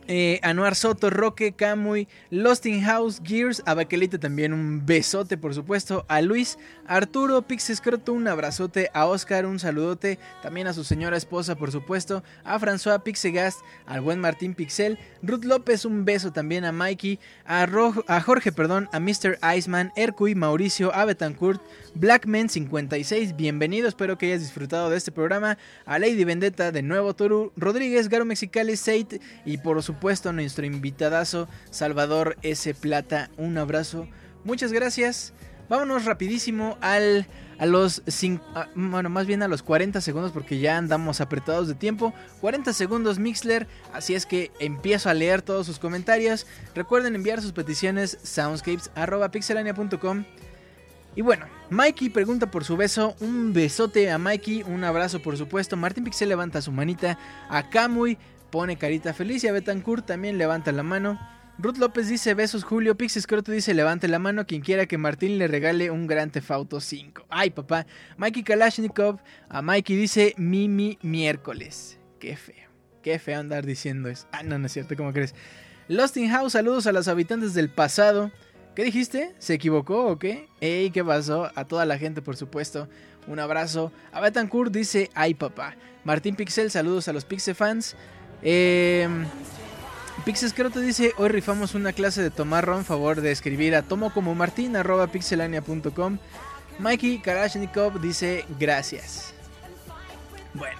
Speaker 1: Eh, Anuar Soto, Roque, Camuy, Lost in House, Gears, a Baquelita también un besote por supuesto, a Luis, Arturo, Pixescroto, un abrazote, a Oscar un saludote, también a su señora esposa por supuesto, a François Pixegast, al buen Martín Pixel, Ruth López un beso también a Mikey, a, Ro- a Jorge, perdón, a Mr. Iceman, Ercuy, Mauricio, a Betancourt, Blackman56, bienvenido, espero que hayas disfrutado de este programa, a Lady Vendetta, de nuevo Toru, Rodríguez, Garo Mexicali, Seit y por supuesto nuestro invitadazo Salvador S. Plata, un abrazo, muchas gracias, vámonos rapidísimo al... A los bueno, más bien a los 40 segundos porque ya andamos apretados de tiempo. 40 segundos Mixler, así es que empiezo a leer todos sus comentarios. Recuerden enviar sus peticiones soundscapes@pixelania.com. Y bueno, Mikey pregunta por su beso. Un besote a Mikey, un abrazo por supuesto. Martín Pixel levanta su manita. A Kamui pone carita feliz y a Betancourt también levanta la mano. Ruth López dice besos Julio. Pixescroto dice levante la mano quien quiera que Martín le regale un Gran Tefauto 5. Ay papá. Mikey Kalashnikov a Mikey dice Mimi miércoles. Qué feo. Qué feo andar diciendo eso. Ah, no, no es cierto, ¿cómo crees? Lost House, saludos a los habitantes del pasado. ¿Qué dijiste? ¿Se equivocó o qué? Ey, ¿qué pasó? A toda la gente, por supuesto. Un abrazo. A Betancourt dice, ay papá. Martín Pixel, saludos a los Pixe fans. Eh, Pixescroto dice, hoy rifamos una clase de tomar ron, favor de escribir a tomo como martín arroba pixelania.com. Mikey Karashnikov dice, gracias. Bueno,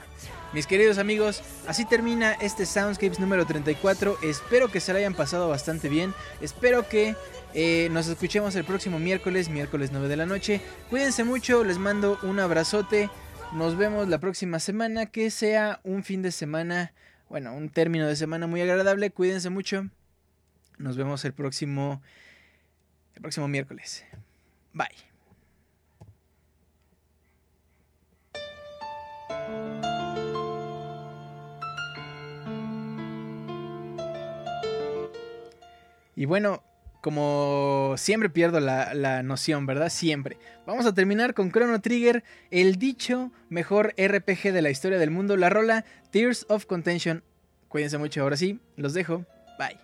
Speaker 1: mis queridos amigos, así termina este Soundscapes número 34. Espero que se la hayan pasado bastante bien. Espero que eh, nos escuchemos el próximo miércoles, miércoles 9 de la noche. Cuídense mucho, les mando un abrazote. Nos vemos la próxima semana. Que sea un fin de semana, bueno, un término de semana muy agradable. Cuídense mucho. Nos vemos el próximo, el próximo miércoles. Bye. Y bueno, como siempre pierdo la, la noción, ¿verdad? Siempre. Vamos a terminar con Chrono Trigger, el dicho mejor RPG de la historia del mundo, la rola Tears of Contention. Cuídense mucho, ahora sí, los dejo. Bye.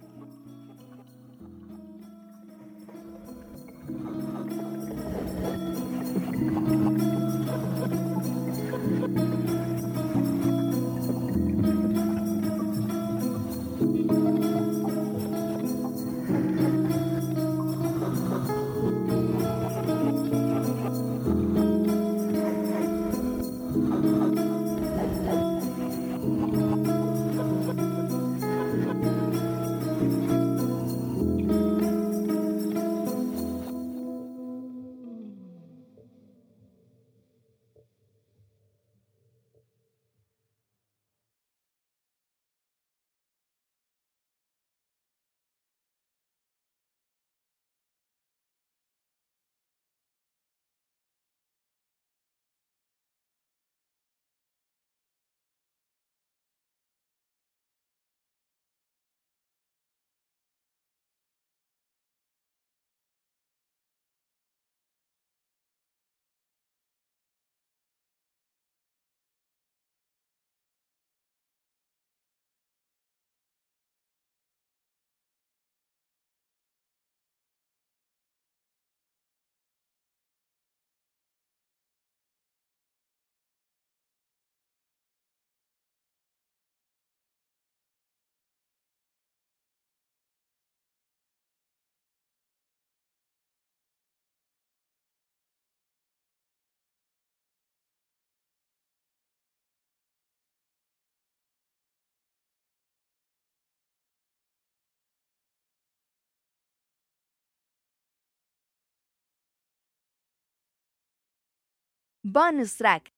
Speaker 2: Bonus track.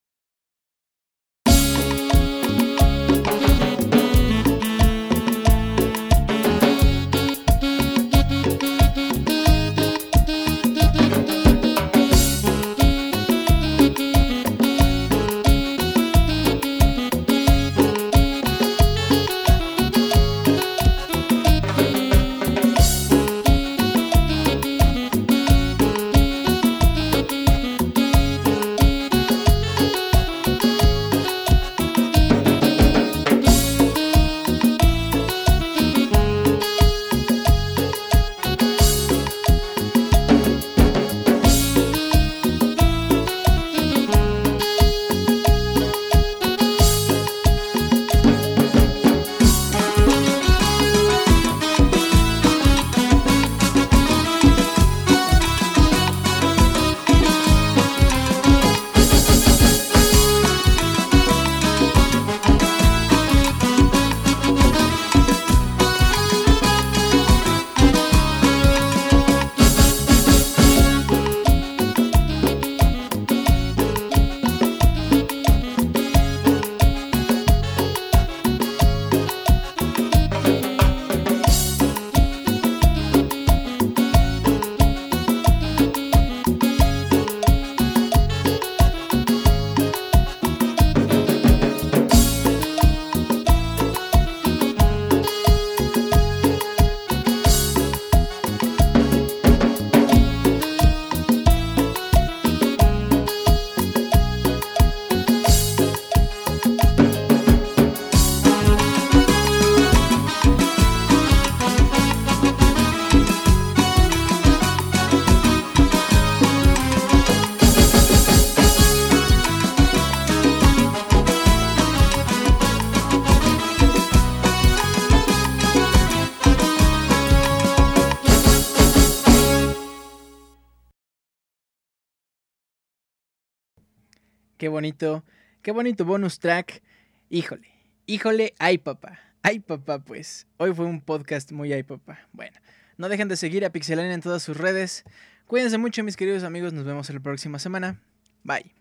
Speaker 1: Qué bonito, qué bonito bonus track. Híjole, híjole, ay papá, ay papá pues. Hoy fue un podcast muy ay papá. Bueno, no dejen de seguir a Pixelania en todas sus redes. Cuídense mucho mis queridos amigos, nos vemos la próxima semana. Bye.